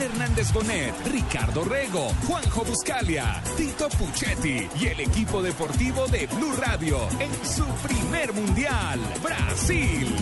Hernández Bonet, Ricardo Rego, Juanjo Buscalia, Tito Puchetti y el equipo deportivo de Blue Radio en su primer mundial, Brasil.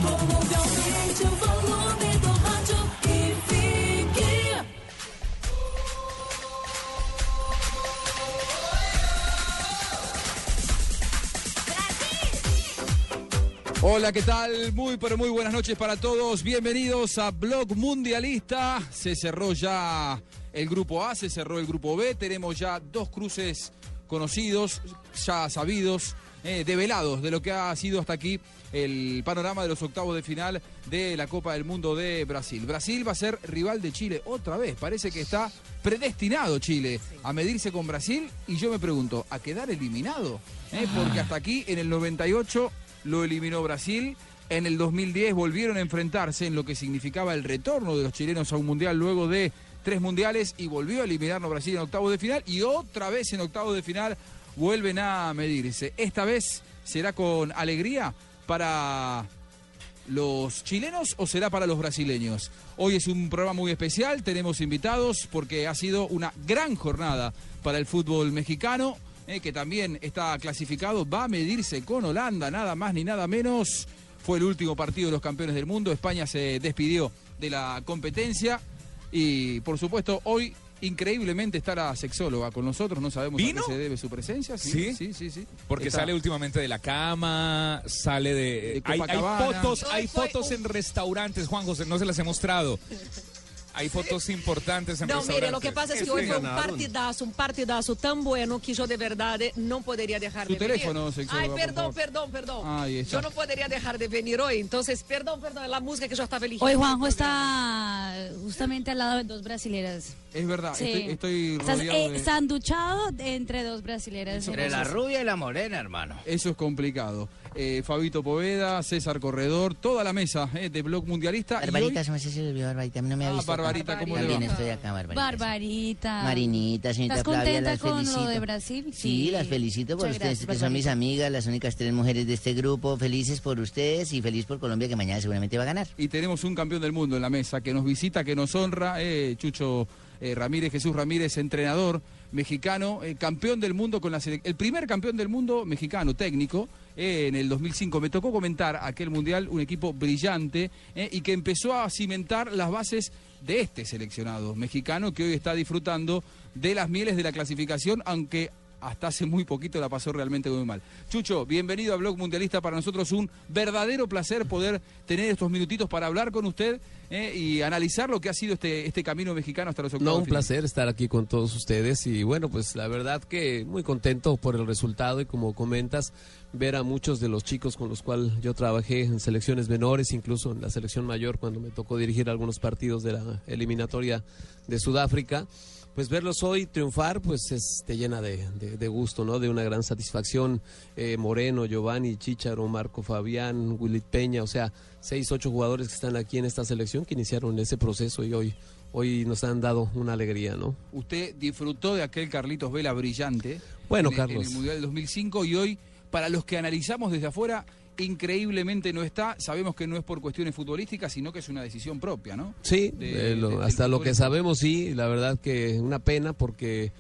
Hola, ¿qué tal? Muy, pero muy buenas noches para todos. Bienvenidos a Blog Mundialista. Se cerró ya el grupo A, se cerró el grupo B. Tenemos ya dos cruces conocidos, ya sabidos, eh, develados de lo que ha sido hasta aquí el panorama de los octavos de final de la Copa del Mundo de Brasil. Brasil va a ser rival de Chile otra vez. Parece que está predestinado Chile a medirse con Brasil y yo me pregunto, ¿a quedar eliminado? Eh, Porque hasta aquí en el 98 lo eliminó Brasil. En el 2010 volvieron a enfrentarse en lo que significaba el retorno de los chilenos a un mundial luego de tres mundiales y volvió a eliminarnos Brasil en octavos de final y otra vez en octavos de final vuelven a medirse. Esta vez será con alegría para los chilenos o será para los brasileños. Hoy es un programa muy especial, tenemos invitados porque ha sido una gran jornada para el fútbol mexicano eh, que también está clasificado, va a medirse con Holanda, nada más ni nada menos. Fue el último partido de los campeones del mundo. España se despidió de la competencia. Y por supuesto, hoy increíblemente está la sexóloga con nosotros. No sabemos ¿Vino? a qué se debe su presencia. ¿Sí? sí, sí. sí. Porque Está- sale últimamente de la cama, sale de... De hay, fotos, hay fotos en restaurantes, Juan José, no se las he mostrado. Hay fotos importantes en restaurantes. mire, lo que pasa es que hoy fue un partidazo, un partidazo tan bueno que yo de verdad no podría dejar Su de teléfono, venir. sexóloga, Ay, perdón, perdón, perdón. Está. Yo no podría dejar de venir hoy, entonces, perdón, perdón, la música que yo estaba eligiendo. Hoy Juanjo está justamente al lado de dos brasileras. Es verdad, Sí. estoy, estoy Estás, rodeado eh, de... sanduchado entre dos brasileras. Entre la rubia y la morena, hermano. Eso es complicado. Eh, Fabito Poveda, César Corredor, toda la mesa eh, de Blog Mundialista. Barbarita, hoy- se me se olvidó Barbarita. No me ha Ah, visto. Barbarita, ¿cómo le También va? estoy acá, Barbarita. Barbarita. Marinita, señorita ¿Estás Flavia, contenta las con felicito. lo de Brasil? Sí, las felicito por Muchas ustedes, gracias, que son mis amigas, las únicas tres mujeres de este grupo. Felices por ustedes y feliz por Colombia, que mañana seguramente va a ganar. y tenemos un campeón del mundo en la mesa que nos visita, que nos honra, eh, Chucho eh, Ramírez, Jesús Ramírez, entrenador mexicano, eh, campeón del mundo con la el primer campeón del mundo mexicano técnico eh, en el 2005. Me tocó comentar aquel mundial un equipo brillante y que empezó a cimentar las bases de este seleccionado mexicano que hoy está disfrutando de las mieles de la clasificación, aunque hasta hace muy poquito la pasó realmente muy mal. Chucho, bienvenido a Blog Mundialista. Para nosotros un verdadero placer poder tener estos minutitos para hablar con usted eh, y analizar lo que ha sido este, este camino mexicano hasta los octavos. No, un placer estar aquí con todos ustedes y bueno, pues la verdad que muy contento por el resultado y como comentas, ver a muchos de los chicos con los cuales yo trabajé en selecciones menores, incluso en la selección mayor cuando me tocó dirigir algunos partidos de la eliminatoria de Sudáfrica. Pues verlos hoy triunfar, pues es, te llena de, de- de gusto, ¿no? De una gran satisfacción. Eh, Moreno, Giovanni, Chicharo, Marco Fabián, Willy Peña, o sea, seis, ocho jugadores que están aquí en esta selección que iniciaron ese proceso y hoy, hoy nos han dado una alegría, ¿no? Usted disfrutó de aquel Carlitos Vela brillante. Bueno, en Carlos. En el Mundial del 2005 y hoy, para los que analizamos desde afuera, increíblemente no está. Sabemos que no es por cuestiones futbolísticas, sino que es una decisión propia, ¿no? Sí, De- eh, lo- de- hasta lo que sabemos, sí, la verdad que una pena porque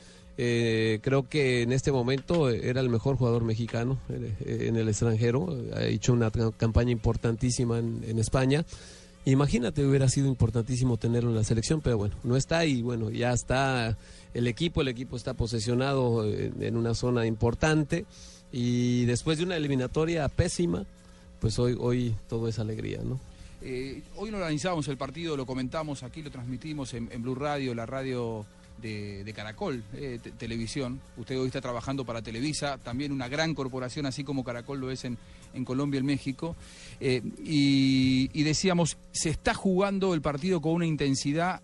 eh, creo que en este momento era el mejor jugador mexicano eh, en el extranjero, ha hecho una campaña importantísima en, en España. Imagínate, hubiera sido importantísimo tenerlo en la selección, pero bueno, no está y bueno, ya está el equipo, el equipo está posesionado en, en una zona importante y después de una eliminatoria pésima, pues hoy, hoy todo es alegría, ¿no? Eh, hoy no organizamos el partido, lo comentamos aquí, lo transmitimos en, Blue Radio, la radio de, Caracol, eh, te- Televisión. Usted hoy está trabajando para Televisa, también una gran corporación, así como Caracol lo es en, en Colombia y en México. Eh, y, y decíamos, se está jugando el partido con una intensidad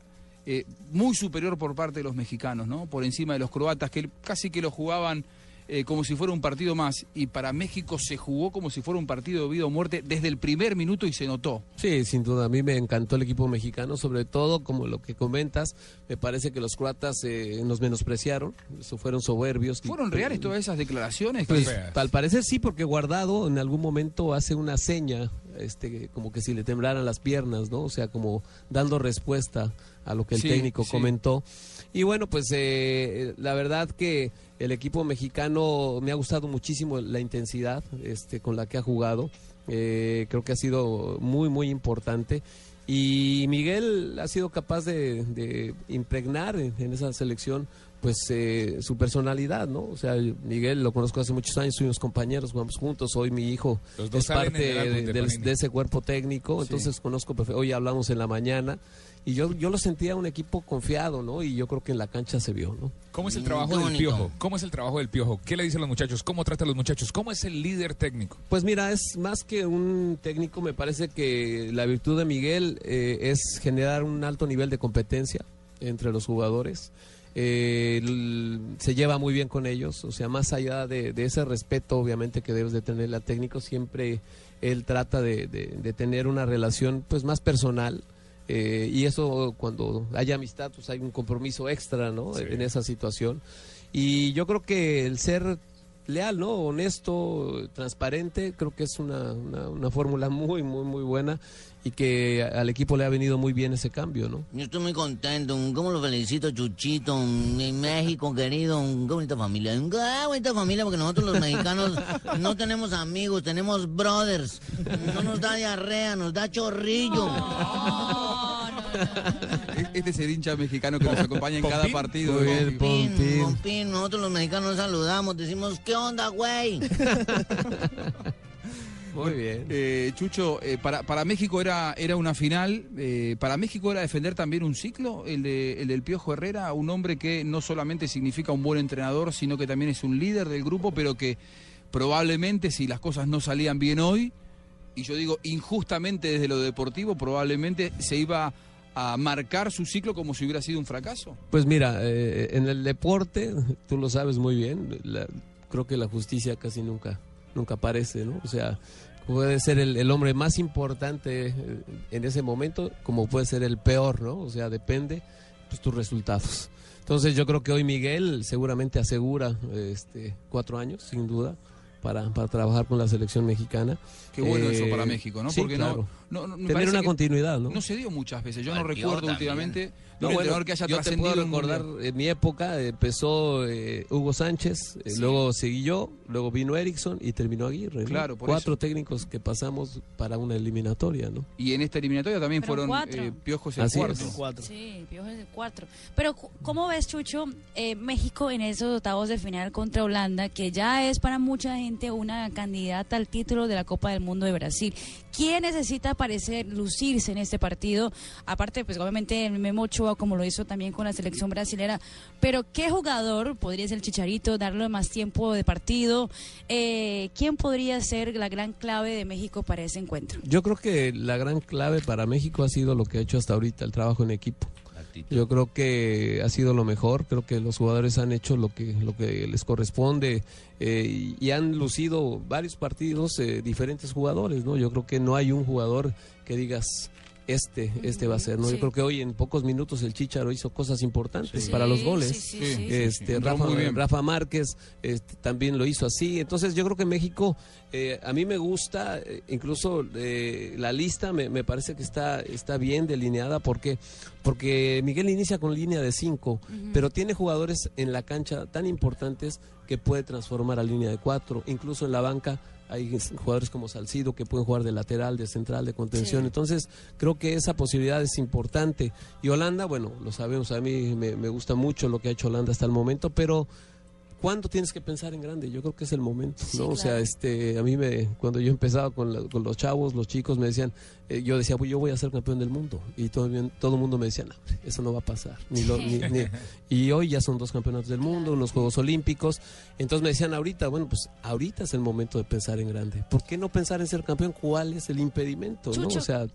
muy superior por parte de los mexicanos, ¿no? Por encima de los croatas, que casi que lo jugaban eh, como si fuera un partido más. Y para México se jugó como si fuera un partido de vida o muerte desde el primer minuto y se notó. Sí, sin duda, a mí me encantó el equipo mexicano, sobre todo como lo que comentas, me parece que los croatas eh, nos menospreciaron, eso fueron soberbios. ¿Fueron reales todas esas declaraciones? Pues al parecer sí, porque Guardado en algún momento hace una seña, este, como que si le temblaran las piernas, ¿no? O sea, como dando respuesta a lo que el Sí, técnico sí. comentó. Y bueno, pues eh, la verdad que el equipo mexicano me ha gustado muchísimo la intensidad este, con la que ha jugado. Eh, creo que ha sido muy, muy importante. Y Miguel ha sido capaz de, de impregnar en, en esa selección pues eh, su personalidad, ¿no? O sea, Miguel lo conozco hace muchos años, fuimos compañeros, jugamos juntos, hoy mi hijo es parte de, ese cuerpo técnico, entonces conozco. Hoy hablamos en la mañana y yo, yo lo sentía un equipo confiado, ¿no? Y yo creo que en la cancha se vio, ¿no? ¿Cómo es el trabajo del piojo? ¿Cómo es el trabajo del piojo? ¿Qué le dicen los muchachos? ¿Cómo trata a los muchachos? ¿Cómo es el líder técnico? Pues mira, es más que un técnico, me parece que la virtud de Miguel eh, es generar un alto nivel de competencia entre los jugadores. Eh, se lleva muy bien con ellos, o sea, más allá de, de ese respeto, obviamente, que debes de tener al técnico, siempre él trata de, de- de tener una relación pues más personal. Eh, y eso cuando hay amistad, pues hay un compromiso extra, ¿no? Sí. En esa situación. Y yo creo que el ser leal, ¿no? Honesto, transparente, creo que es una, una, una fórmula muy, muy, muy buena y que al equipo le ha venido muy bien ese cambio, ¿no? Yo estoy muy contento. ¿Cómo lo felicito, Chuchito? En México, querido. Qué bonita familia. Qué bonita familia, porque nosotros los mexicanos no tenemos amigos, tenemos brothers. No nos da diarrea, nos da chorrillo. Este es el hincha mexicano que nos acompaña en cada partido. Muy bien, ¿no? Pin, Pompín. Pompín, nosotros los mexicanos nos saludamos, decimos, ¿qué onda, güey? Muy bien. Eh, Chucho, eh, para, para México era, era una final, eh, para México era defender también un ciclo, el, de, el del Piojo Herrera, un hombre que no solamente significa un buen entrenador, sino que también es un líder del grupo, pero que probablemente si las cosas no salían bien hoy, y yo digo injustamente desde lo deportivo, probablemente se iba a marcar su ciclo como si hubiera sido un fracaso. Pues mira, eh, en el deporte, tú lo sabes muy bien, la- creo que la justicia casi nunca, nunca aparece, ¿no? O sea, puede ser el, el hombre más importante eh, en ese momento, como puede ser el peor, ¿no? O sea, depende pues, tus resultados. Entonces yo creo que hoy Miguel seguramente asegura este, cuatro años, sin duda, para, para trabajar con la selección mexicana. Qué bueno eso Eh, para México, ¿no? sí, Porque claro. no, no, no- Tener una que continuidad, ¿no? No se dio muchas veces. Yo no recuerdo Piojo últimamente No, un bueno, entrenador que haya yo te puedo recordar, en mi época empezó eh, Hugo Sánchez, eh, luego seguí yo, luego vino Erickson y terminó Aguirre. ¿no? Claro, por Cuatro eso. técnicos que pasamos para una eliminatoria, ¿no? Y en esta eliminatoria también Fueron fueron cuatro. eh, Piojos el Así cuarto. es. Sí, Piojo es de cuatro. Pero, ¿cómo ves, Chucho, eh, México en esos octavos de final contra Holanda, que ya es para mucha gente una candidata al título de la Copa del Mundo de Brasil? ¿Quién necesita aparecer, lucirse en este partido? Aparte, pues obviamente el Memo Ochoa, como lo hizo también con la selección brasilera. Pero, ¿qué jugador podría ser el Chicharito, darle más tiempo de partido? Eh, ¿Quién podría ser la gran clave de México para ese encuentro? Yo creo que la gran clave para México ha sido lo que ha hecho hasta ahorita, el trabajo en equipo. Yo creo que ha sido lo mejor, creo que los jugadores han hecho lo que, lo que les corresponde eh, y, y han lucido varios partidos eh, diferentes jugadores, ¿no? Yo creo que no hay un jugador que digas este, este va a ser, ¿no? Sí. Yo creo que hoy en pocos minutos el Chicharo hizo cosas importantes Sí, para los goles. sí, sí, sí. Este, Rafa. Rafa Márquez este, también lo hizo así. Entonces yo creo que México, eh, a mí me gusta, eh, incluso eh, la lista me, me parece que está, está bien delineada porque, porque Miguel inicia con línea de cinco, pero tiene jugadores en la cancha tan importantes que puede transformar a línea de cuatro, incluso en la banca. Hay jugadores como Salcido que pueden jugar de lateral, de central, de contención. Sí. Entonces, creo que esa posibilidad es importante. Y Holanda, bueno, lo sabemos, a mí me, me gusta mucho lo que ha hecho Holanda hasta el momento, pero ¿cuándo tienes que pensar en grande? Yo creo que es el momento, Sí, ¿no? O sea, este, a mí me, cuando yo empezaba con, la- con los chavos, los chicos me decían, eh, yo decía, pues yo voy a ser campeón del mundo. Y todo, todo el mundo me decía, no, eso no va a pasar. Ni lo, ni, ni. Y hoy ya son dos campeonatos del mundo, unos Juegos Olímpicos. Entonces me decían ahorita, bueno, pues ahorita es el momento de pensar en grande. ¿Por qué no pensar en ser campeón? ¿Cuál es el impedimento? ¿no? O sea,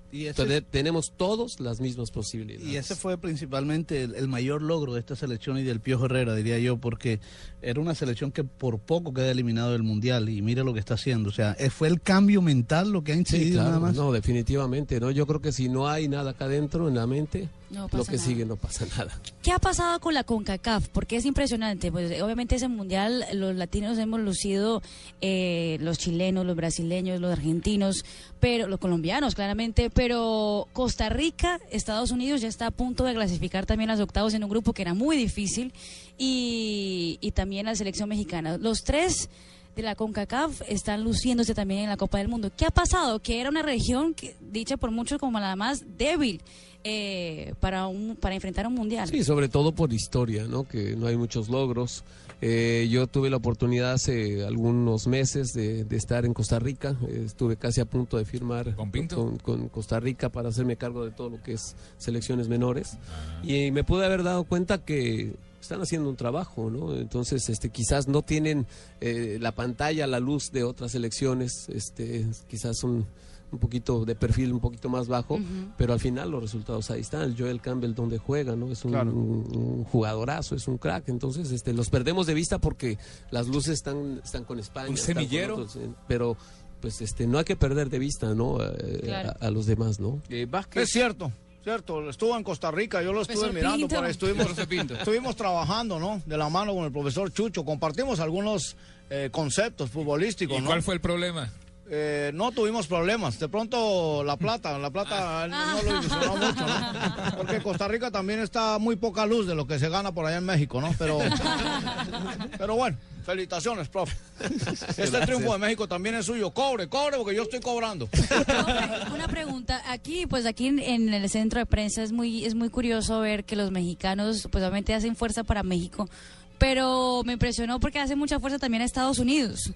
tenemos todos las mismas posibilidades. Y ese fue principalmente el, el mayor logro de esta selección y del Piojo Herrera, diría yo, porque era una selección que por poco queda eliminado del Mundial y mire lo que está haciendo. O sea, eh, fue el cambio mental lo que ha Sí, incidido claro, nada más. no, definitivamente, ¿no? Yo creo que si no hay nada acá adentro en la mente, No lo que nada. sigue no pasa nada. ¿Qué ha pasado con la CONCACAF? Porque es impresionante. Pues obviamente ese mundial los latinos hemos lucido, eh, los chilenos, los brasileños, los argentinos, pero los colombianos claramente. Pero Costa Rica, Estados Unidos ya está a punto de clasificar también a los octavos en un grupo que era muy difícil y, y también la selección mexicana. Los tres de la CONCACAF están luciéndose también en la Copa del Mundo. ¿Qué ha pasado? Que era una región que, dicha por muchos como la más débil eh, para, un, para enfrentar un mundial. Sí, sobre todo por historia, ¿no? Que no hay muchos logros. Eh, yo tuve la oportunidad hace algunos meses de, de estar en Costa Rica. Eh, estuve casi a punto de firmar ¿Con Pinto? con- con Costa Rica para hacerme cargo de todo lo que es selecciones menores. Y me pude haber dado cuenta que están haciendo un trabajo, ¿no? Entonces, este, quizás no tienen eh, la pantalla, la luz de otras selecciones, este, quizás son un poquito de perfil un poquito más bajo, pero al final los resultados ahí están. Joel Campbell donde juega, ¿no? Es un, Claro. un- un jugadorazo, es un crack. Entonces, este, los perdemos de vista porque las luces están, están con España. Un semillero. otros, eh, pero pues este, no hay que perder de vista, ¿no? Eh, Claro. a, a los demás, ¿no? Eh, Vázquez. Es cierto, cierto. Estuvo en Costa Rica, yo lo estuve mirando, Pinto. por ahí estuvimos, estuvimos trabajando, ¿no? De la mano con el profesor Chucho, compartimos algunos eh, conceptos futbolísticos, ¿Y ¿no? cuál fue el problema? Eh, no tuvimos problemas. De pronto la plata, la plata no, no lo ilusionó mucho, ¿no? Porque Costa Rica también está muy poca luz de lo que se gana por allá en México, ¿no? Pero, pero bueno, felicitaciones, profe. Este triunfo de México también es suyo. Cobre, cobre, porque yo estoy cobrando. Profe, Una pregunta, aquí, pues aquí en, en el centro de prensa es muy, es muy curioso ver que los mexicanos, pues obviamente hacen fuerza para México, pero me impresionó porque hace mucha fuerza también a Estados Unidos.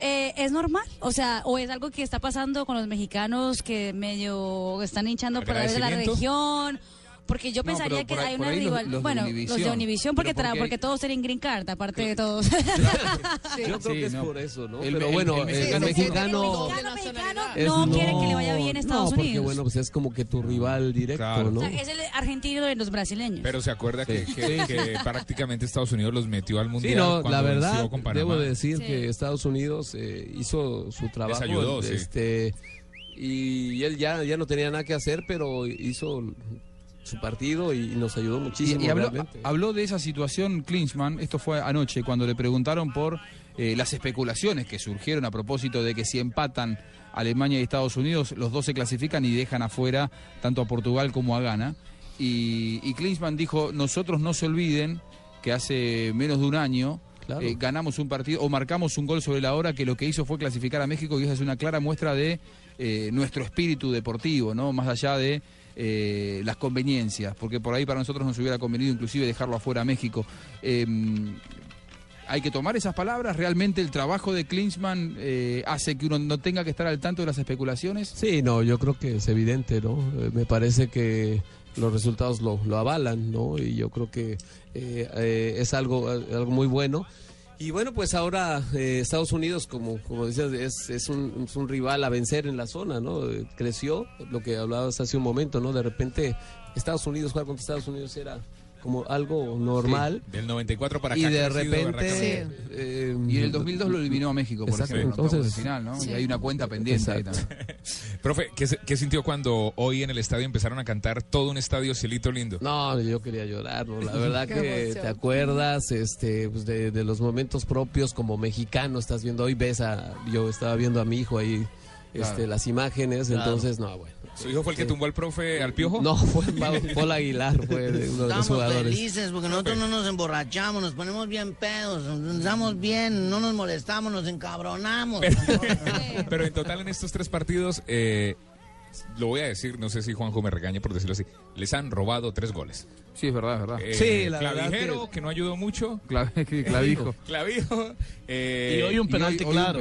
Eh, ¿Es normal? O sea, ¿o es algo que está pasando con los mexicanos que medio están hinchando por la vez de la ¿Agradecimiento? región? Porque yo No, pensaría que ahí- hay una rival. los bueno, los de Univisión, porque, porque porque, hay- todos tienen green card, aparte de todos. Yo creo Sí, que es no. por eso, ¿no? El- pero el- bueno, el eh, el, mexicano- mexicano... Mexicano, mexicano, es no quieren que le vaya bien a Estados no, porque Unidos. bueno, pues es como que tu rival directo, Claro. ¿no? O sea, es el argentino de los brasileños. Pero se acuerda que, Sí. que- Sí, que prácticamente Estados Unidos los metió al mundial. Sí, no, cuando la verdad, con debo decir Sí. que Estados Unidos eh, hizo su trabajo. ayudó, sí. este, y él ya, ya no tenía nada que hacer, pero hizo su partido y nos ayudó muchísimo. Y, y habló, de esa situación Klinsmann, esto fue anoche, cuando le preguntaron por eh, las especulaciones que surgieron a propósito de que si empatan Alemania y Estados Unidos, los dos se clasifican y dejan afuera tanto a Portugal como a Ghana. Y, y Klinsmann dijo, nosotros no se olviden que hace menos de un año Claro. eh, ganamos un partido o marcamos un gol sobre la hora que lo que hizo fue clasificar a México y esa es una clara muestra de eh, nuestro espíritu deportivo, ¿no? Más allá de eh, las conveniencias, porque por ahí para nosotros nos hubiera convenido inclusive dejarlo afuera a México. Eh, hay que tomar esas palabras. ¿Realmente el trabajo de Klinsmann eh, hace que uno no tenga que estar al tanto de las especulaciones? Sí, no, yo creo que es evidente, ¿no? Eh, me parece que los resultados lo, lo avalan, ¿no? Y yo creo que eh, eh, es algo, algo muy bueno. Y bueno, pues ahora eh, Estados Unidos, como, como decías, es, es, un, es un rival a vencer en la zona, ¿no? Eh, creció, lo que hablabas hace un momento, ¿no? De repente Estados Unidos, jugar contra Estados Unidos era como algo normal. Del 94 para acá. Y de repente... berracamente. eh, Y en el 2002 lo eliminó a México, por Exacto, ejemplo, en entonces- de final, ¿no? Sí. Y hay una cuenta pendiente ahí Exacto. también. Profe, ¿qué, se- qué sintió cuando hoy en el estadio empezaron a cantar todo un estadio cielito lindo? No, yo quería llorar, ¿no? La verdad que emoción. te acuerdas este, pues de, de los momentos propios como mexicano, estás viendo, hoy ves a, yo estaba viendo a mi hijo ahí, este, Claro. las imágenes, Claro. entonces, no, bueno. ¿Su hijo fue el que tumbó al profe al piojo? No, fue Pau- Paul Aguilar, fue de uno de los Estamos jugadores. felices porque nosotros no nos emborrachamos, nos ponemos bien pedos, nos estamos bien, no nos molestamos, nos encabronamos. Pero en total en estos tres partidos, eh, lo voy a decir, no sé si Juanjo me regaña por decirlo así, les han robado tres goles. Sí, es verdad, es verdad. Eh, sí, la Clavijero, que... no ayudó mucho. clavijo. clavijo. Eh, y hoy un penalti claro.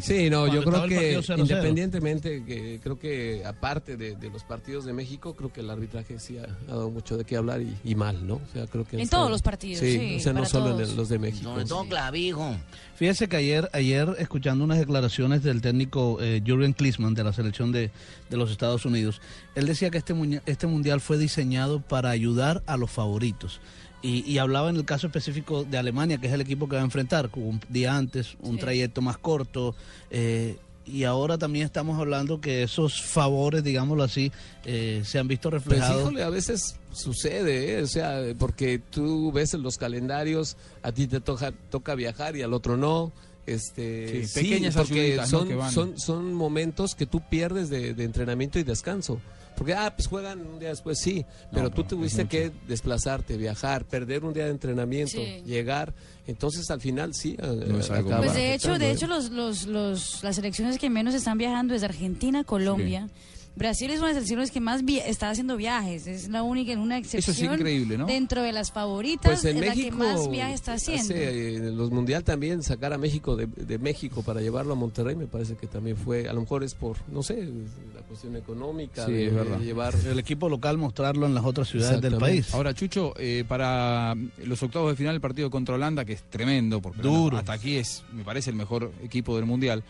sí, no, yo creo que independientemente, que creo que aparte de, los partidos de México, creo que el arbitraje sí ha, dado mucho de qué hablar y, mal, ¿no? O sea, creo que en todos los partidos, sí. o sea, no solo en los de México. Sobre todo clavijo. Fíjese que ayer, ayer escuchando unas declaraciones del técnico eh, Jürgen Klinsmann de la selección de, de los Estados Unidos, él decía que este, este mundial fue diseñado para ayudar a los favoritos. Y, hablaba en el caso específico de Alemania, que es el equipo que va a enfrentar, un día antes, un trayecto más corto. Eh, y ahora también estamos hablando que esos favores, digámoslo así, eh, se han visto pues, reflejados. a veces sucede, ¿eh? o sea, porque tú ves en los calendarios, a ti te toca, toca viajar y al otro no. Este, pequeñas porque son, son, son momentos que tú pierdes de entrenamiento y descanso. Porque, ah, pues juegan un día después, sí, pero tú tuviste que desplazarte, viajar, perder un día de entrenamiento, llegar, entonces al final sí. Eh, pues de hecho, de hecho los, los, los, las selecciones que menos están viajando es Argentina, Colombia. Brasil es una de las selecciones que más está haciendo viajes, es la única, en una excepción. Eso es increíble, ¿no? Dentro de las favoritas, pues en es México, la que más viajes está haciendo. Eh, en los mundial también sacar a México de, de, México para llevarlo a Monterrey me parece que también fue, a lo mejor es por, no sé, la cuestión económica sí, de, verdad. llevar el equipo local mostrarlo en las otras ciudades del país. Ahora Chucho, eh, para los octavos de final el partido contra Holanda que es tremendo, porque Duro. hasta aquí es, me parece el mejor equipo del mundial.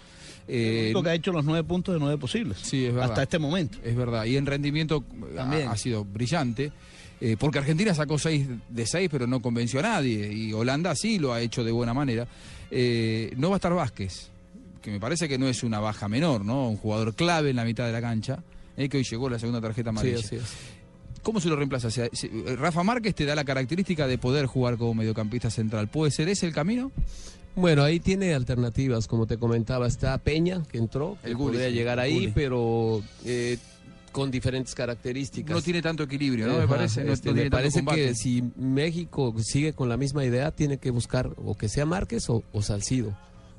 Eh, que ha hecho los nueve puntos de nueve posibles. Sí, es verdad. Hasta este momento. Es verdad. Y en rendimiento También. Ha, sido brillante. Eh, porque Argentina sacó seis de seis, pero no convenció a nadie. Y Holanda sí lo ha hecho de buena manera. Eh, no va a estar Vázquez, que me parece que no es una baja menor, ¿no? Un jugador clave en la mitad de la cancha, eh, que hoy llegó la segunda tarjeta amarilla. Sí, ¿Cómo se lo reemplaza? Rafa Márquez te da la característica de poder jugar como mediocampista central. ¿Puede ser ese el camino? Bueno, ahí tiene alternativas, como te comentaba, está Peña, que entró, el podría llegar ahí, pero eh, con diferentes características. No tiene tanto equilibrio, ¿no? me parece, este, me parece que si México sigue con la misma idea, tiene que buscar o que sea Márquez o, o Salcido,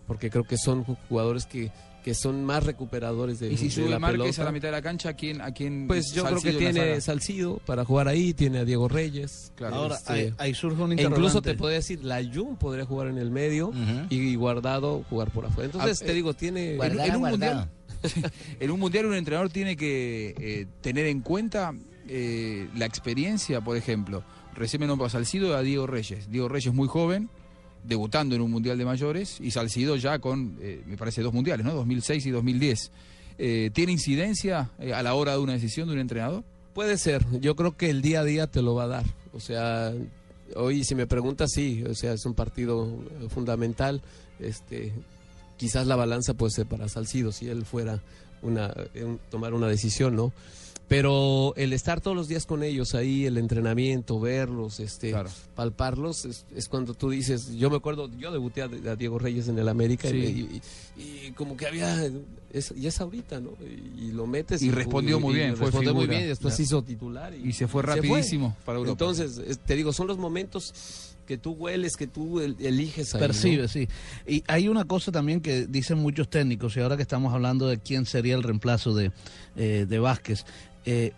porque creo que son jugadores que que son más recuperadores de, ¿Y si sube Márquez a la mitad de la cancha, ¿a quién? A quién pues yo creo que tiene Salcido para jugar ahí, tiene a Diego Reyes. Claro. Ahora, este, ahí, surge un e incluso te puede decir, la Jun podría jugar en el medio y Guardado jugar por afuera. Entonces, ah, te eh, digo, tiene... en, un mundial, en un mundial un entrenador tiene que eh, tener en cuenta eh, la experiencia, por ejemplo. Recién me nombró a Salcido y a Diego Reyes. Diego Reyes muy joven, debutando en un Mundial de Mayores y Salcido ya con, eh, me parece, dos mundiales, ¿no? 2006 y 2010. Eh, ¿Tiene incidencia eh, a la hora de una decisión de un entrenador? Puede ser, yo creo que el día a día te lo va a dar. O sea, hoy si me preguntas, sí, o sea, es un partido fundamental. Este, quizás la balanza puede ser para Salcido si él fuera una, tomar una decisión, ¿no? Pero el estar todos los días con ellos ahí, el entrenamiento, verlos, este, palparlos, es, cuando tú dices, yo me acuerdo, yo debuté a, Diego Reyes en el América y, como que había, y es ahorita, ¿no? Y, lo metes. Y, respondió muy bien, fue respondió muy bien, y después se hizo titular. Y, se fue rapidísimo para Europa. Entonces, te digo, son los momentos que tú hueles, que tú eliges ahí, Percibes, sí. Y hay una cosa también que dicen muchos técnicos, y ahora que estamos hablando de quién sería el reemplazo de, eh, de Vázquez, eh,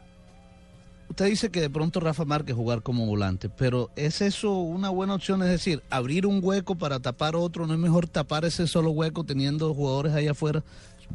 usted dice que de pronto Rafa Márquez jugar como volante, pero ¿es eso una buena opción? Es decir, abrir un hueco para tapar otro, ¿no es mejor tapar ese solo hueco teniendo jugadores ahí afuera?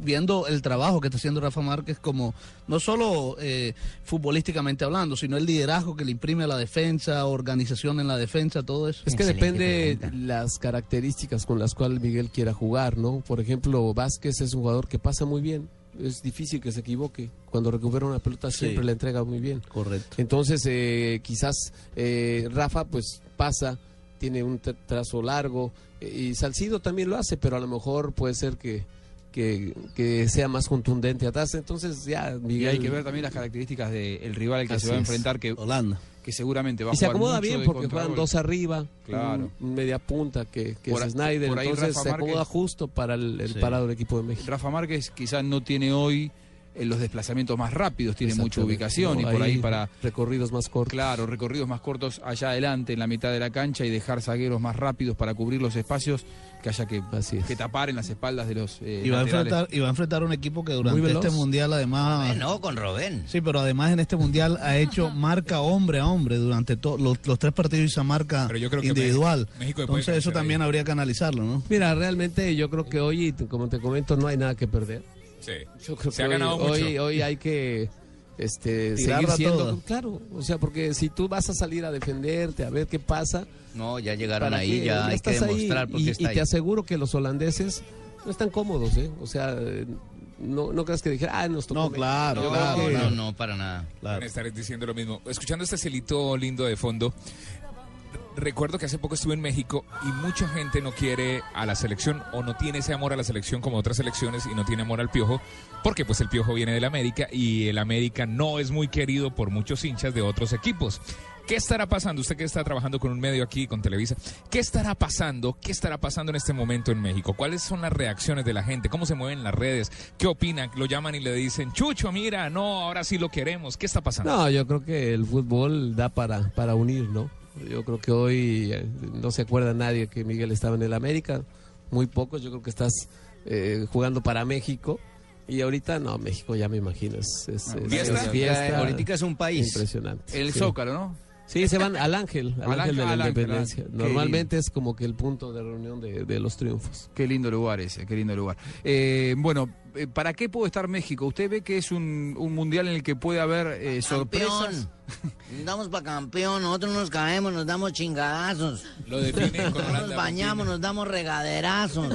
Viendo el trabajo que está haciendo Rafa Márquez como, no solo eh, futbolísticamente hablando, sino el liderazgo que le imprime a la defensa, organización en la defensa, todo eso. Es que depende las características con las cuales Miguel quiera jugar, ¿no? Por ejemplo, Vázquez es un jugador que pasa muy bien, es difícil que se equivoque. Cuando recupera una pelota siempre la entrega muy bien. Correcto. Entonces, eh, quizás eh, Rafa pues pasa, tiene un trazo largo eh, y Salcido también lo hace, pero a lo mejor puede ser que, que, sea más contundente atrás. Entonces ya Miguel... Y hay que ver también las características del rival al que se va a enfrentar, que Holanda que seguramente va a y se acomoda bien porque juegan dos arriba, claro. media punta que, que es Snyder, entonces se acomoda justo para el, parado del equipo de México. Rafa Márquez quizás no tiene hoy eh, los desplazamientos más rápidos, tiene mucha ubicación y por ahí para recorridos más cortos. Claro, recorridos más cortos allá adelante en la mitad de la cancha y dejar zagueros más rápidos para cubrir los espacios que haya que, que tapar en las espaldas de los eh, y, va a enfrentar, y va a enfrentar un equipo que Muy durante este mundial además... No, con Robén. Sí, pero además en este mundial ha hecho marca hombre a hombre durante todos los, los tres partidos hizo marca Pero yo creo que individual. México- México puede Entonces eso también habría que analizarlo, ¿no? Mira, realmente yo creo que hoy, como te comento, no hay nada que perder. Sí. Yo creo Se que ha hoy, ganado mucho. hoy, hoy hay que este, Tirarla seguir siendo. toda. Claro, o sea, porque si tú vas a salir a defenderte, a ver qué pasa. No, ya llegaron ¿para ahí, qué? ya hay que estás ahí demostrar por qué y, está y ahí. te aseguro que los holandeses no están cómodos, ¿eh? O sea, no, no creas que dijera, ah, nos tocó. No, claro, No, que- no, no, para nada. Van a estar diciendo lo mismo. Escuchando este celito lindo de fondo, recuerdo que hace poco estuve en México y mucha gente no quiere a la selección o no tiene ese amor a la selección como otras selecciones y no tiene amor al piojo, porque pues el piojo viene del América y el América no es muy querido por muchos hinchas de otros equipos. ¿Qué estará pasando? Usted que está trabajando con un medio aquí, con Televisa, ¿qué estará pasando? ¿Qué estará pasando en este momento en México? ¿Cuáles son las reacciones de la gente? ¿Cómo se mueven las redes? ¿Qué opinan? Lo llaman y le dicen, Chucho, mira, no, ahora sí lo queremos. ¿Qué está pasando? No, yo creo que el fútbol da para, para unir, ¿no? Yo creo que hoy eh, no se acuerda nadie que Miguel estaba en el América, muy pocos, yo creo que estás eh, jugando para México. Y ahorita, no, México ya me imagino, es, es, es- ¿Fiesta? es fiesta. Ahorita es un país. Impresionante. El sí. Zócalo, ¿no? Sí, se van al Ángel, al, Al Ángel de la al Ángel, Independencia. ah, qué Normalmente es como que el punto de reunión de, de los triunfos. Qué lindo lugar ese, qué lindo lugar. Eh, bueno, eh, ¿para qué puede estar México? ¿Usted ve que es un, un mundial en el que puede haber eh, sorpresas? Campeón. Damos para campeón, nosotros nos caemos, nos damos chingadazos. Lo define con Nos bañamos, nos damos regaderazos.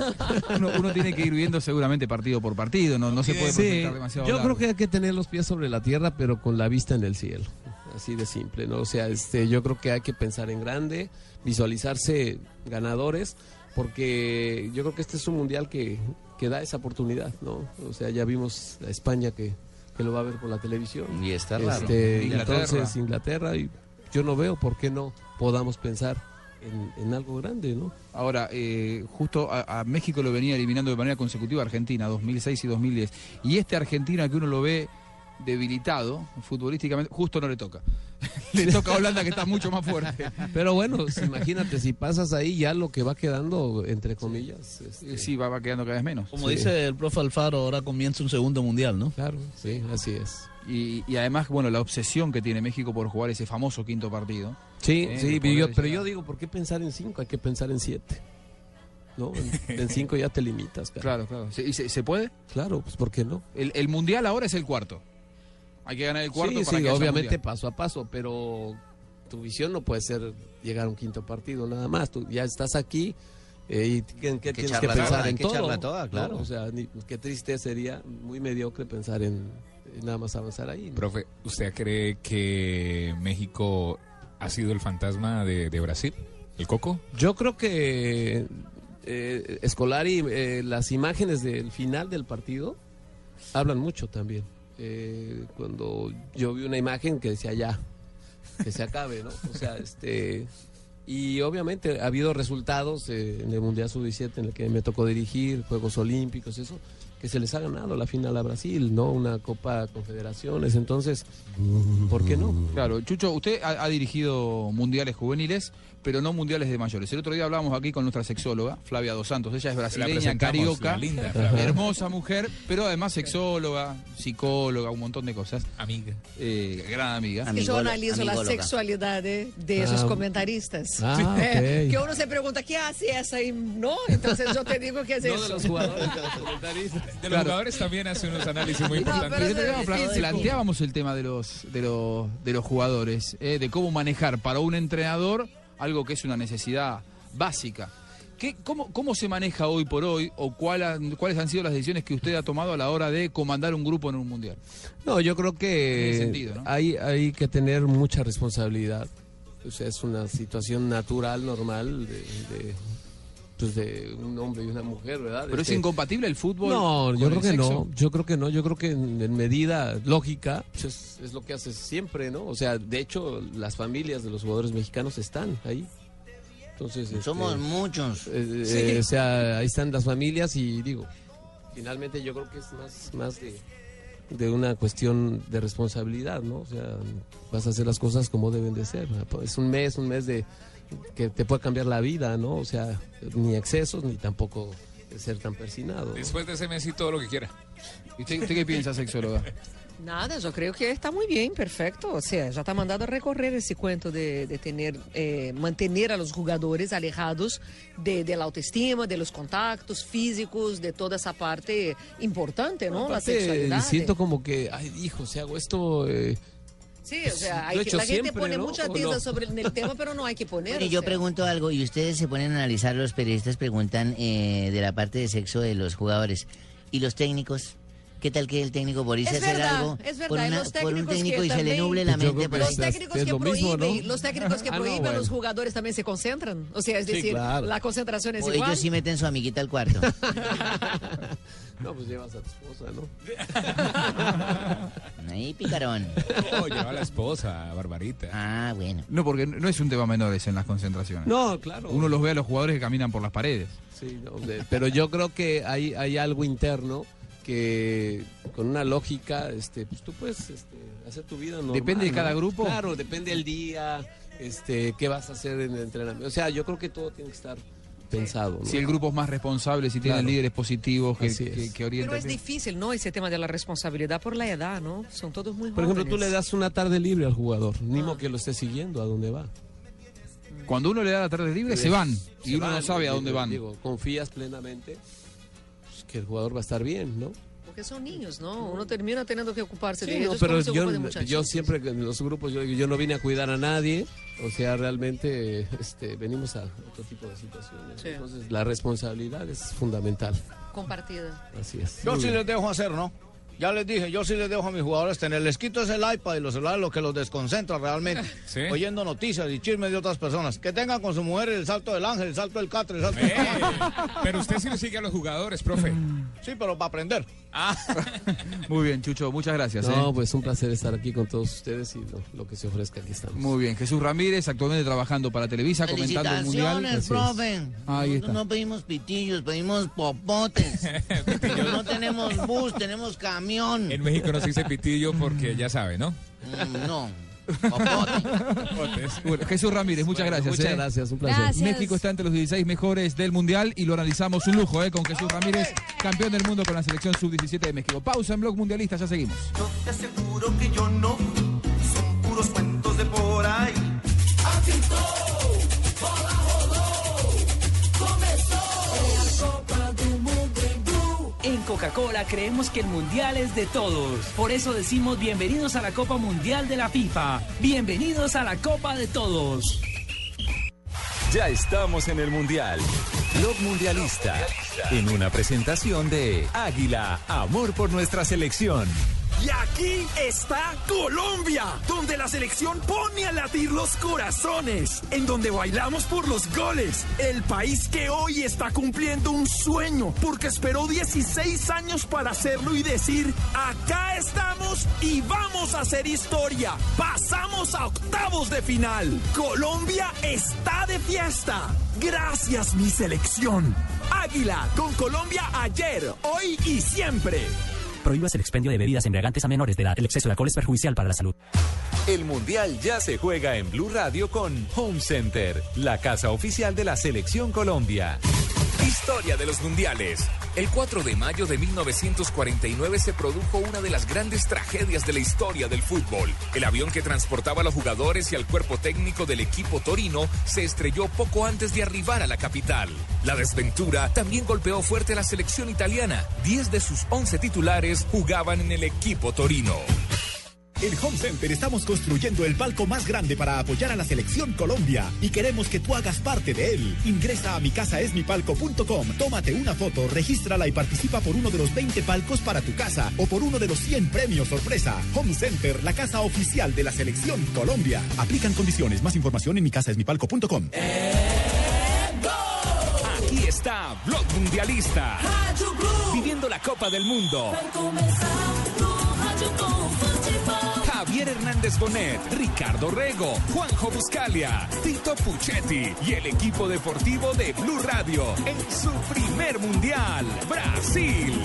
Uno, uno tiene que ir viendo seguramente partido por partido, no, no se puede Sí, proyectar demasiado yo largo. creo que hay que tener los pies sobre la tierra, pero con la vista en el cielo. Así de simple, ¿no? O sea, este, yo creo que hay que pensar en grande, visualizarse ganadores, porque yo creo que este es un mundial que, que da esa oportunidad, ¿no? O sea, ya vimos a España que, que lo va a ver por la televisión. Y está raro. Este, Inglaterra. Entonces, Inglaterra, y yo no veo por qué no podamos pensar en, en algo grande, ¿no? Ahora, eh, justo a, a México lo venía eliminando de manera consecutiva Argentina, 2006 y 2010. Y este Argentina que uno lo ve debilitado futbolísticamente, justo no le toca. le toca a Holanda que está mucho más fuerte. Pero bueno, si- imagínate, si pasas ahí ya lo que va quedando, entre comillas. este, Sí, va, va quedando cada vez menos. Como Sí. dice el profe Alfaro, ahora comienza un segundo mundial, ¿no? Claro, sí, así es. Y, y además, bueno, la obsesión que tiene México por jugar ese famoso quinto partido. Sí, Eh, sí, pero yo, pero digo, ¿por qué pensar en cinco? Hay que pensar en siete. ¿No? En, cinco ya te limitas, cara. Claro, claro. ¿Se, y se, se puede? Claro, pues ¿por qué no? El, el mundial ahora es el cuarto. Hay que ganar el cuarto sí, para sí, que obviamente mundial. paso a paso, pero tu visión no puede ser llegar a un quinto partido nada más. Tú ya estás aquí eh, y ¿qué, qué que tienes que pensar toda, hay en que todo? toda, ¿no? claro. O sea, ni- qué triste sería, muy mediocre pensar en, en nada más avanzar ahí. ¿no? Profe, ¿usted cree que México ha sido el fantasma de, de Brasil? ¿El Coco? Yo creo que eh, Escolari, eh, las imágenes del final del partido hablan mucho también. Eh, cuando yo vi una imagen que decía ya, que se acabe, ¿no? O sea, este. Y obviamente ha habido resultados eh, en el Mundial Sub-17 en el que me tocó dirigir, Juegos Olímpicos, eso, que se les ha ganado la final a Brasil, ¿no? Una Copa Confederaciones, entonces, ¿por qué no? Claro, Chucho, usted ha, ha dirigido mundiales juveniles, pero no mundiales de mayores. El otro día hablábamos aquí con nuestra sexóloga, Flavia Dos Santos. Ella es brasileña, carioca, linda hermosa mujer, pero además sexóloga, psicóloga, un montón de cosas. Amiga. Eh, gran amiga. Que yo analizo la sexualidad de, esos Ah. comentaristas. Ah, Eh, que uno se pregunta, ¿qué hace esa? Y no, entonces yo te digo que es No eso. de los jugadores, de los comentaristas. De los jugadores también hace unos análisis muy No, importantes. físico. planteábamos el tema de los de los de los jugadores, eh, de cómo manejar para un entrenador algo que es una necesidad básica. ¿Qué, cómo, ¿Cómo se maneja hoy por hoy o cuál han- cuáles han sido las decisiones que usted ha tomado a la hora de comandar un grupo en un mundial? No, yo creo que ese sentido, ¿no? hay, hay que tener mucha responsabilidad. O sea, es una situación natural, normal, de, de, pues de un hombre y una mujer, ¿verdad? ¿Pero es Este, incompatible el fútbol? No, con yo creo el que sexo? no. Yo creo que no. Yo creo que en, en medida lógica pues es, es lo que haces siempre, ¿no? O sea, de hecho, las familias de los jugadores mexicanos están ahí. Entonces, este, Somos muchos. eh, Sí. eh, o sea, ahí están las familias y digo, finalmente yo creo que es más, más de, de una cuestión de responsabilidad, ¿no? O sea, vas a hacer las cosas como deben de ser. Es un mes, un mes de, que te puede cambiar la vida, ¿no? O sea, ni excesos ni tampoco ser tan persinado. Después de ese mes y todo lo que quiera. ¿Y usted, usted qué piensa, sexóloga? Nada, yo creo que está muy bien, perfecto. O sea, ya está mandado a recorrer ese cuento de, de tener, eh, mantener a los jugadores alejados de, de, la autoestima, de los contactos físicos, de toda esa parte importante, ¿no? Aparte, la sexualidad. Siento como que, ay, hijo, si hago esto... Eh, Sí, o sea, hay que, la gente siempre, pone ¿no? mucha ¿O tiza no? sobre el tema, pero no hay que poner. Bueno, yo sea. pregunto algo, y ustedes se ponen a analizar, los periodistas preguntan eh, de la parte de sexo de los jugadores. ¿Y los técnicos? ¿Qué tal que el técnico por irse Es a hacer verdad, algo es verdad, por, una- los por un técnicos técnico que y se le nuble la mente? pues, Los técnicos que lo mismo, prohíben, ¿no? los técnicos que Ah, no, prohíben, bueno. los jugadores también se concentran. O sea, es Sí, decir, claro. la concentración es o igual. ellos sí meten su amiguita al cuarto. no, pues llevas a tu esposa, ¿no? Ahí, picarón. Oh, lleva a la esposa, Barbarita. Ah, bueno. No, porque no es un tema menor ese en las concentraciones. No, claro. Uno los ve a los jugadores que caminan por las paredes. Sí, no, pero yo creo que hay, hay algo interno que con una lógica, este, pues tú puedes este, hacer tu vida normal. Depende de ¿no? cada grupo. Claro, depende del día, este, qué vas a hacer en el entrenamiento. O sea, yo creo que todo tiene que estar pensado. ¿no? Si el grupo es más responsable, si tienen Claro. líderes positivos que, que Pero orientan. es difícil, ¿no? Ese tema de la responsabilidad por la edad, ¿no? Son todos muy Por ejemplo, tú le das una tarde libre al jugador, ni Ah. modo que lo esté siguiendo a dónde va. Cuando uno le da la tarde libre, se van. Y uno no sabe a dónde van. Digo, confías plenamente que el jugador va a estar bien, ¿no? Porque son niños, ¿no? Uno termina teniendo que ocuparse Sí, de no, ellos pero como se yo, de yo siempre en los grupos, yo, yo no vine a cuidar a nadie, o sea, realmente este, venimos a otro tipo de situaciones. Sí. Entonces, la responsabilidad es fundamental. Compartida. Así es. Yo Muy sí bien. les dejo hacer, ¿no? Ya les dije, yo sí les dejo a mis jugadores tener. Les quito ese el iPad y los celulares, lo que los desconcentra realmente. Sí. Oyendo noticias y chismes de otras personas. Que tengan con su mujer el salto del ángel, el salto del catre, el salto Eh, del... pero usted sí le sigue a los jugadores, profe. Sí, pero para aprender. Ah, Muy bien, Chucho, muchas gracias. No, ¿eh? pues un placer estar aquí con todos ustedes y lo, lo que se ofrezca aquí estamos. Muy bien, Jesús Ramírez, actualmente trabajando para Televisa, comentando el Mundial. Profe. Ahí Nosotros está. no pedimos pitillos, pedimos popotes. no tenemos bus, tenemos camión. en México no se dice pitillo porque ya sabe, ¿no? Mm, no. Bueno, Jesús Ramírez, muchas Bueno, gracias. Muchas ¿eh? gracias, un placer. Gracias. México está entre los 16 mejores del Mundial y lo analizamos un lujo, ¿eh? Con Jesús Ramírez, campeón del mundo con la selección sub-17 de México. Pausa en Blog Mundialista, ya seguimos. Yo te aseguro que yo no son puros cuentos de por ahí. En Coca-Cola creemos que el mundial es de todos. Por eso decimos bienvenidos a la Copa Mundial de la FIFA. Bienvenidos a la Copa de Todos. Ya estamos en el Mundial. Blog Mundialista. En una presentación de Águila, amor por nuestra selección. Y aquí está Colombia, donde la selección pone a latir los corazones, en donde bailamos por los goles. El país que hoy está cumpliendo un sueño, porque esperó 16 años para hacerlo y decir, acá estamos y vamos a hacer historia. Pasamos a octavos de final. Colombia está de fiesta. Gracias mi selección. Águila, con Colombia ayer, hoy y siempre. Prohíbas el expendio de bebidas embriagantes a menores de edad. El exceso de alcohol es perjudicial para la salud. El Mundial ya se juega en Blue Radio con Home Center, la casa oficial de la selección Colombia. Historia de los mundiales. El 4 de mayo de 1949 se produjo una de las grandes tragedias de la historia del fútbol. El avión que transportaba a los jugadores y al cuerpo técnico del equipo torino se estrelló poco antes de arribar a la capital. La desventura también golpeó fuerte a la selección italiana. 10 de sus 11 titulares jugaban en el equipo torino. En Home Center estamos construyendo el palco más grande para apoyar a la selección Colombia y queremos que tú hagas parte de él. Ingresa a micasaesmipalco.com, tómate una foto, regístrala y participa por uno de los 20 palcos para tu casa o por uno de los 100 premios sorpresa. Home Center, la casa oficial de la selección Colombia. Aplican condiciones. Más información en micasaesmipalco.com. Aquí está Blog Mundialista. Viviendo la Copa del Mundo. Javier Hernández Bonet, Ricardo Rego, Juanjo Buscalia, Tito Puchetti y el equipo deportivo de Blue Radio en su primer mundial, Brasil.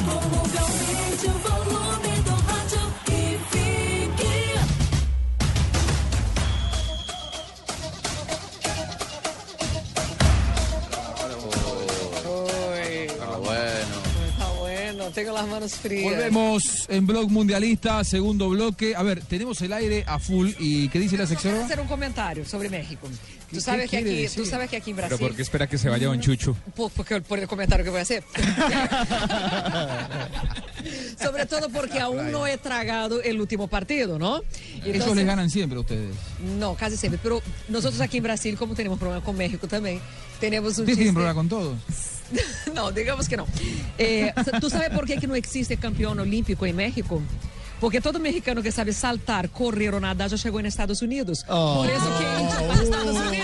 Tengo las manos frías. Volvemos en Blog Mundialista, segundo bloque. A ver, tenemos el aire a full. ¿Y qué dice la Quiero sección? hacer un comentario sobre México. ¿Qué Tú sabes, que aquí, decir? tú sabes que aquí en Brasil... Pero ¿por qué espera que se vaya Don Chucho? Por, porque- por el comentario que voy a hacer. Sobre todo porque aún no he tragado el último partido, ¿no? Ellos Entonces- les ganan siempre a ustedes. No, casi siempre. Pero nosotros aquí en Brasil, como tenemos problema con México también, tenemos un ¿Ustedes chiste. tienen problema con todo? No, digamos que no. Eh, ¿Tú sabes por qué que no existe campeón olímpico en México? Porque todo mexicano que sabe saltar, correr o nadar ya llegó en Estados Unidos. Oh. Por eso que hincha para Estados Unidos.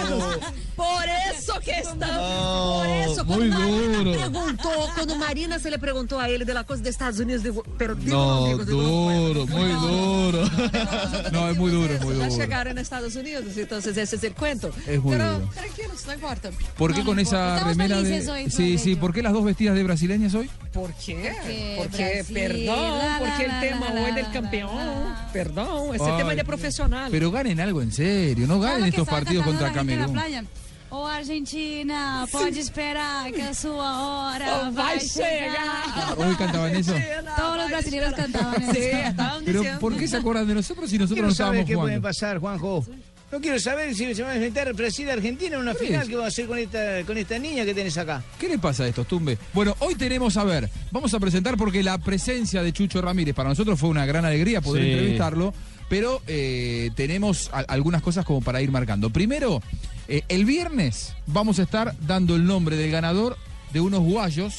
Que está. por eso, muy cuando Marina duro. preguntó, cuando Marina se le preguntó a él de la cosa de Estados Unidos, digo, pero No, digo, duro, muy duro. No, es muy duro, es muy duro. llegaron a Estados Unidos, entonces ese es el cuento. Es muy pero duro. tranquilos, no importa. ¿Por qué No, con no esa remera de.? hoy, Sí, sí, ¿por qué las dos vestidas de brasileñas hoy? ¿Por qué? Porque Porque, Brasil, perdón, la, porque el tema la, hoy del campeón, perdón, ese Ay, tema de profesional. Pero ganen algo en serio, no ganen estos partidos contra Camerún. O Argentina, pode esperar que a sua hora Oh, vai chegar. Hoy cantaban eso. Todos los brasileños cantaban eso. Sí, estaban Pero diciendo. ¿por qué se acuerdan de nosotros si nosotros Quiero no saber estábamos qué puede pasar, Juanjo. No quiero saber si se va a enfrentar Brasil a Argentina en una ¿Qué final es? que va a hacer con esta, con esta niña que tenés acá. ¿Qué le pasa a estos, Tumbe? Bueno, hoy tenemos, a ver, vamos a presentar porque la presencia de Chucho Ramírez para nosotros fue una gran alegría poder Sí. entrevistarlo, pero eh, tenemos a- algunas cosas como para ir marcando. Primero, eh, el viernes vamos a estar dando el nombre del ganador de unos guayos.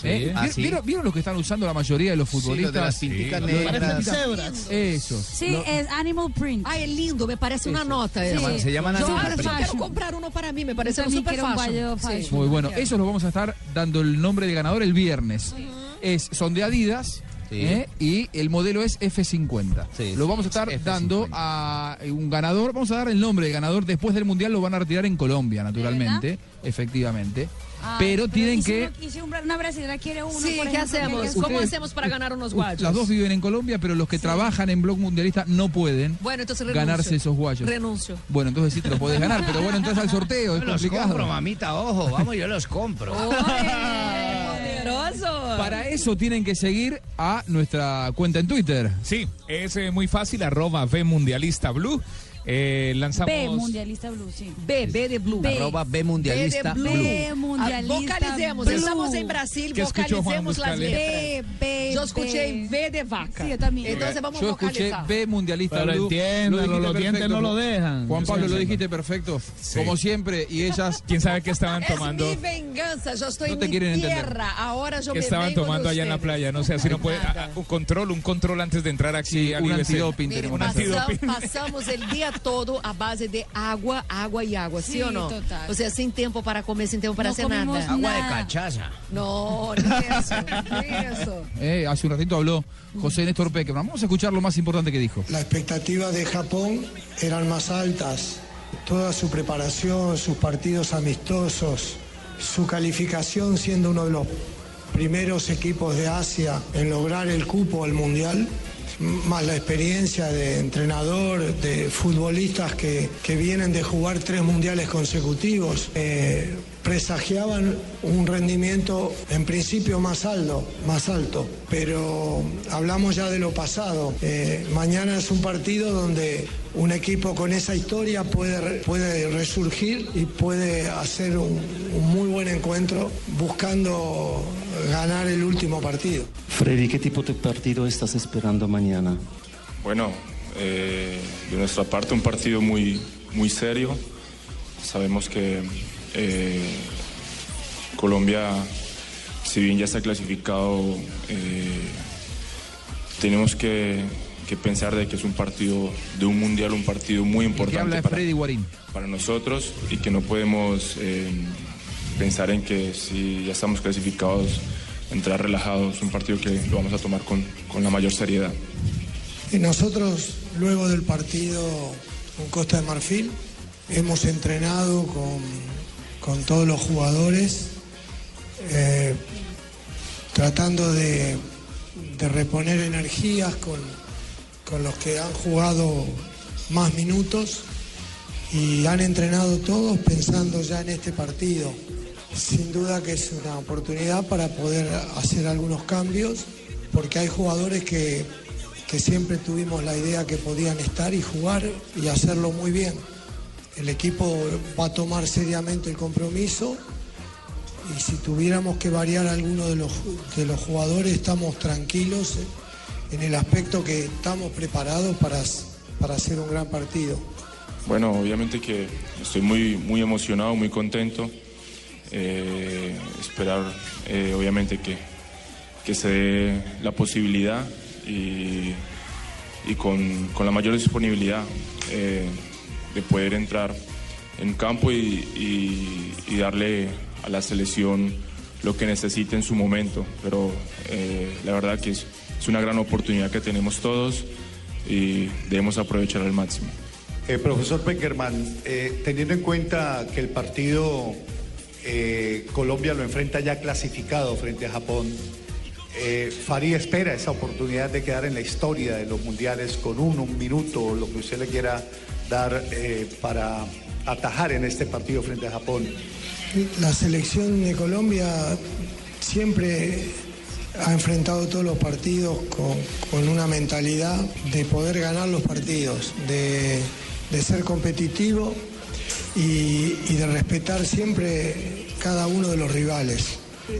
Sí. ¿eh? Ah, ¿Vi- sí. ¿Vieron, vieron los que están usando la mayoría de los Sí, lo futbolistas? de las pinticas Lo de negras. Cebras. Eso. Sí, Lo- es Animal Print. Ay, es lindo, me parece una nota. Se eso. llaman- se llaman yo, Animal yo Print. quiero comprar uno para mí, me parece también super un fashion. Sí. Muy bueno, eso lo vamos a estar dando el nombre de ganador el viernes. es, son de Adidas Sí. ¿eh? y el modelo es F50. Sí, lo vamos a estar F50. dando a un ganador, vamos a dar el nombre del ganador después del Mundial, lo van a retirar en Colombia, naturalmente, efectivamente. Ay, pero tienen y si que... uno- y si un- una brasileña quiere uno, Sí, por ¿qué hacemos? ¿Cómo Ustedes- hacemos para ganar unos guayos? Las dos viven en Colombia, pero los que trabajan en Blog Mundialista no pueden Bueno, entonces renuncio. ganarse esos guayos. Renuncio. Bueno, entonces sí te lo podés ganar, pero bueno, entras al sorteo, es Yo los complicado. compro, mamita, ojo, vamos, yo los compro. Poderoso. Para eso tienen que seguir a nuestra cuenta en Twitter. Sí, es eh, muy fácil, arroba Mundialista Blue. Eh, lanzamos... B, Mundialista Blue, sí. B, B de Blue. B. Arroba B Mundialista B de Blue. B, Mundialista Vocalicemos, Blue. estamos en Brasil, ¿Qué escuchó Juan vocalicemos las letras. B, B, Yo escuché B. De vaca. Sí, yo también. Entonces vamos Yo a escuché vocalizar. B Mundialista Pero Blue. entiéndalo, dijiste los dientes no lo dejan. Juan Pablo, lo dijiste perfecto. Como siempre, y ellas... ¿Quién sabe qué estaban Es tomando? mi venganza, yo estoy No te en mi quieren entender. tierra, ahora yo ¿Qué me estaban tomando allá en la playa? No sé, así no puede... Ah, un control, un control antes de entrar aquí un antidoping. pasamos el día todo a base de agua, agua y agua, ¿sí, Sí, o no? total. O sea, sin tiempo para comer, sin tiempo para No hacer comimos nada. Agua de Nada. cachaza. No, ni eso, ni eso. Eh, hace un ratito habló José Néstor Peckerman. Vamos a escuchar lo más importante que dijo. Las expectativas de Japón eran más altas. Toda su preparación, sus partidos amistosos, su calificación siendo uno de los primeros equipos de Asia en lograr el cupo al Mundial, más la experiencia de entrenador, de futbolistas que, que vienen de jugar tres mundiales consecutivos, eh, presagiaban un rendimiento en principio más alto, más alto. Pero hablamos ya de lo pasado. Eh, mañana es un partido donde un equipo con esa historia puede, puede resurgir y puede hacer un muy buen encuentro buscando ganar el último partido. Freddy, ¿qué tipo de partido estás esperando mañana? Bueno, eh, de nuestra parte un partido muy, muy serio. Sabemos que eh, Colombia, si bien ya está clasificado, eh, tenemos que, que pensar de que es un partido de un mundial, un partido muy importante para, Freddy Guarín. para nosotros y que no podemos eh, pensar en que si ya estamos clasificados, entrar relajados, un partido que lo vamos a tomar con, con la mayor seriedad. Y nosotros, luego del partido con Costa de Marfil, hemos entrenado con, con todos los jugadores, eh, tratando de, de reponer energías con, con los que han jugado más minutos y han entrenado todos pensando ya en este partido. Sin duda que es una oportunidad para poder hacer algunos cambios, porque hay jugadores que, que siempre tuvimos la idea que podían estar y jugar y hacerlo muy bien. El equipo va a tomar seriamente el compromiso y si tuviéramos que variar alguno de los, de los jugadores estamos tranquilos en el aspecto que estamos preparados para, para hacer un gran partido. Bueno, obviamente que estoy muy, muy emocionado, muy contento. Eh, esperar, eh, obviamente, que, que se dé la posibilidad y, y con, con la mayor disponibilidad eh, de poder entrar en campo y, darle a la selección lo que necesite en su momento. Pero la verdad que es, es una gran oportunidad que tenemos todos y debemos aprovechar al máximo. Eh, profesor Peckerman, eh, teniendo en cuenta que el partido eh, Colombia lo enfrenta ya clasificado frente a Japón, eh, Faría espera esa oportunidad de quedar en la historia de los mundiales con uno, un minuto, lo que usted le quiera dar eh, para atajar en este partido frente a Japón. La selección de Colombia siempre ha enfrentado todos los partidos con, una mentalidad de poder ganar los partidos, de, ser competitivo y de respetar siempre cada uno de los rivales.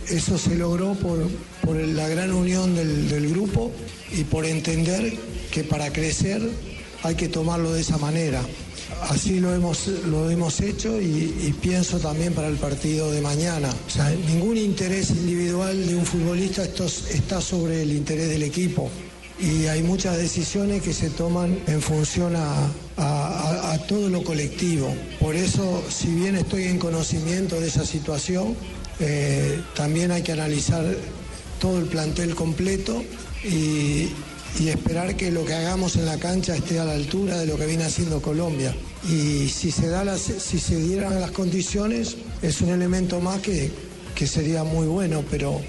Eso se logró por, por la gran unión del, del grupo y por entender que para crecer hay que tomarlo de esa manera. Así lo hemos, lo hemos hecho y, pienso también para el partido de mañana. O sea, ningún interés individual de un futbolista está sobre el interés del equipo. Y hay muchas decisiones que se toman en función a, todo lo colectivo. Por eso, si bien estoy en conocimiento de esa situación, eh, también hay que analizar todo el plantel completo y, esperar que lo que hagamos en la cancha esté a la altura de lo que viene haciendo Colombia. Y si se, da si se dieran las condiciones, es un elemento más que, que sería muy bueno, pero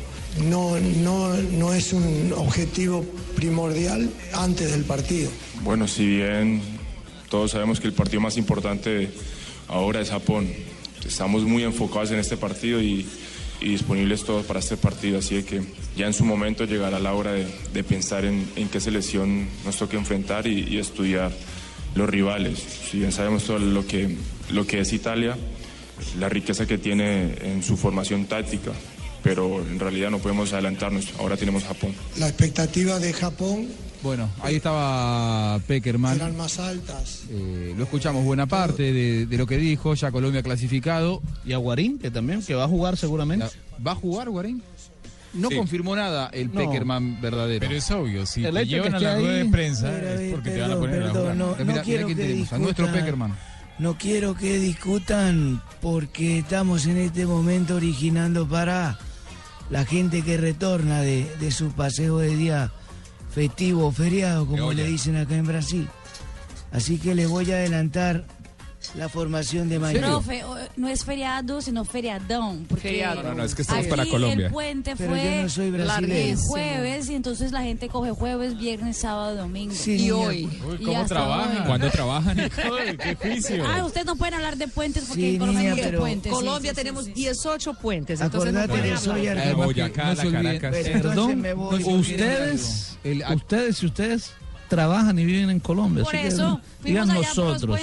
no, no, no es un objetivo primordial antes del partido. Bueno, si bien todos sabemos que el partido más importante ahora es Japón, estamos muy enfocados en este partido y, disponibles todos para este partido, así que ya en su momento llegará la hora de, pensar en, qué selección nos toca enfrentar y, y estudiar los rivales. Si bien sabemos todo lo que, lo que es Italia, la riqueza que tiene en su formación táctica, pero en realidad no podemos adelantarnos, ahora tenemos Japón. La expectativa de Japón Bueno, ahí estaba Peckerman. eran más altas. Eh, lo escuchamos buena parte de, de lo que dijo, ya Colombia clasificado. Y a Guarín, que también, que va a jugar seguramente. ¿Va a jugar Guarín? No Sí. confirmó nada el No. Peckerman verdadero. Pero es obvio, si El te llevan que a la rueda de prensa Mira, es porque te van a perdón, poner a perdón, jugar. no, Mira, no mira quiero quién que tenemos, a nuestro Peckerman. No quiero que discutan porque estamos en este momento originando para la gente que retorna de, de su paseo de día festivo o feriado, como le dicen acá en Brasil. Así que les voy a adelantar la formación de mañana. Profe, no es feriado, sino feriadón. Porque Feriado. No, no, es que estamos aquí para Colombia. El puente Pero fue yo no soy brasileño. el jueves y entonces la gente coge jueves, viernes, sábado, domingo. Sí, y hoy. Uy, Y ¿cómo trabajan? ¿Cuándo trabajan? ¡Qué juicio! Ah, ustedes no pueden hablar de puentes porque Sí, en Colombia niña, hay puentes. Colombia sí, sí, tenemos sí. 18 puentes, Acordate pueden que soy hablar. argentino. Boyacá, no la se olviden- Caracas. Perdón, ustedes, ustedes, si ustedes trabajan y viven en Colombia. Por así que, eso, digan por los nosotros.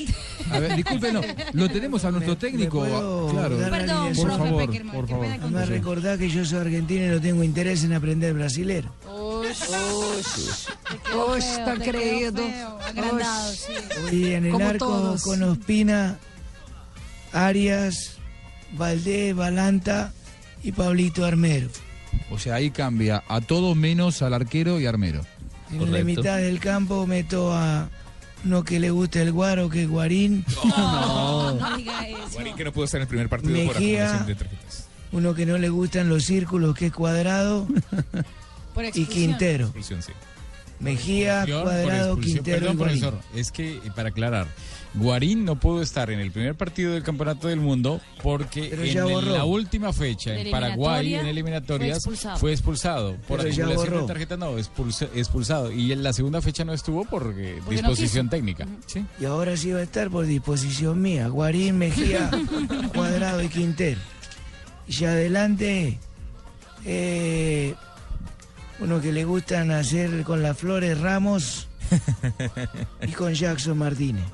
A ver, discúlpenos, lo tenemos a nuestro técnico. puedo claro. Perdón? Por profe favor, Peckerman, por favor. pena con Además, recordad que yo soy argentino y no tengo interés en aprender brasilero. Uy, está te quedó creído. Y en el Como arco todos. con Ospina, Arias, Valdés, Balanta y Pablito Armero. O sea, ahí cambia a todo menos al arquero y armero. En la Correcto. mitad del campo meto a uno que le gusta el guaro, que es Guarín. No, no diga eso. Guarín que no pudo estar en el primer partido por Mejía. acumulación de tarjetas. Uno que no le gustan los círculos, que es Cuadrado. Por y. Quintero. Sí. Mejía, por Cuadrado, expulsión. Quintero Perdón, y Guarín. profesor, es que, eh, para aclarar, Guarín no pudo estar en el primer partido del Campeonato del Mundo porque en el- la última fecha en Paraguay, en eliminatorias, fue expulsado. fue expulsado. Por acumulación de tarjeta no, expulsa- expulsado. Y en la segunda fecha no estuvo por eh, no disposición técnica. Sí. Y ahora sí va a estar por disposición mía. Guarín, Mejía, Cuadrado y Quintero. y adelante, eh, uno que le gustan hacer con las flores Ramos y con Jackson Martínez.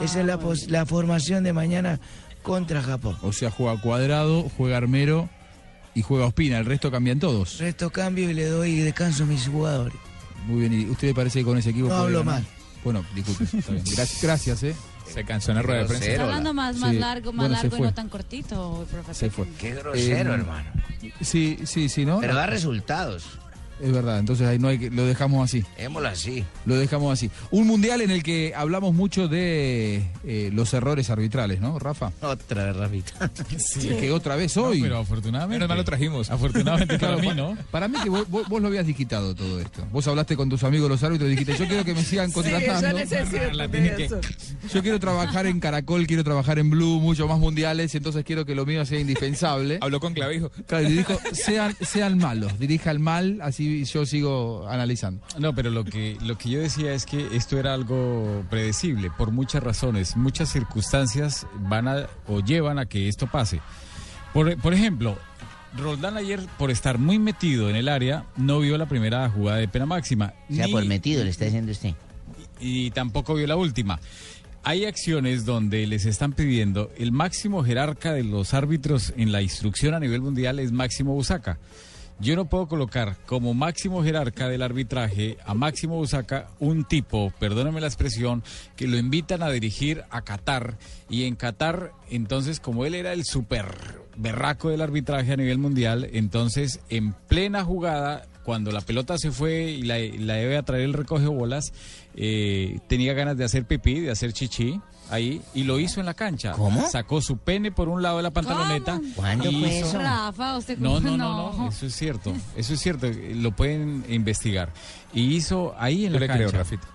Esa es la, pos- la formación de mañana contra Japón. O sea, juega Cuadrado, juega Armero y juega Ospina. El resto cambian todos. Resto cambio y le doy descanso a mis jugadores. Muy bien. ¿Y usted le parece que con ese equipo No hablo ganar? mal. Bueno, disculpe. está bien. Gracias, gracias, ¿eh? Se cansó en la rueda de prensa. Está hablando más, más Sí. largo, más Bueno, se largo y fue. no tan cortito, profesor. Se fue. Qué grosero, Eh, hermano. Sí, sí, sí, ¿no? Pero da resultados. Es verdad, entonces ahí no hay que, lo dejamos así. Démoslo así. Lo dejamos así. Un mundial en el que hablamos mucho de eh, los errores arbitrales, ¿no, Rafa? Otra vez, Rafita. Es que otra vez hoy. No, pero afortunadamente. Menos mal lo trajimos. Afortunadamente para mí, ¿no? Para mí que vos, vos- vos lo habías digitado todo esto. Vos hablaste con tus amigos los árbitros y dijiste, yo quiero que me sigan contratando. La tiene que- Yo quiero trabajar en Caracol, quiero trabajar en Blue, mucho más mundiales, y entonces quiero que lo mío sea indispensable. Habló con Clavijo. Claro, y dijo, sean, sean malos, dirija el mal, así yo sigo analizando. No, pero lo que, lo que yo decía es que esto era algo predecible por muchas razones. Muchas circunstancias van a o llevan a que esto pase. Por, por ejemplo, Roldán ayer, por estar muy metido en el área, no vio la primera jugada de pena máxima. O sea, ni- por metido le está diciendo usted. y tampoco vio la última. Hay acciones donde les están pidiendo el máximo jerarca de los árbitros en la instrucción a nivel mundial es Máximo Busaca. Yo no puedo colocar como máximo jerarca del arbitraje a Máximo Busaca un tipo, perdóname la expresión, que lo invitan a dirigir a Qatar. Y en Qatar, entonces como él era el super berraco del arbitraje a nivel mundial, entonces en plena jugada cuando la pelota se fue y la, la debe a traer el recoge bolas, eh, tenía ganas de hacer pipí, de hacer chichi ahí y lo hizo en la cancha. ¿Cómo? Sacó su pene por un lado de la pantaloneta. ¿Cuándo y fue hizo- eso? Rafa, usted No, no, no, no, eso es cierto, eso es cierto, lo pueden investigar. Y hizo ahí en Yo la le creo, cancha. Rafita.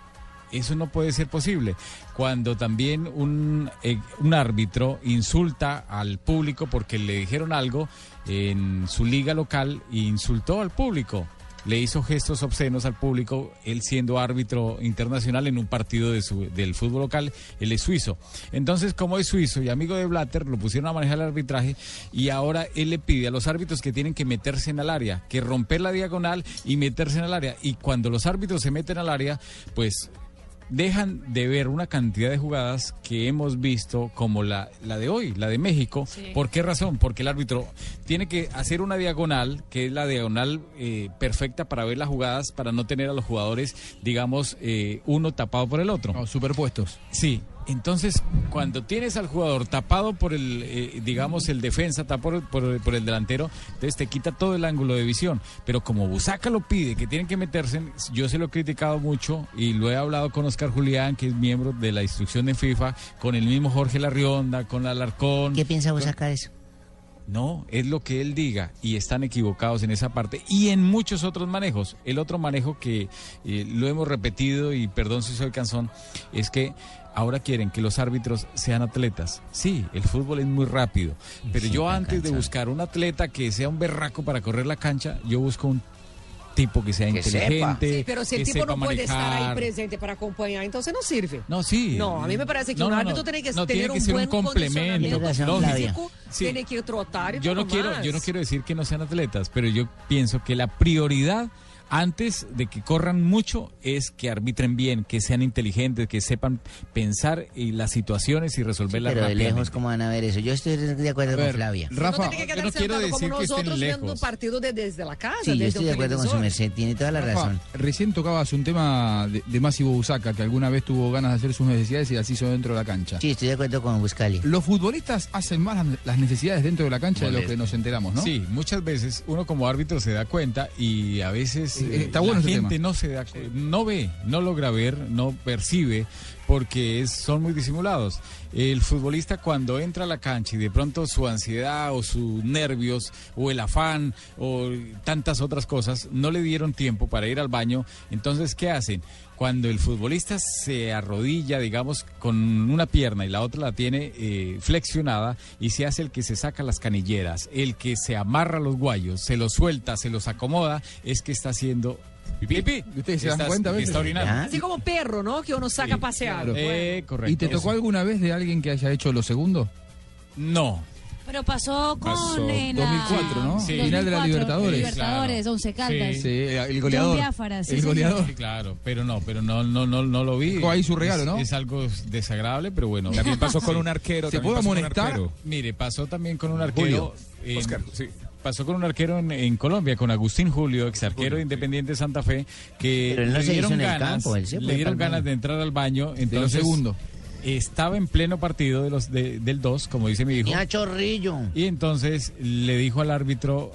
Eso no puede ser posible. Cuando también un, eh, un árbitro insulta al público porque le dijeron algo en su liga local e insultó al público. Le hizo gestos obscenos al público, él siendo árbitro internacional en un partido de su- del fútbol local, él es suizo. Entonces, como es suizo y amigo de Blatter, lo pusieron a manejar el arbitraje y ahora él le pide a los árbitros que tienen que meterse en el área, que romper la diagonal y meterse en el área. Y cuando los árbitros se meten al área, pues dejan de ver una cantidad de jugadas que hemos visto como la, la de hoy, la de México. Sí. ¿Por qué razón? Porque el árbitro tiene que hacer una diagonal, que es la diagonal eh, perfecta para ver las jugadas, para no tener a los jugadores, digamos, eh, uno tapado por el otro. superpuestos. Sí. Entonces, cuando tienes al jugador tapado por el, eh, digamos, el defensa, tapado por, por- por el delantero, entonces te quita todo el ángulo de visión. Pero como Busaca lo pide, que tienen que meterse, yo se lo he criticado mucho y lo he hablado con Oscar Julián, que es miembro de la instrucción de FIFA, con el mismo Jorge Larrionda, con Alarcón. ¿Qué piensa Busaca de eso? no, es lo que él diga y están equivocados en esa parte y en muchos otros manejos. El otro manejo que eh, lo hemos repetido y perdón si soy cansón, es que ahora quieren que los árbitros sean atletas. Sí, el fútbol es muy rápido, pero Sí, yo antes de buscar un atleta que sea un berraco para correr la cancha, yo busco un tipo que sea Que inteligente, Sí, pero si el que tipo no puede estar ahí presente para acompañar, entonces no sirve. No, sí. No, a mí me parece que No, un no, árbitro no. tiene que No, tener tiene que un ser un buen complemento. físico, Sí. tiene que trotar y yo no quiero yo no quiero decir que no sean atletas pero yo pienso que la prioridad antes de que corran mucho es que arbitren bien que sean inteligentes que sepan pensar en las situaciones y resolverlas Pero de lejos. ¿cómo van a ver eso? Yo estoy de acuerdo con Flavia. Rafa, no yo no quiero decir que estén nosotros viendo lejos. partido de- desde la casa, Sí, yo estoy de acuerdo con su merced, tiene toda la Rafa, razón. Recién tocabas un tema de, de Máximo Busaca, que alguna vez tuvo ganas de hacer sus necesidades y las hizo dentro de la cancha. Sí, estoy de acuerdo con Buscali. Los futbolistas hacen más las- las necesidades dentro de la cancha de lo que nos enteramos, ¿no? Sí, muchas veces uno como árbitro se da cuenta y a veces Eh, está la gente tema. no se da, no ve, no logra ver, no percibe porque es- son muy disimulados. El futbolista cuando entra a la cancha y de pronto su ansiedad o sus nervios o el afán o tantas otras cosas no le dieron tiempo para ir al baño, entonces ¿qué hacen? Cuando el futbolista se arrodilla, digamos, con una pierna y la otra la tiene eh, flexionada y se hace el que se saca las canilleras, el que se amarra los guayos, se los suelta, se los acomoda, es que está haciendo pipí. ¿Ustedes se dan cuenta está orinando. Así como perro, ¿no? Que uno saca a pasear. Eh, correcto. ¿Y te tocó alguna vez de alguien que haya hecho lo segundo? No. Pero pasó con Pasó en la- 2004, ¿no? Sí. Final de la 2004, Libertadores. Libertadores, Once Caldas. Sí, el goleador. Biafara, sí, el goleador. Sí, claro, pero no, pero no, no, no, no lo vi. Dejó ahí su regalo, Es- ¿no? Es, algo desagradable, pero bueno. También pasó con un arquero, ¿Se también puede pasó con un amonestar? arquero. Mire, pasó también con un arquero. Julio. en- Oscar, Pasó con un arquero en, en Colombia, con Agustín Julio, ex arquero de Independiente Santa Fe, que no le dieron en el ganas, campo, le dieron ganas de entrar al baño. Entonces, segundo. Estaba en pleno partido de los de- del 2, como dice mi hijo. Mira, chorrillo. Y entonces le dijo al árbitro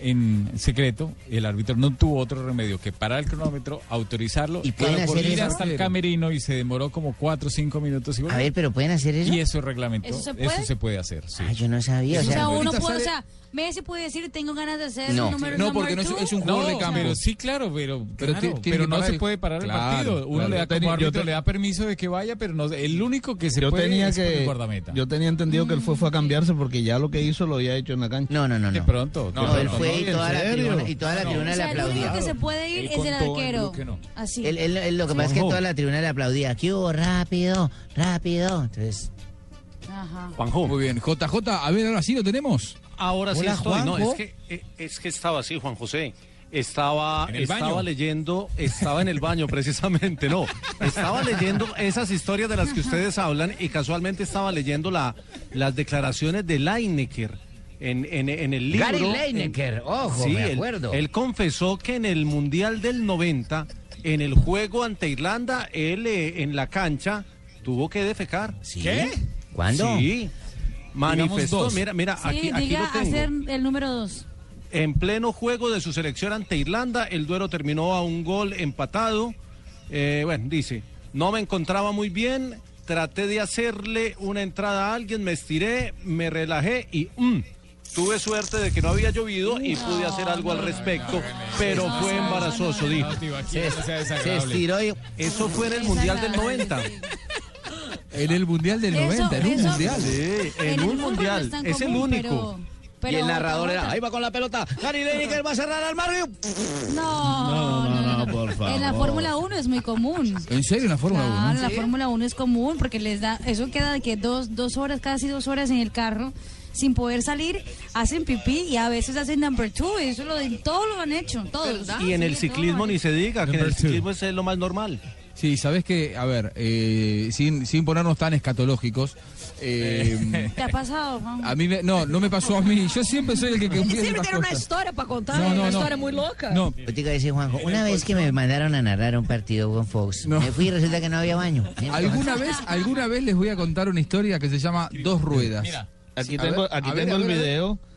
en secreto, y el árbitro no tuvo otro remedio que parar el cronómetro, autorizarlo, ¿Y pueden hacer ir eso? hasta el camerino y se demoró como 4 o 5 minutos. Y A ver, pero ¿pueden hacer eso? Y eso es reglamento. ¿Eso ¿Eso se puede? hacer, sí. Ah, yo no sabía. O O sea, sea, uno puede, o sea, Messi puede decir, tengo ganas de hacer No. el número No, porque no es, un jugador No, de campo. pero sí, claro, pero, Pero claro, pero no se puede parar el partido. Uno claro. le da tenía- como yo árbitro, te- le da permiso de que vaya, pero no, el único que se yo puede tenía es por el que guardameta. yo tenía entendido que él fue fue a cambiarse porque ya lo que hizo lo había hecho en la cancha. no, no, no, De no. pronto. de No, él pronto, fue y ¿en toda la tribuna, y toda la No, tribuna le sea, el único aplaudía. que se puede ir Él es el arquero. que no. Así. Él- él- él- lo que pasa es que toda la tribuna le aplaudía. Aquí hubo rápido, rápido. Entonces, Ajá. Juanjo. Muy bien. JJ, a ver, ahora sí lo tenemos. Ahora sí Hola, estoy. No, es que, eh, es que estaba así, Juan José. Estaba, ¿En el estaba leyendo, estaba en el baño precisamente, no. Estaba leyendo esas historias de las que ustedes hablan y casualmente estaba leyendo la, las declaraciones de Lineker en, en, en el libro. Gary en- Lineker, ojo, me él- acuerdo. Él, confesó que en el Mundial del 90, en el juego ante Irlanda, él eh, en la cancha tuvo que defecar. ¿Qué? ¿Cuándo? Sí. Manifestó, mira, mira, Sí, aquí, aquí diga lo tengo. hacer el número dos. En pleno juego de su selección ante Irlanda, el duelo terminó a un gol empatado. Eh, bueno, dice, no me encontraba muy bien, traté de hacerle una entrada a alguien, me estiré, me relajé y mm, tuve suerte de que no había llovido y pude hacer algo al respecto, pero fue embarazoso, dijo. Se, se estiró y... Eso fue en el Mundial del 90. En el Mundial del Eso- 90, en un Mundial. Sí, en un Mundial. Es el único. Pero- y el narrador era, ahí va con la pelota, Gary Lineker va a cerrar al Mario. No, No, no, no, por favor. En la Fórmula 1 es muy común. ¿En serio en la Fórmula 1? Claro, la Fórmula 1 es común porque les da, eso queda de que dos, dos horas, casi dos horas en el carro sin poder salir, hacen pipí y a veces hacen number two, eso lo, todos lo han hecho, todos. Y en el Sí, ciclismo ni se diga, que en el two. ciclismo es lo más normal. Sí, sabes que, a ver, eh, sin, sin ponernos tan escatológicos, eh, ¿Te ha pasado, Juan? a mí me- no, no me pasó a mí. Yo siempre soy el que, que siempre tiene una historia para contar, No, no, una no. historia muy loca. No, Yo te iba a decir, Juanjo, una vez que me mandaron a narrar un partido con Fox, No. me fui y resulta que no había baño. alguna vez, alguna vez les voy a contar una historia que se llama Dos Ruedas. Aquí A tengo, ver, aquí ver, tengo a el ver, ver. video ¿Qué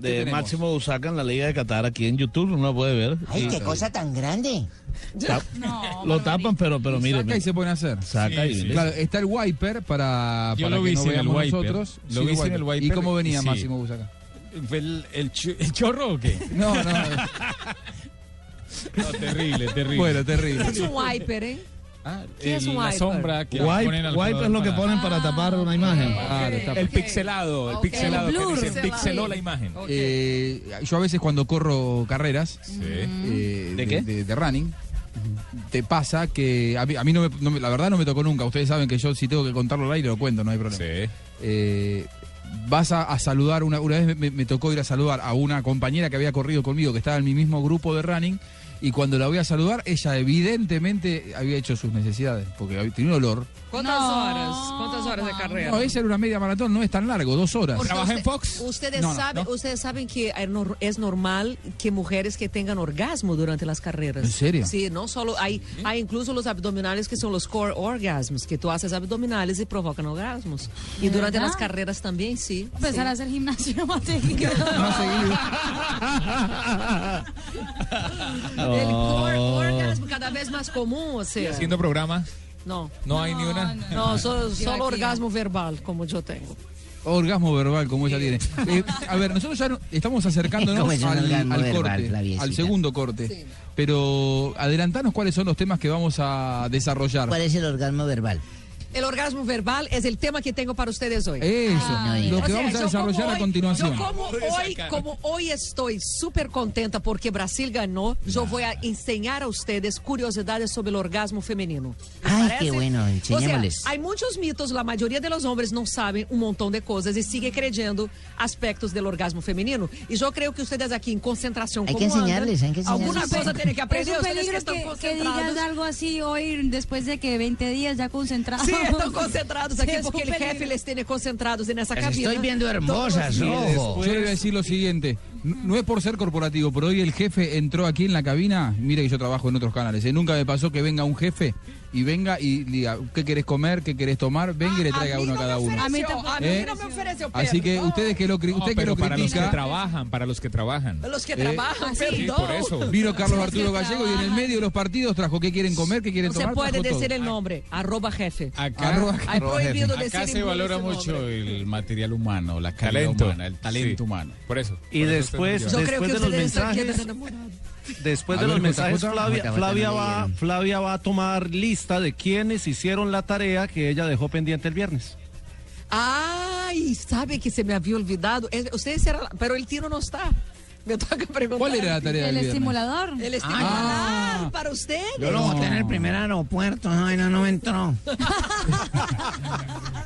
de tenemos? Máximo Busaca en la Liga de Qatar aquí en YouTube, uno lo puede ver. Ay, qué cosa tan grande. Lo tapan, pero, pero mire, Saca y se pueden hacer. saca y mire. Claro, está el wiper para, Yo para lo que vi no sin el veamos wiper. nosotros. Lo Sí, vi el wiper. ¿Y cómo venía Sí. Máximo Busaca? ¿Fue el, el chorro o qué? No, no. No, terrible, terrible. bueno, terrible. Es un wiper, ¿eh? Ah, ¿Qué es el- un la wiper? sombra que Wipe, ponen al wipe es lo que ponen para tapar una imagen. Está- El pixelado, el pixelado El que blur. dicen, pixeló la imagen. Eh, yo a veces cuando corro carreras eh, ¿De qué? De, de running, te pasa que a mí, a mí no, me, no me- la verdad no me tocó nunca. Ustedes saben que yo si tengo que contarlo al aire lo cuento, no hay problema. Sí. Eh, vas a, a saludar, una, una vez me, me tocó ir a saludar a una compañera que había corrido conmigo, que estaba en mi mismo grupo de running, y cuando la voy a saludar, ella evidentemente había hecho sus necesidades, porque tenía un olor. ¿Cuántas No, horas? ¿Cuántas horas de carrera? No, esa era una media maratón, no es tan largo, dos horas. Porque ¿Trabaja en usted- Fox? Ustedes, No, saben, no. ustedes saben que es nor- es normal que mujeres que tengan orgasmo durante las carreras. ¿En serio? Sí, no solo hay, hay incluso los abdominales que son los core orgasms, que tú haces abdominales y provocan orgasmos. Y ¿De durante verdad? las carreras también, sí. Empezar a sí. hacer gimnasio más seguido. Más seguido. El core orgasm cada vez más común, o sea. Haciendo programas, No, no hay ni una. no, solo, solo orgasmo verbal, como yo tengo. Orgasmo verbal, como ella tiene. Eh, a ver, nosotros ya no- estamos acercándonos ¿Cómo es un al, orgasmo al verbal, corte, Flaviecita? al segundo corte. Pero adelantanos cuáles son los temas que vamos a desarrollar. ¿Cuál es el orgasmo verbal? El orgasmo verbal es el tema que tengo para ustedes hoy. Eso, lo que O sea, vamos a desarrollar como a hoy- continuación. Yo como hoy, como hoy estoy súper contenta porque Brasil ganó, yo voy a enseñar a ustedes curiosidades sobre el orgasmo femenino. ¿Les Ay, parece? qué bueno, O sea, enseñémosles. hay muchos mitos, la mayoría de los hombres no saben un montón de cosas y siguen creyendo aspectos del orgasmo femenino. Y yo creo que ustedes aquí en concentración, Hay que como andan, enseñarles, hay que alguna enseñarles. cosa tienen que aprender. Es un que peligro que, que concentrados. digas algo así hoy después de que 20 días ya concentrados. Sí, están concentrados aquí es porque el jefe les tiene concentrados en esa Las cabina. estoy viendo hermosas, Todos los días. ojo. Yo le voy a decir lo siguiente, no es por ser corporativo, pero hoy el jefe entró aquí en la cabina, mire que yo trabajo en otros canales, ¿eh? nunca me pasó que venga un jefe y venga y diga, ¿qué querés comer? ¿Qué querés tomar? Venga y le traiga uno a cada uno. A mí, a mí no me ofreció Así que ustedes que lo, cri- No, usted que lo para los que trabajan, para los que trabajan. Los que Eh, trabajan, sí, perdón. por eso. Vino Carlos Los Arturo Gallego y en el medio de los partidos trajo qué quieren comer, qué quieren No se tomar. puede decir el nombre, arroba jefe. Acá, Acá se valora mucho el material humano, la calidad Talento. humana, el talento Sí. humano. Por eso. Y por eso después, después que de los mensajes. Después A de ver, los mensajes. Flavia, va. Flavia va a tomar lista de quienes hicieron la tarea que ella dejó pendiente el viernes. Ay, sabe que se me había olvidado. Es- Ustedes eran, pero el tiro no está. Me toca preguntar. ¿Cuál era la tarea El del estimulador. El estimulador Ah. para ustedes. Yo lo boté en el primer aeropuerto, esa vaina no me entró.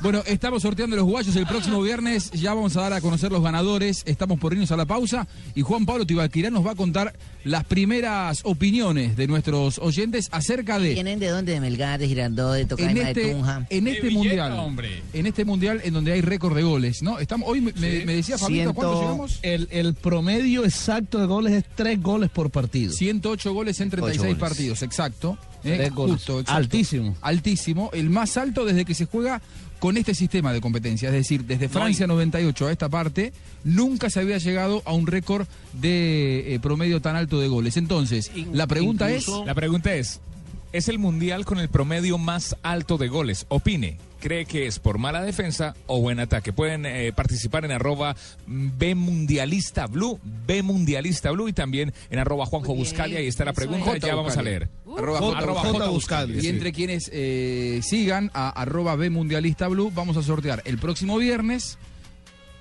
Bueno, estamos sorteando los guayos el próximo viernes. Ya vamos a dar a conocer los ganadores. Estamos por irnos a la pausa. Y Juan Pablo Tibaquirá nos va a contar las primeras opiniones de nuestros oyentes acerca de. ¿Vienen de dónde? De Melgar, de Girardot, de En Tocaima, de este, Tunja. en este mundial, en este mundial en donde hay récord de goles, ¿no? Estamos hoy me, decía Fabito, ¿cuántos llegamos? El, el promedio exacto de goles es tres goles por partido. 108 goles en 36 goles. partidos, exacto. Eh, Tres goles. justo, exacto. Altísimo. Altísimo, el más alto desde que se juega con este sistema de competencia. Es decir, desde Francia 98 a esta parte, nunca se había llegado a un récord de eh, promedio tan alto de goles. Entonces, la pregunta es... La pregunta es, ¿es el mundial con el promedio más alto de goles? Opine. ¿Cree que es por mala defensa o buen ataque? Pueden eh, participar en arroba B Mundialista Blue, B Mundialista Blue y también en arroba Juanjo Buscalia. Ahí está la pregunta, J. ya vamos a leer. Arroba J. J. Arroba J. J. Buscalia. Y sí. entre quienes eh, sigan a arroba B Mundialista Blue, vamos a sortear el próximo viernes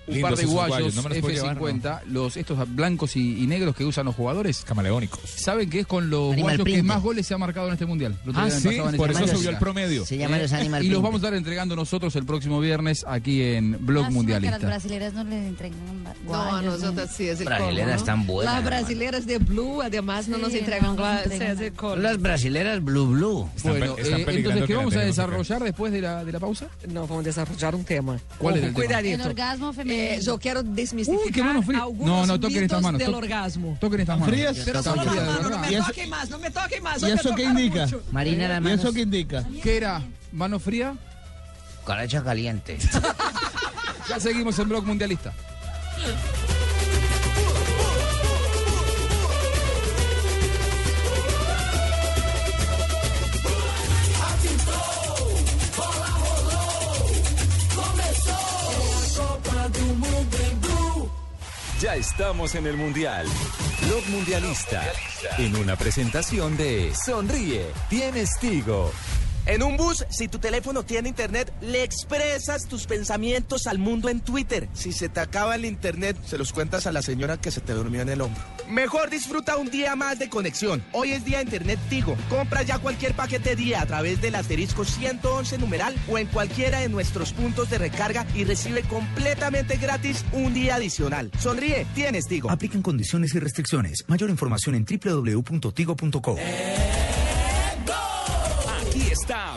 un Lindos par de guayos, guayos, no me los puedo llevar, F50, los, estos blancos y, y negros que usan los jugadores. Camaleónicos. ¿Saben que es con los Animal guayos que más goles se ha marcado en este mundial? Ah, sí, por eso subió el promedio. Se llaman los Animal Y los vamos a estar entregando nosotros el próximo viernes aquí en Blog que Mundialista. las brasileras no les entregan No, guayos, nosotros sí es el Brasileras tan buenas, Las brasileras de Blue, además, no Sí, nos no, entregan nos guayos. entregan. Las brasileras Blue Blue. Bueno, están eh, entonces, ¿qué vamos a desarrollar después de la, de la pausa? No, vamos a desarrollar un tema. ¿Cuál es el tema? El orgasmo femenino. Eh, yo quiero desmistificar Uy, qué mano fría. algunos No, no, toquen estas mitos manos. del to- orgasmo. Toquen estas manos. frías? Pero solo la frías, de mano, no me ¿Y toquen más, no me toquen más. ¿Y eso qué indica? mucho. Marina, las ¿Y manos. eso qué indica? ¿Qué era? ¿Mano fría? Caracha caliente. Ya seguimos en Blog Mundialista. Ya estamos en el Mundial. Blog Mundialista. En una presentación de Sonríe, tienes Tigo. En un bus, si tu teléfono tiene internet, le expresas tus pensamientos al mundo en Twitter. Si se te acaba el internet, se los cuentas a la señora que se te durmió en el hombro. Mejor disfruta un día más de conexión. Hoy es día internet Tigo. Compra ya cualquier paquete día a través del asterisco 111 numeral o en cualquiera de nuestros puntos de recarga y recibe completamente gratis un día adicional. Sonríe, tienes Tigo. Aplican condiciones y restricciones. Mayor información en www.tigo.co.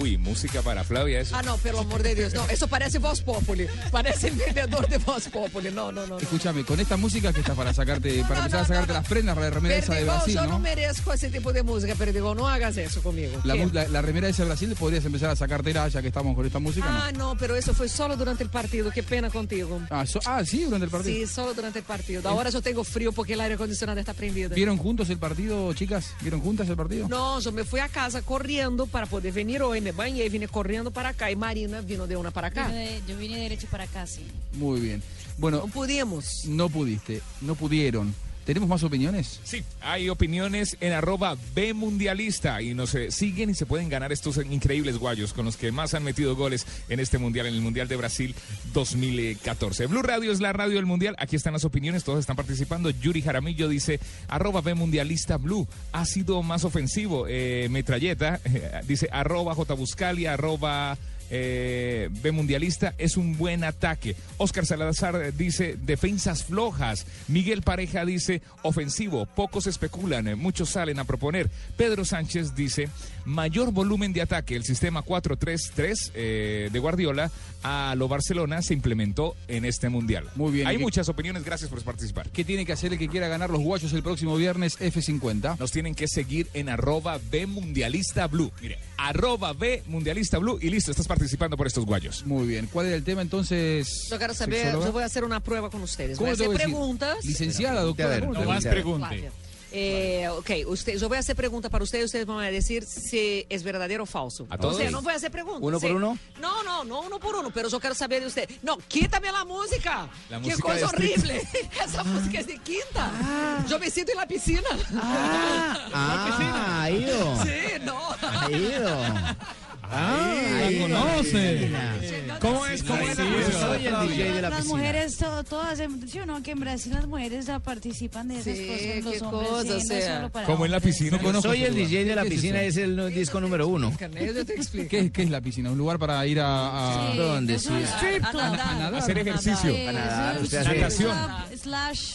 Uy, música para Flavia, eso. Ah, no, pelo amor de Dios, no, eso parece Voz Populi, parece vendedor de Voz Populi, no, no, no. no. Escúchame, con esta música que está para sacarte, para empezar a sacarte las prendas, la remera esa de Brasil, yo no ¿no? merezco ese tipo de música, Perdigón, no hagas eso conmigo. La, remera esa de Brasil podrías empezar a sacártela ya que estamos con esta música, ¿no? Ah, no, pero eso fue solo durante el partido, qué pena contigo. Ah, so- ah, sí, durante el partido. Sí, solo durante el partido. Ahora yo tengo frío porque el aire acondicionado está prendido. ¿Vieron juntos el partido, chicas? ¿Vieron juntas el partido? No, yo me fui a casa corriendo para poder venir hoy, me bañé, vine corriendo para acá y Marina vino de una para acá. Vine de- yo vine derecho para acá, sí. Muy bien. Bueno, No pudimos. no pudiste, no pudieron. ¿Tenemos más opiniones? Sí, hay opiniones en arroba B Mundialista y nos eh, siguen y se pueden ganar estos increíbles guayos con los que más han metido goles en este mundial, en el Mundial de Brasil 2014. Blue Radio es la radio del mundial. Aquí están las opiniones, todos están participando. Yuri Jaramillo dice arroba B Mundialista Blue. Ha sido más ofensivo. Eh, metralleta dice arroba J arroba eh, B Mundialista es un buen ataque. Oscar Salazar eh, dice defensas flojas. Miguel Pareja dice ofensivo. Pocos especulan, eh, muchos salen a proponer. Pedro Sánchez dice mayor volumen de ataque. El sistema 4-3-3 eh, de Guardiola a lo Barcelona se implementó en este mundial. Muy bien. Hay ¿Y qué- muchas opiniones. Gracias por participar. ¿Qué tiene que hacer el que quiera ganar los guayos el próximo viernes F50? Nos tienen que seguir en arroba B Mundialista Blue. Mire, arroba B Mundialista Blue y listo, estás participando por estos guayos. Muy bien. ¿Cuál era el tema entonces? Yo quiero saber, sexóloga? yo voy a hacer una prueba con ustedes. ¿Cómo Voy a hacer preguntas. Licenciada, doctora. A ver, ¿cómo te no más decir? Eh, ok, usted, yo voy a hacer preguntas para ustedes, ustedes van a decir si es verdadero o falso. ¿A O todos? sea, no voy a hacer preguntas. ¿Uno por uno? No, no, no uno por uno, pero yo quiero saber de usted. No, quítame la música. La Qué música cosa horrible. Esa música es de quinta. Yo me siento en la piscina. Ah, ha ido. Sí, no. Ha ido. Ah, la conoce. ¿Cómo es? ¿Cómo es? Sí, Soy el DJ de la las piscina. mujeres, to- todas, en- ¿sí o no? Que en Brasil las mujeres ah, participan de esas Sí, cosas. Los qué hombres, cosa, sí, no o es sea. solo para Como en la hombres. piscina. No conozco Soy ese el lugar. DJ de la ¿Qué es piscina, eso? es el disco número uno. Yo te explico. ¿Qué, qué es la piscina? ¿Un lugar para ir a...? a- Sí, ¿Dónde es un sí? strip club. A nadar. Hacer ejercicio. Sí, A nadar, es un usted strip hace- club Natación. slash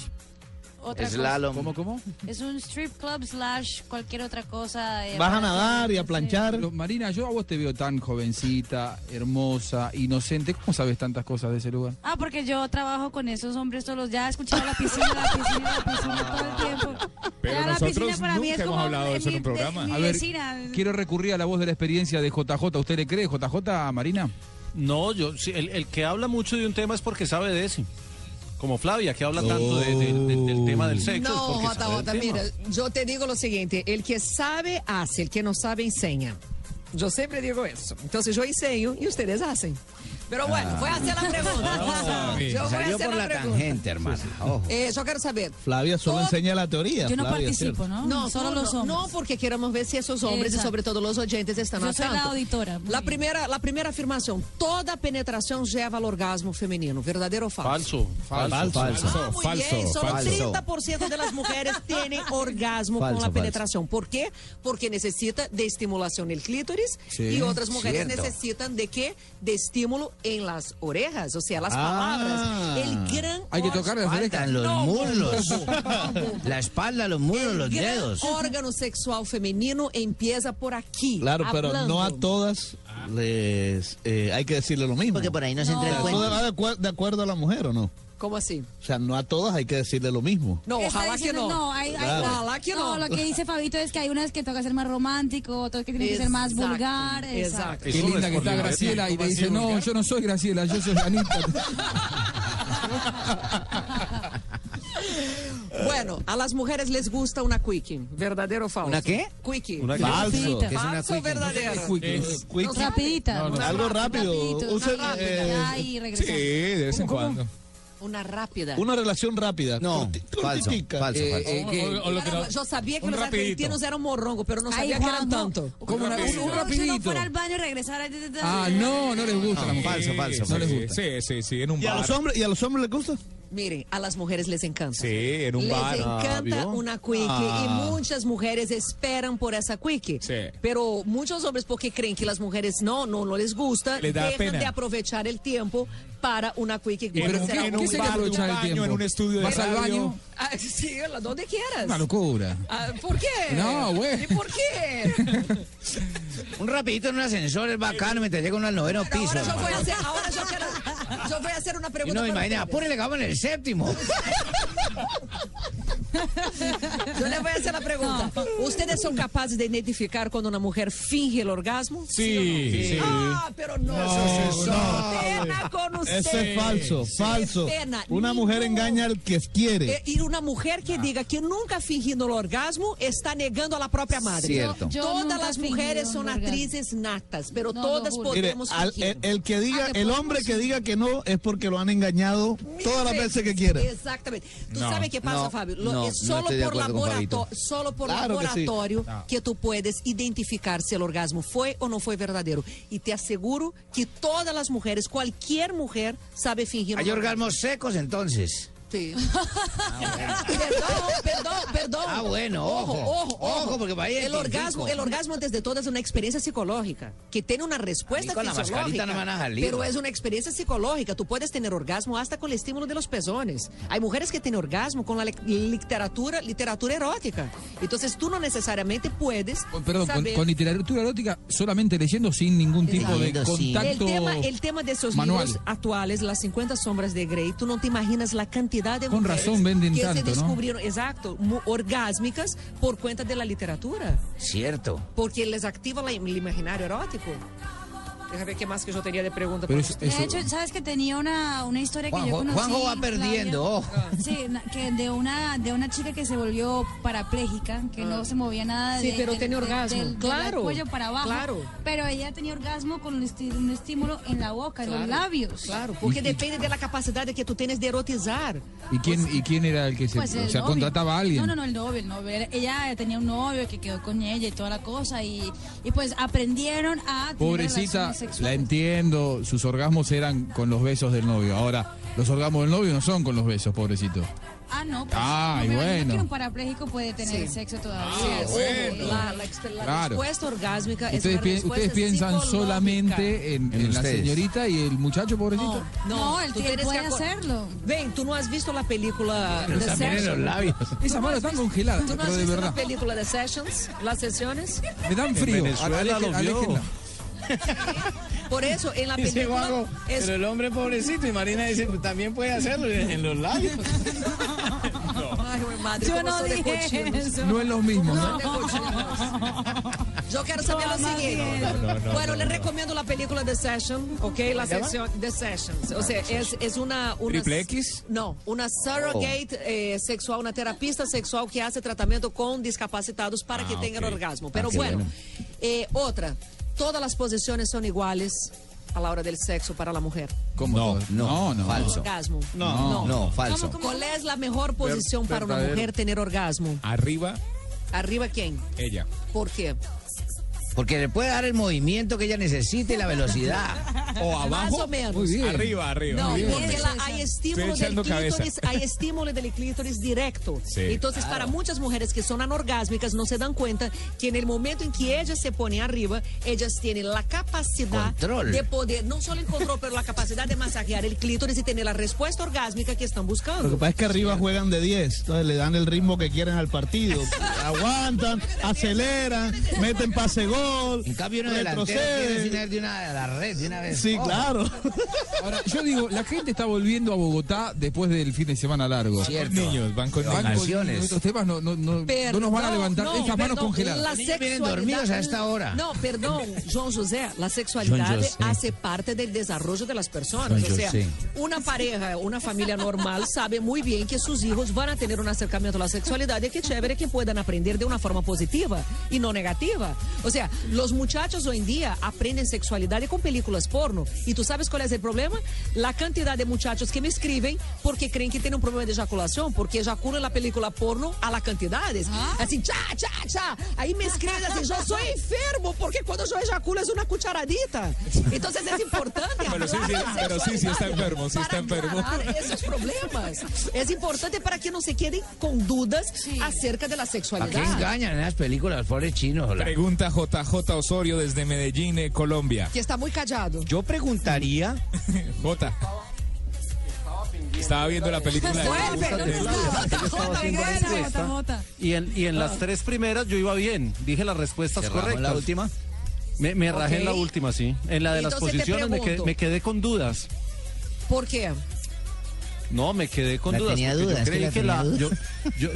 otra cosa. ¿Cómo, cómo? Es un strip club slash cualquier otra cosa. eh, Vas a nadar y a planchar. Lo- Marina, yo a vos te veo tan jovencita, hermosa, inocente. ¿Cómo sabes tantas cosas de ese lugar? Ah, porque yo trabajo con esos hombres todos. Ya he escuchado la piscina, la piscina, la piscina todo el tiempo. Pero ya la nosotros piscina para mí nunca es hemos como hablado de eso en un programa. mi A ver, quiero recurrir a la voz de la experiencia de JJ. ¿Usted le cree, JJ, Marina? No, yo, sí, el, el que habla mucho de un tema es porque sabe de ese. Como Flavia, que habla tanto de- de- de- del tema del sexo. No, tema. mira, yo te digo lo siguiente, el que sabe hace, el que no sabe enseña. Yo siempre digo eso. Entonces yo enseño y ustedes hacen. Pero bueno, voy a hacer la pregunta. Yo voy a hacer por la pregunta. tangente, hermana. Ojo. Eh, yo quiero saber. Flavia solo Todo- enseña la teoría. Yo no Flavia, participo, ¿cierto? ¿no? No, solo no, los no, hombres. no, porque queremos ver si esos hombres y Exacto. sobre todo los oyentes están Yo al soy la tanto. auditora, muy La bien. primera, la primera afirmación, toda penetración lleva al orgasmo femenino, ¿verdadero o falso? Falso. Falso. Falso. Ah, muy bien, solo falso. 30% de las mujeres tienen orgasmo Falso, con la falso. penetración. ¿Por qué? Porque necesita de estimulación del clítoris Sí, y otras mujeres cierto. necesitan de qué? De estímulo en las orejas, o sea, las Ah. palabras. El gran Hay que tocar las orejas. Los No, muslos. La espalda, los muslos, los el gran dedos. órgano sexual femenino empieza por aquí. Claro, pero hablando. no a todas les eh, hay que decirle lo mismo. Porque por ahí no se No. entra el Todo cuento. va de, acuer- de acuerdo a la mujer o no. ¿Cómo así? O sea, no a todas hay que decirle lo mismo. No, ojalá que no. No, hay, hay- Claro. Ojalá que no. lo que dice Fabito es que hay unas que toca ser más romántico, otras que tienen que ser más vulgar. exacto. Qué no linda es que está. Graciela y ¿Cómo le dice, no, vulgar? yo no soy Graciela, yo soy Anita. Bueno, a las mujeres les gusta una quickie, ¿verdadero o falso? ¿Una qué? Quickie. Una? Falso. Rapidita. ¿Qué es una Falso o quickie? verdadero. Es quick- Rapidita. No, no, algo rápido. Rapidito, Usen, eh, ya, y Sí, de vez en cuando. Una rápida. Una relación rápida. No, corti- falso, falso, Eh, falso. eh, ¿qué? O- o lo que no- Yo sabía que los rapidito. argentinos eran morrongos, pero no Ay, sabía que eran tanto. ¿Cómo una- un, Si rapidito? fuera al baño y regresar. Ah, no, no les gusta. Falso, falso. No les gusta. Sí, sí, sí, en un ¿Y a bar. los hombres, ¿Y a los hombres les gusta? Miren, a las mujeres les encanta. Sí, en un les bar. encanta Ah, ¿vio? una quickie Ah. y muchas mujeres esperan por esa quickie. Sí. Pero muchos hombres porque creen que las mujeres no, no, no les gusta, Les da dejan pena. de aprovechar el tiempo para una quickie. En un- en a un un bar, baño, un baño, en un estudio de ¿Vas al radio. baño? Ah, sí, donde quieras. Una locura. Ah, ¿Por qué? No, güey. ¿Y por qué? Un rapidito en un ascensor es bacano mientras llega uno al noveno piso. Ahora yo voy a hacer, ahora yo quiero, yo voy a hacer una Y pregunta. no, imagina, apúrele, vamos en el séptimo. Yo le voy a hacer la pregunta. ¿Ustedes son capaces de identificar cuando una mujer finge el orgasmo? Sí, sí. Ah, pero no, No, eso se no. Pena con usted. Eso es falso, falso. pena. Una mujer engaña al que quiere. Eh, Y una mujer que diga que nunca ha fingido el orgasmo está negando a la propia madre. Cierto. Yo Todas nunca las mujeres son actrices natas, pero No, todas juro. Mire, podemos al- fingir. el, el que diga, Ah, que el podemos hombre que fingir. diga que no es porque lo han engañado todas las veces que quiera. Exactamente. ¿Tú No, sabes qué pasa, no, Fabio? Lo- no, es no solo por, laborato- solo por Claro que sí. laboratorio No. que tú puedes identificar si el orgasmo fue o no fue verdadero. Y te aseguro que todas las mujeres, cualquier mujer, sabe fingir. Hay orgasmos secos entonces. Sí. perdón, perdón, perdón. Ah, bueno, ojo, ojo. ojo, ojo. Porque vaya el el orgasmo, tintico. el orgasmo antes de todo es una experiencia psicológica que tiene una respuesta con la fisiológica. no me van a salir, pero ¿no? es una experiencia psicológica. Tú puedes tener orgasmo hasta con el estímulo de los pezones. Hay mujeres que tienen orgasmo con la literatura, literatura erótica. Entonces tú no necesariamente puedes. Perdón, con, saber- con literatura erótica solamente leyendo sin ningún tipo de Leyendo, sí. contacto el tema, el tema de esos manual. libros actuales, las 50 sombras de Grey, tú no te imaginas la cantidad de Con mujeres razón venden que tanto, se ¿no? descubrieron, exacto, mu- orgásmicas por cuenta de la literatura, Cierto. porque les activa la- el imaginario erótico. Déjame ver qué más que yo tenía de pregunta. Pero eso- usted. De hecho, sabes que tenía una, una historia que yo Juanjo, conocí. Juanjo va perdiendo. Sí, que de una de una chica que se volvió parapléjica, que no se movía nada. Sí, de- pero del- tiene del- orgasmo. del- del Claro, cuello para abajo. claro. Pero ella tenía orgasmo con un, estímulo en la boca, en los Claro, labios. Claro, porque depende de la capacidad que tú tienes de erotizar. ¿Y quién, ¿Y quién era el que se Pues el o sea, novio. contrataba a alguien? No, no, no, el novio, el novio. Ella tenía un novio que quedó con ella y toda la cosa. Y, y pues aprendieron a. tener Pobrecita, sexuales. la entiendo, sus orgasmos eran con los besos del novio. Ahora, los orgasmos del novio no son con los besos, pobrecito. Ah, no. Pues, Ay, no, bueno. que un parapléjico puede tener Sí. sexo todavía. Sí, Sí, ojo, la, la la Claro. respuesta orgásmica es Ustedes, una pi- respuesta ustedes piensan solamente en, En en la señorita y el muchacho, pobrecito. No, el tú tío tienes puede que hacerlo. Ven, tú no has visto la película Pero The en los Sessions? labios. Esa mano está congelada, ¿Tú no has de visto verdad. la película de Sessions? Las sesiones. Me dan En frío. Venezuela lo vio. Por eso, en la Dice película... Juanjo, es- pero el hombre pobrecito y Marina dice, pues también puede hacerlo en los labios. Ay, mi madre, Yo no dije cochinos. eso. No es lo mismo, ¿no? Yo quiero saber lo siguiente. bueno, les recomiendo la película The Session, ¿ok? La sesión The Sessions. O sea, es, es una, una... ¿Triple X? No, una surrogate eh, sexual, una terapista sexual que hace tratamiento con discapacitados para que Ah, tengan orgasmo. Pero qué bueno, bueno. eh, otra, todas las posiciones son iguales a la hora del sexo para la mujer. ¿Cómo No, no, no, no. falso. Orgasmo. No, no, falso. ¿Cuál es la mejor posición para una mujer tener orgasmo? Arriba, ¿Arriba quién? ella. ¿Por qué? Porque le puede dar el movimiento que ella necesite y la velocidad. O Más abajo. o menos. Muy bien. Arriba, arriba. No, porque la- hay estímulo Estoy del clítoris, hay estímulo del clítoris directo. Sí, Entonces, para muchas mujeres que son anorgásmicas, no se dan cuenta que en el momento en que ellas se ponen arriba, ellas tienen la capacidad Control. de poder, no solo el control, pero la capacidad de masajear el clítoris y tener la respuesta orgásmica que están Lo que buscando. pasa es que arriba juegan de 10, entonces le dan el ritmo que quieren al partido. Aguantan, aceleran, meten pase gol, En cambio, uno delantero de una de la red de una vez. Sí, Oh. claro. Ahora, yo digo, la gente está volviendo a Bogotá después del fin de semana largo. Cierto. Niños, van con con Vacaciones. estos temas, no, no, no, no nos van a levantar no, esas manos perdón, congeladas. La niños vienen sexualidad- dormidos a esta hora. No, perdón, João José, la sexualidad José. hace parte del desarrollo de las personas. João o sea, José. una pareja, una familia normal sabe muy bien que sus hijos van a tener un acercamiento a la sexualidad y que chévere que puedan aprender de una forma positiva y no negativa. O sea, los muchachos hoy en día aprenden sexualidad con películas porno. ¿Y tú sabes cuál es el problema? La cantidad de muchachos que me escriben porque creen que tienen un problema de eyaculación, porque ejaculan la película porno a las cantidades. Así, cha, cha, cha. Ahí me escriben así, yo soy enfermo porque cuando yo ejaculo es una cucharadita. Entonces es importante Pero sí, sí, pero sí, sí está enfermo, sí está enfermo. esos problemas. Es importante para que no se queden con dudas acerca de la ¿A qué sexualidad. engañan en las películas, pobres chinos? la- JJ Osorio desde Medellín, eh, Colombia. Que está muy callado. Yo preguntaría. J. Estaba viendo la película de encuesta y en, y en las tres primeras yo iba bien. Dije las respuestas ¿Se rajó en correctas. la última? Me, me rajé en la última, sí. En la de las Entonces posiciones me quedé, pregunto. me quedé con dudas. ¿Por qué? No, me quedé con La dudas. tenía dudas, yo que creí la que la. yo-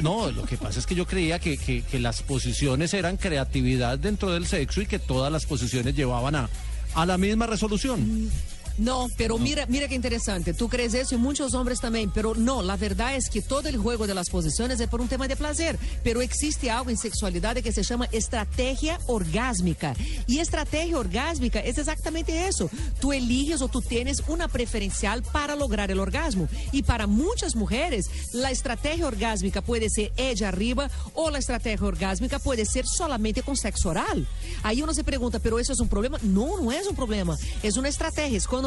no, lo que pasa es que yo creía que, que- que las posiciones eran creatividad dentro del sexo y que todas las posiciones llevaban a, a la misma resolución. No, pero mira, mira qué interesante. Tú crees eso y muchos hombres también, pero no, la verdad es que todo el juego de las posiciones es por un tema de placer, pero existe algo en sexualidad que se llama estrategia orgásmica. Y estrategia orgásmica es exactamente eso. Tú eliges o tú tienes una preferencial para lograr el orgasmo. Y para muchas mujeres, la estrategia orgásmica puede ser ella arriba o la estrategia orgásmica puede ser solamente con sexo oral. Ahí uno se pregunta, ¿pero eso es un problema? No, no es un problema. Es una estrategia. Es cuando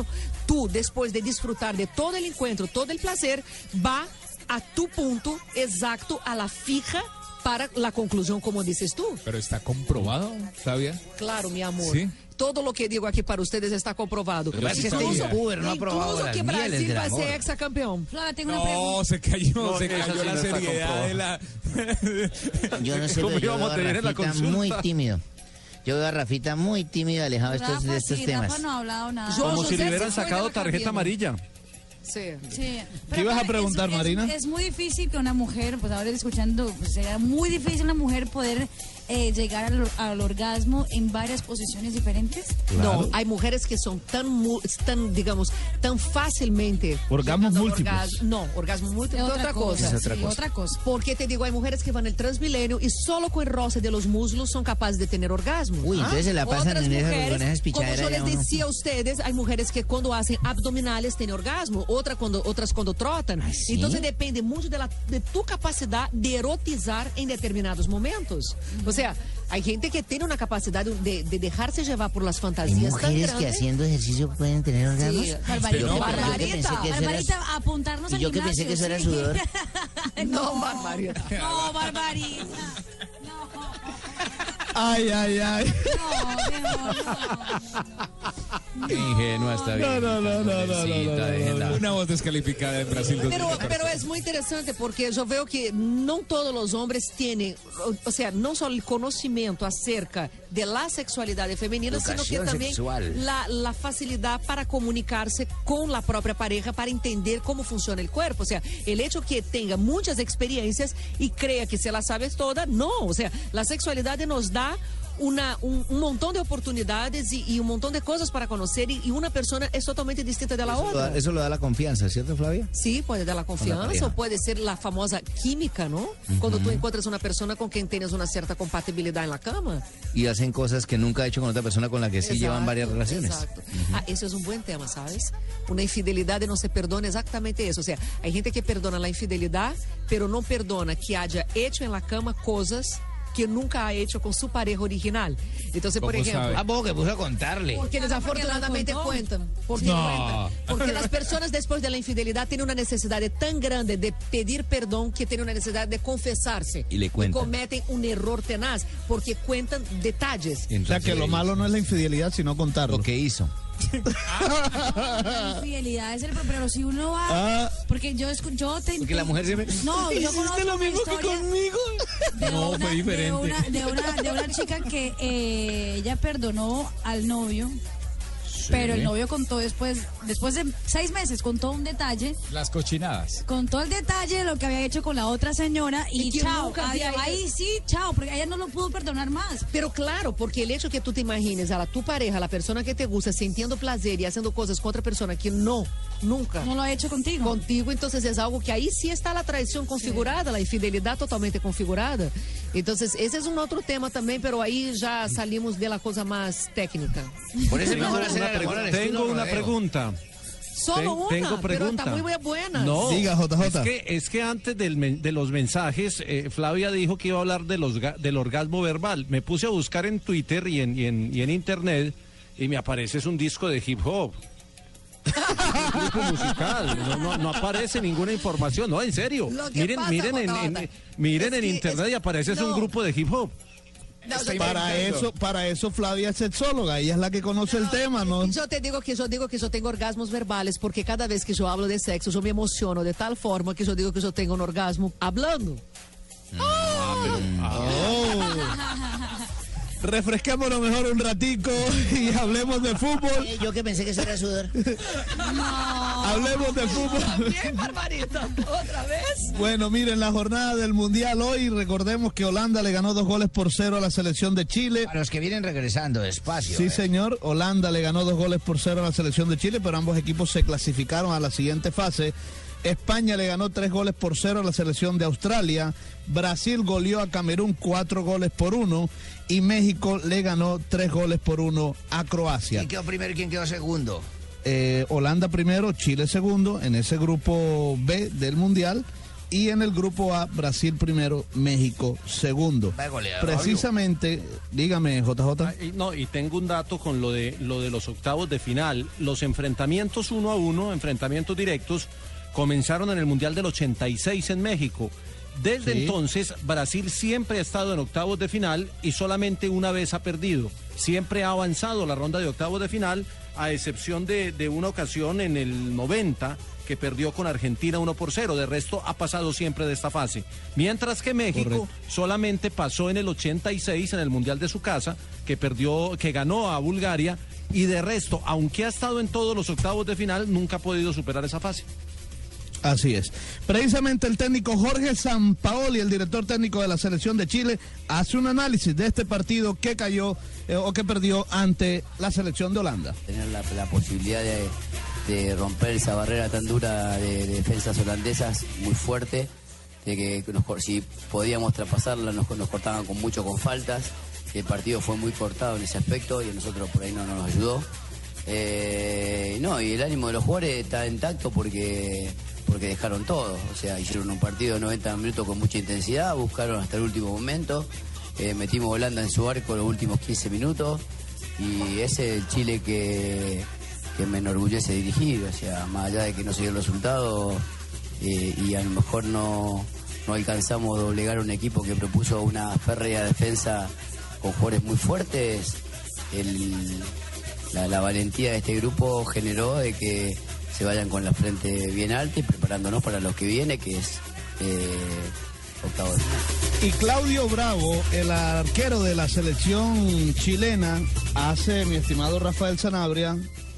tú, después de disfrutar de todo el encuentro, todo el placer, va a tu punto exacto, a la fija para la conclusión, como dices tú. Pero está comprobado, Flavia. Claro, mi amor. Sí. Todo lo que digo aquí para ustedes está comprobado. Pero Incluso- youtuber no ha probado incluso que Brasil va a ser exacampeón. Flora, tengo una No, pregunta. se cayó, No, se cayó sí la no seriedad de la. Yo no sé, ¿Cómo pero yo a tener la consulta? muy tímido. Yo veo a Rafita muy tímido, alejado de estos, de estos sí, temas. Rafa no ha hablado nada. Yo- Como si le hubieran sacado tarjeta amarilla. Sí. Sí. ¿Qué ibas a preguntar, es- es- Marina? Es, muy difícil que una mujer, pues ahora escuchando, pues sería muy difícil una mujer poder eh, llegar al, al orgasmo en varias posiciones diferentes. No, hay mujeres que son tan, tan digamos, tan fácilmente... Orgasmos múltiples. orgasmo. No, orgasmo múltiple Es es otra cosa. Es otra cosa. otra cosa. Porque te digo, hay mujeres que van al transmilenio y solo con el roce de los muslos son capaces de tener orgasmo. Uy, entonces se la pasan Otras en esas- mujeres, con esas Como yo les decía a ustedes, hay mujeres que cuando hacen abdominales tienen orgasmo, otra cuando, otras cuando trotan. ¿sí? Entonces depende mucho de, la, de tu capacidad de erotizar en determinados momentos. O sea, hay gente que tiene una capacidad de, de dejarse llevar por las Hay fantasías tan mujeres que grandes. haciendo ejercicio pueden tener orgasmos. Sí, Barbarita. Que- que Barbarita, pensé que eso era- Barbarita, apuntarnos y al yo que pensé que eso era sudor. No, Barbarita. No, Barbarita. Ay, ay, ay. No, mi amor, no. Qué ingenua está bien. No, no, no, no, no, no, no, no. Una voz descalificada en Brasil Pero, 2014. pero es muy interesante porque yo veo que no todos los hombres tienen, o, o sea, no solo el conocimiento acerca de la sexualidad femenina, sino que también sexual. la, la facilidad para comunicarse con la propia pareja, para entender cómo funciona el cuerpo. O sea, el hecho que tenga muchas experiencias y crea que se la sabe toda, no. O sea, la sexualidad nos da una, un, un montón de oportunidades y, y un montón de cosas para conocer y, y una persona es totalmente distinta de la Eso lo, otra. da, eso lo da la confianza, ¿cierto, Flavia? Sí, puede dar la confianza o puede ser la famosa química, ¿no? Cuando tú encuentras una persona con quien tienes una cierta compatibilidad en la cama. Y hacen cosas que nunca ha hecho con otra persona con la que sí Exacto, llevan varias relaciones. Exacto. Ah, eso es un buen tema, ¿sabes? Una infidelidad no se perdona exactamente eso. O sea, hay gente que perdona la infidelidad, pero no perdona que haya hecho en la cama cosas que nunca ha hecho con su pareja original. Entonces, por ¿Cómo ejemplo, sabe? Ah, vos que puso a contarle. porque desafortunadamente cuentan. Porque No. cuentan. Porque las personas después de la infidelidad tienen una necesidad tan grande de pedir perdón que tienen una necesidad de confesarse. Y le cuentan. cometen un error tenaz porque cuentan detalles. O sea que lo malo no es la infidelidad, sino contarlo. Lo que hizo. La infidelidad es el pero si uno va Ah. porque yo escu- yo te Porque la mujer siempre... no yo conozco lo mismo que conmigo. de No, una, fue diferente. de una, de una de una chica que eh, ella perdonó al novio pero el novio contó después después de seis meses contó un detalle. Las cochinadas. contó el detalle de lo que había hecho con la otra señora y, chao ahí, sí chao porque ella no lo pudo perdonar más. Pero claro, porque el hecho que tú te imagines a la, tu pareja, la persona que te gusta, sintiendo placer y haciendo cosas con otra persona que no Nunca. No lo ha hecho contigo. Contigo, entonces es algo que ahí sí está la traición configurada, la infidelidad totalmente configurada. Entonces, ese es un otro tema también, pero ahí ya salimos de la cosa más técnica. Por eso es Tengo mejor hacer una, el amor pregu- al tengo una pregunta. Solo Ten- una, tengo pero pregunta. está muy buena. No, Diga, JJ. Es que, es que antes del men- de los mensajes, eh, Flavia dijo que iba a hablar de los, del orgasmo verbal. Me puse a buscar en Twitter y en, y en, y en Internet y me aparece es un disco de hip hop. Un grupo musical. No, no- no aparece ninguna información. No, en serio. Miren, pasa, miren en, miren en que Internet es- y aparece es un no. grupo de hip hop. Para eso, para eso Flavia es sexóloga, ella es la que conoce el tema, ¿no? Yo te digo que yo digo que yo tengo orgasmos verbales porque cada vez que yo hablo de sexo yo me emociono de tal forma que yo digo que yo tengo un orgasmo hablando. Refresquémonos mejor un ratico y hablemos de fútbol. Eh, Yo que pensé que eso era sudor. Hablemos de fútbol. Bien, Barbarita, otra vez. Bueno, miren, la jornada del Mundial hoy, recordemos que Holanda le ganó dos goles por cero a la selección de Chile. A los que vienen regresando despacio. Sí, eh. señor. Holanda le ganó dos goles por cero a la selección de Chile, pero ambos equipos se clasificaron a la siguiente fase. España le ganó tres goles por cero a la selección de Australia. Brasil goleó a Camerún cuatro goles por uno. Y México le ganó tres goles por uno a Croacia. ¿Quién quedó primero y quién quedó segundo? Eh, Holanda primero, Chile segundo en ese grupo B del Mundial. Y en el grupo A, Brasil primero, México segundo. Goleador, Precisamente, dígame, JJ. Ah, y no, y tengo un dato con lo de lo de los octavos de final. Los enfrentamientos uno a uno, enfrentamientos directos, comenzaron en el Mundial del 86 en México. Desde Sí. entonces, Brasil siempre ha estado en octavos de final y solamente una vez ha perdido. Siempre ha avanzado la ronda de octavos de final, a excepción de, de una ocasión en el 90 que perdió con Argentina 1 por 0. De resto, ha pasado siempre de esta fase. Mientras que México Correcto. solamente pasó en el 86 en el Mundial de su casa, que perdió, que ganó a Bulgaria, y de resto, aunque ha estado en todos los octavos de final, nunca ha podido superar esa fase. Así es. Precisamente el técnico Jorge Sampaoli, el director técnico de la selección de Chile, hace un análisis de este partido que cayó eh, o que perdió ante la selección de Holanda. tener la, posibilidad de, romper esa barrera tan dura de, de defensas holandesas muy fuerte, de que si podíamos traspasarla nos, cortaban con mucho con faltas, el partido fue muy cortado en ese aspecto y a nosotros por ahí no, no nos ayudó. Eh, no, y el ánimo de los jugadores está intacto porque porque dejaron todo, o sea, hicieron un partido de 90 minutos con mucha intensidad, buscaron hasta el último momento, eh, metimos Holanda en su arco los últimos 15 minutos y ese es el Chile que, que me enorgullece dirigir, o sea, más allá de que no se dio el resultado eh, y a lo mejor no, no alcanzamos a doblegar un equipo que propuso una férrea defensa con jugadores muy fuertes, el- la, la valentía de este grupo generó de que se vayan con la frente bien alta y preparándonos para lo que viene, que es eh, octavo de final. Y Claudio Bravo, el arquero de la selección chilena, hace, mi estimado Rafael Sanabria,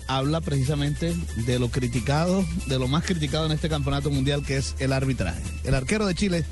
habla precisamente de lo criticado, de lo más criticado en este campeonato mundial, que es el arbitraje. El arquero de Chile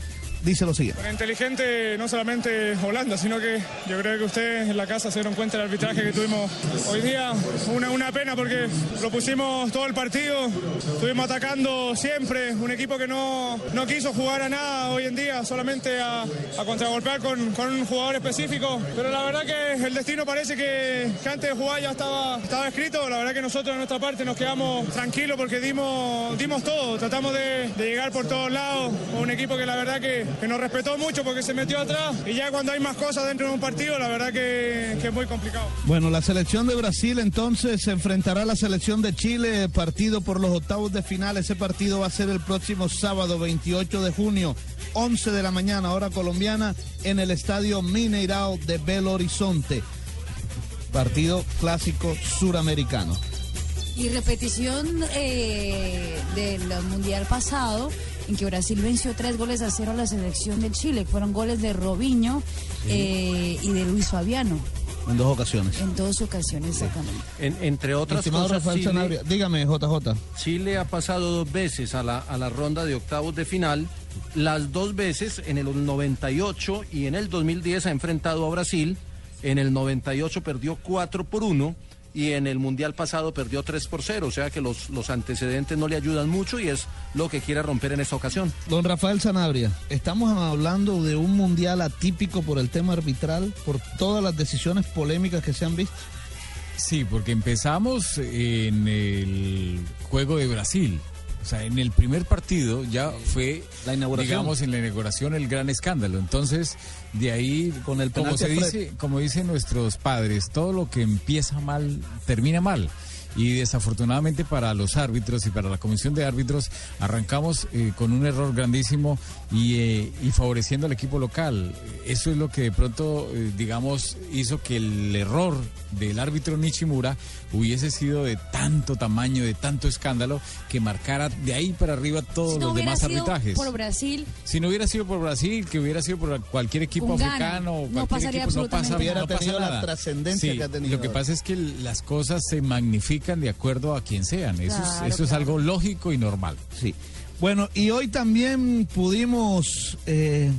dice lo siguiente. Inteligente no solamente Holanda, sino que yo creo que ustedes en la casa se dieron cuenta del arbitraje que tuvimos hoy día. Una, una pena porque lo pusimos todo el partido, estuvimos atacando siempre, un equipo que no, no quiso jugar a nada hoy en día, solamente a, a contragolpear con, con un jugador específico. Pero la verdad que el destino parece que, que antes de jugar ya estaba, estaba escrito. La verdad que nosotros de nuestra parte nos quedamos tranquilos porque dimos, dimos todo, tratamos de, de llegar por todos lados. Un equipo que la verdad que, que nos respetó mucho porque se metió atrás y ya cuando hay más cosas dentro de un partido, la verdad que, que es muy complicado. Bueno, la selección de Brasil entonces se enfrentará a la selección de Chile, partido por los octavos de final. Ese partido va a ser el próximo sábado 28 de junio, 11 de la mañana, hora colombiana, en el estadio Mineirao de Belo Horizonte. Partido clásico suramericano. Y repetición eh, del mundial pasado, en que Brasil venció tres goles a cero a la selección de Chile. Fueron goles de Robinho eh, y de Luis Fabiano, En dos ocasiones. en dos ocasiones exactamente. En- entre otras Estimado cosas, Rafael Chile- dígame, JJ. Chile ha pasado dos veces a la, a la ronda de octavos de final. Las dos veces, en el 98 y en el 2010, ha enfrentado a Brasil. En el 98 perdió 4 por 1 y en el Mundial pasado perdió 3 por 0, o sea que los, los antecedentes no le ayudan mucho y es lo que quiere romper en esta ocasión. Don Rafael Sanabria, estamos hablando de un mundial atípico por el tema arbitral, por todas las decisiones polémicas que se han visto. Sí, porque empezamos en el juego de Brasil. O sea, en el primer partido ya fue, la inauguración. digamos, en la inauguración el gran escándalo. Entonces, de ahí, Con el como se dice, como dicen nuestros padres, todo lo que empieza mal termina mal. Y desafortunadamente para los árbitros y para la comisión de árbitros arrancamos eh, con un error grandísimo y, eh, y favoreciendo al equipo local. Eso es lo que de pronto, eh, digamos, hizo que el error del árbitro Nishimura hubiese sido de tanto tamaño, de tanto escándalo, que marcara de ahí para arriba todos Si no los hubiera demás sido arbitrajes. por Brasil, Si no hubiera sido por Brasil, que hubiera sido por cualquier equipo Ghana, africano, o no cualquier pasaría equipo, no pasa, nada. no pasa tenido la nada. trascendencia Sí, que ha tenido Lo que ahora. pasa es que las cosas se magnifican de acuerdo a quien sean. Eso, Claro, es, eso es algo lógico y normal. Sí. Bueno, y hoy también pudimos eh,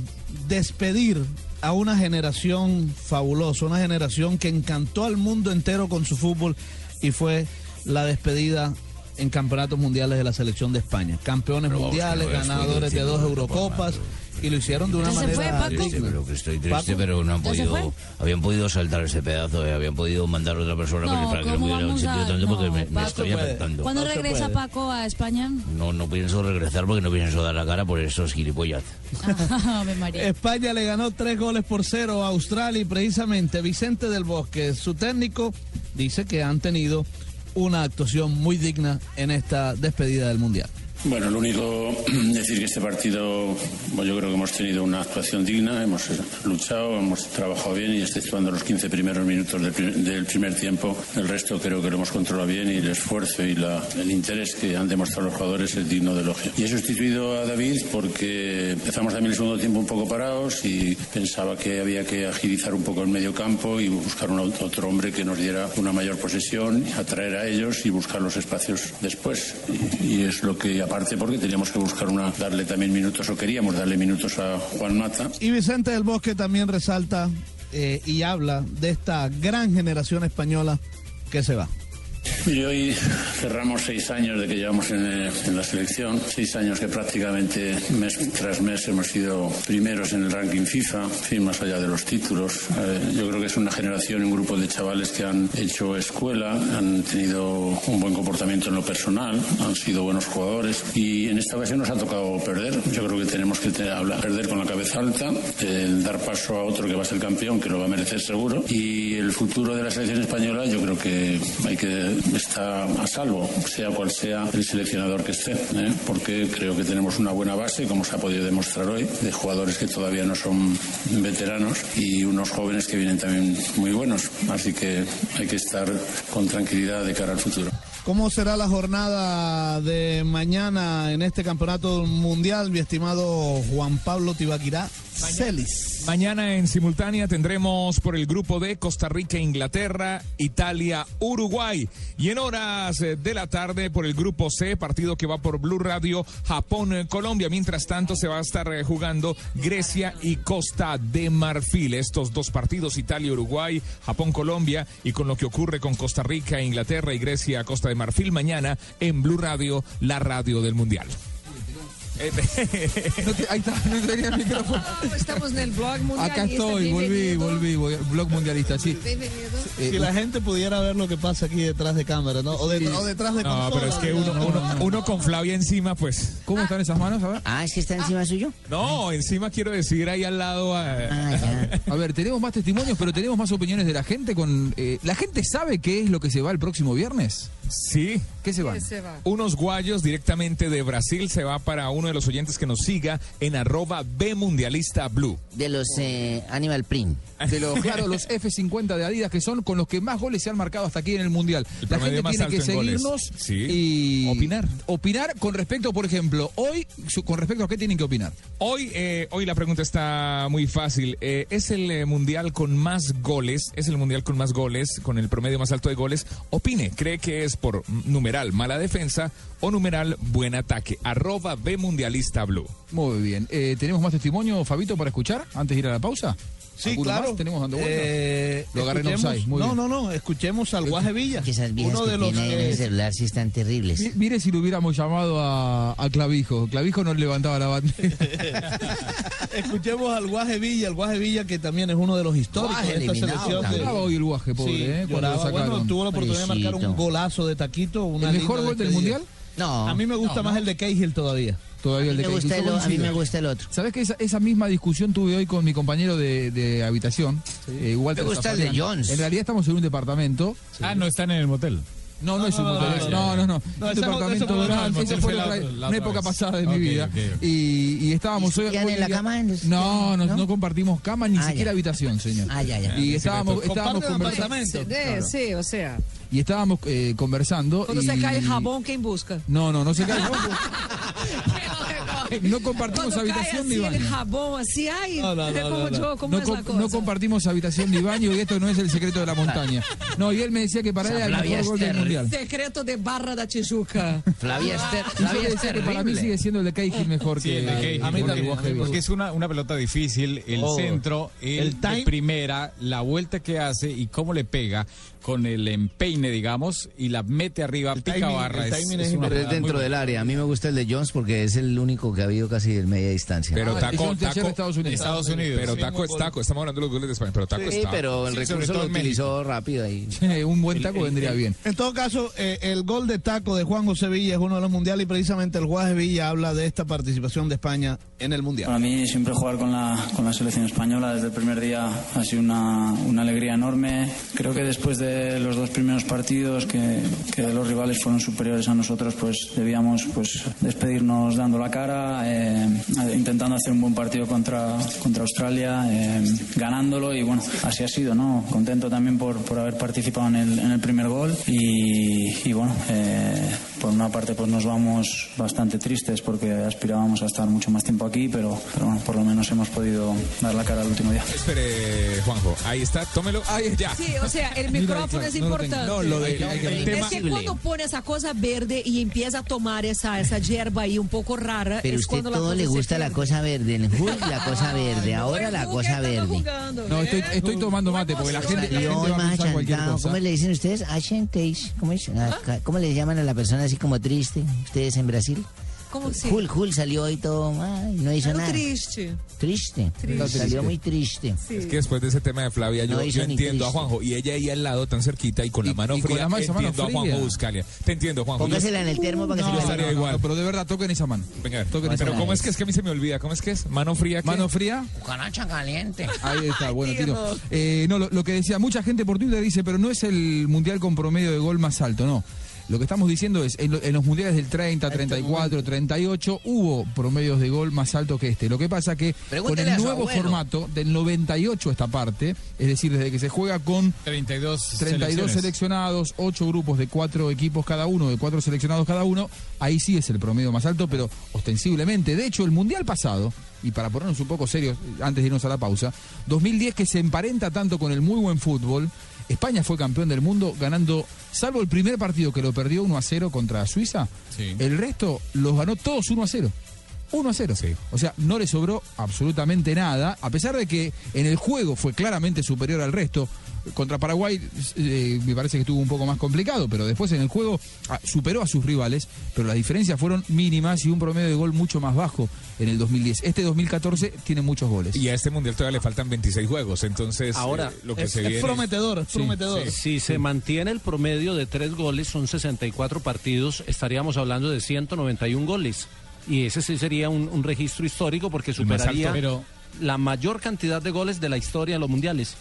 despedir a una generación fabulosa, una generación que encantó al mundo entero con su fútbol y fue la despedida en campeonatos mundiales de la selección de España. Campeones mundiales, ganadores de dos Eurocopas y lo hicieron de una ¿Ya se fue, manera Paco? digna. pero que estoy triste, Paco. pero no han ¿Ya se podido, habían podido saltar ese pedazo, eh, habían podido mandar a otra persona No, para, que no ¿cómo me hubiera sentido tanto porque no, me, me Paco estoy puede. afectando. ¿cuándo regresa Paco a España? No, no pienso regresar porque no pienso dar la cara por esos gilipollas. María. España le ganó tres goles por cero a Australia y precisamente Vicente del Bosque, su técnico, dice que han tenido una actuación muy digna en esta despedida del Mundial. Bueno, lo único decir que este partido, yo creo que hemos tenido una actuación digna, hemos eh, luchado, hemos trabajado bien y exceptuando los 15 primeros minutos del, pri- del primer tiempo, el resto creo que lo hemos controlado bien y el esfuerzo y la- el interés que han demostrado los jugadores es digno de elogio. Y he sustituido a David porque empezamos también el segundo tiempo un poco parados y pensaba que había que agilizar un poco el medio campo y buscar un, ot- otro hombre que nos diera una mayor posesión, atraer a ellos y buscar los espacios después. Y, y es lo que aparte porque teníamos que buscar una, darle también minutos o queríamos darle minutos a Juan Mata. Y Vicente del Bosque también resalta eh, y habla de esta gran generación española que se va. Y hoy cerramos seis años de que llevamos en, eh, en la selección, seis años que prácticamente mes tras mes hemos sido primeros en el ranking FIFA, fin, más allá de los títulos. Eh, yo creo que es una generación, un grupo de chavales que han hecho escuela, han tenido un buen comportamiento en lo personal, han sido buenos jugadores y en esta ocasión nos ha tocado perder. Yo creo que tenemos que te- hablar- perder con la cabeza alta, dar paso a otro que va a ser campeón, que lo va a merecer seguro. Y el futuro de la selección española yo creo que hay que está a salvo, sea cual sea el seleccionador que esté, ¿eh? porque creo que tenemos una buena base, como se ha podido demostrar hoy, de jugadores que todavía no son veteranos y unos jóvenes que vienen también muy buenos. Así que hay que estar con tranquilidad de cara al futuro. ¿Cómo será la jornada de mañana en este campeonato mundial, mi estimado Juan Pablo Tibaquirá? Mañana en simultánea tendremos por el grupo de Costa Rica, Inglaterra, Italia, Uruguay. Y en horas eh, de la tarde por el grupo C, partido que va por Blue Radio, Japón, eh, Colombia. Mientras tanto se va a estar eh, jugando Grecia y Costa de Marfil. Estos dos partidos, Italia, Uruguay, Japón, Colombia. Y con lo que ocurre con Costa Rica, Inglaterra y Grecia, Costa de Marfil, mañana en Blue Radio, la radio del Mundial. ahí está, no tenía el micrófono. Estamos en el blog mundialista. Acá estoy, volví, volví, voy- blog mundialista, sí. Bienvenido. Eh, si la gente pudiera ver lo que pasa aquí detrás de cámara, ¿no? O, de- o detrás de No, consola. pero es que uno, uno, uno con Flavia encima, pues. ¿Cómo están esas manos? A ver. Ah, es que está encima suyo. No, encima quiero decir ahí al lado. a- A ver, tenemos más testimonios, pero tenemos más opiniones de la gente. con eh, ¿La gente sabe qué es lo que se va el próximo viernes? Sí. ¿Qué se va? Unos guayos directamente de Brasil se va para uno de los oyentes que nos siga en arroba B Mundialista Blue. De los eh, Animal Print. De los, claro, los F50 de Adidas, que son con los que más goles se han marcado hasta aquí en el Mundial. El La gente tiene que seguirnos Sí. y Opinar. Opinar con respecto, por ejemplo, hoy, con respecto a qué tienen que opinar. Hoy, eh, hoy la pregunta está muy fácil. Eh, ¿Es el eh, mundial con más goles? ¿Es el mundial con más goles? ¿Con el promedio más alto de goles? Opine. ¿Cree que es por numeral mala defensa o numeral buen ataque. Arroba B Mundialista Blue. Muy bien. ¿Tenemos más testimonio, Fabito, para escuchar antes de ir a la pausa? Sí, ¿Alguno claro. más? Tenemos dando. Eh, Lo agarré en escuchemos- offside, muy no, bien. no, no, escuchemos al Guaje Villa. Que esas viejas Uno que de los tiene ahí en el que- celular sí están terribles. Mi- Mire si lo hubiéramos llamado a, a Clavijo. Clavijo no levantaba la bandera. Escuchemos al Guaje Villa, el Guaje Villa que también es uno de los históricos Guaje de esta selección. de- hoy el Guaje, pobre, Sí, ¿eh? Cuando lloraba. lo sacaron. Bueno, tuvo la oportunidad de marcar un golazo de taquito. Una ¿El mejor gol del. Mundial? No. A mí me gusta más el de Cahill todavía. Todavía A el de me gusta Cahill. el o- a mí me gusta el otro. ¿Sabes que esa, esa misma discusión tuve hoy con mi compañero de, de habitación? eh, Walter Me gusta el de? Jones. En realidad estamos en un departamento. Ah, no están en el motel. No, no, es un motel. no, No, no, no. No, Un departamento. el esa fue la una época pasada de mi vida. Y, y estábamos hoy. ¿Discutían hoy en la cama? ¿En los- No, no, no? no compartimos cama ni Ah, siquiera ya. habitación, señor. Ah, ya, ya. Y estábamos, estábamos conversando. Sí, sí, o sea, Y estábamos eh, conversando. cuando y... se cae el jabón, ¿quién busca? No, no, no se cae el jabón. No compartimos Cuando cae habitación ni así el baño. jabón, así, ay, No, no, no, como no, no. yo, ¿cómo No, es com- la cosa? no compartimos habitación ni baño y esto no es el secreto de la montaña. No, y él me decía que para él era el mejor gol del mundial. Secreto de Barra da Tijuca. Flavia Ester, Y yo Flavia le es decía que para mí sigue siendo el de Cahill mejor Sí, que el de Cahill, a mí porque- también, Porque es una, una pelota difícil, el Oh. centro, el, El time- de primera, la vuelta que hace y cómo le pega con el empeine, digamos, y la mete arriba, pica timing- barra. el es- timing es es una es dentro del área. A mí me gusta el de Jones porque es el único que ha habido casi de media distancia. Pero Ah, taco, taco, de Estados Unidos. Estados Unidos. Pero sí, taco es taco. Estamos hablando de los goles de España, pero taco sí, es taco. pero el Sí, recurso lo utilizó rápido ahí. un buen taco vendría bien. En todo caso, eh, el gol de taco de Juan José Villa es uno de los mundiales y precisamente el Guaje Villa habla de esta participación de España en el mundial. Para mí siempre jugar con la, con la selección española desde el primer día ha sido una, una alegría enorme. Creo que después de los dos primeros partidos que, que los rivales fueron superiores a nosotros, pues debíamos pues, despedirnos dando la cara, eh, intentando hacer un buen partido contra, contra Australia, eh, ganándolo y bueno, así ha sido, ¿no? Contento también por, por haber participado en el, en el primer gol y, bueno, eh, por una parte pues nos vamos bastante tristes porque aspirábamos a estar mucho más tiempo aquí, pero, pero bueno, por lo menos hemos podido dar la cara el último día. Espere, Juanjo. Ahí está, tómelo. Ahí, ya. Sí, o sea, el micrófono es importante. No, lo de- es el tema- que cuando pone esa cosa verde y empieza a tomar esa, esa hierba ahí un poco rara, Pero es usted cuando la todo cosa le gusta la cosa verde. En el fútbol la cosa verde. Ahora la cosa verde. No, estoy, estoy tomando mate porque la gente, la gente va a más achantado. ¿Cómo le dicen ustedes? Achenteis. ¿Cómo es? Acá- ¿Cómo le llaman a la persona así como triste? ¿Ustedes en Brasil? ¿Cómo se? Jul, Jul salió hoy todo, ay, no hizo Algo nada. triste. Triste. Triste. Salió muy triste. Es que después de ese tema de Flavia, yo, No yo entiendo a. Juanjo. Y ella ahí al lado, tan cerquita y con la mano y con fría, la ma- esa mano entiendo a fría. Juanjo Buscalia. Te entiendo, Juanjo. Póngasela en el termo para que No, se lo estaría haga. igual. pero de verdad, toquen esa mano. Venga, Toquen esa pero mano. ¿cómo es que es que a mí se me olvida? ¿Cómo es que es? ¿Mano fría? ¿qué? Mano fría. Cucaracha caliente. Ahí está, bueno, tiro. Eh, no, lo, lo que decía, mucha gente por Twitter dice, pero no es el mundial con promedio de gol más alto, no. Lo que estamos diciendo es, en, lo- en los mundiales del 30, 34, 38, hubo promedios de gol más altos que este. Lo que pasa que con el nuevo abuelo. formato del 98 esta parte, es decir, desde que se juega con 32, 32 selecciones. seleccionados, 8 grupos de 4 equipos cada uno, de 4 seleccionados cada uno, ahí sí es el promedio más alto, pero ostensiblemente. De hecho, el Mundial pasado, y para ponernos un poco serios antes de irnos a la pausa, 2010 que se emparenta tanto con el muy buen fútbol, España fue campeón del mundo ganando, salvo el primer partido que lo perdió 1 a 0 contra Suiza, Sí. el resto los ganó todos 1 a 0. 1 a 0. O sea, no le sobró absolutamente nada, a pesar de que en el juego fue claramente superior al resto. Contra Paraguay eh, me parece que estuvo un poco más complicado, pero después en el juego ah, superó a sus rivales, pero las diferencias fueron mínimas y un promedio de gol mucho más bajo en el 2010. Este 2014 tiene muchos goles. Y a este mundial todavía le faltan 26 juegos. Entonces, Ahora, eh, lo que es- se es viene. prometedor, es Sí, prometedor. sí. Si se mantiene el promedio de tres goles, son 64 partidos, estaríamos hablando de 191 goles. Y ese sí sería un, un registro histórico porque alto, superaría pero- la mayor cantidad de goles de la historia de los mundiales.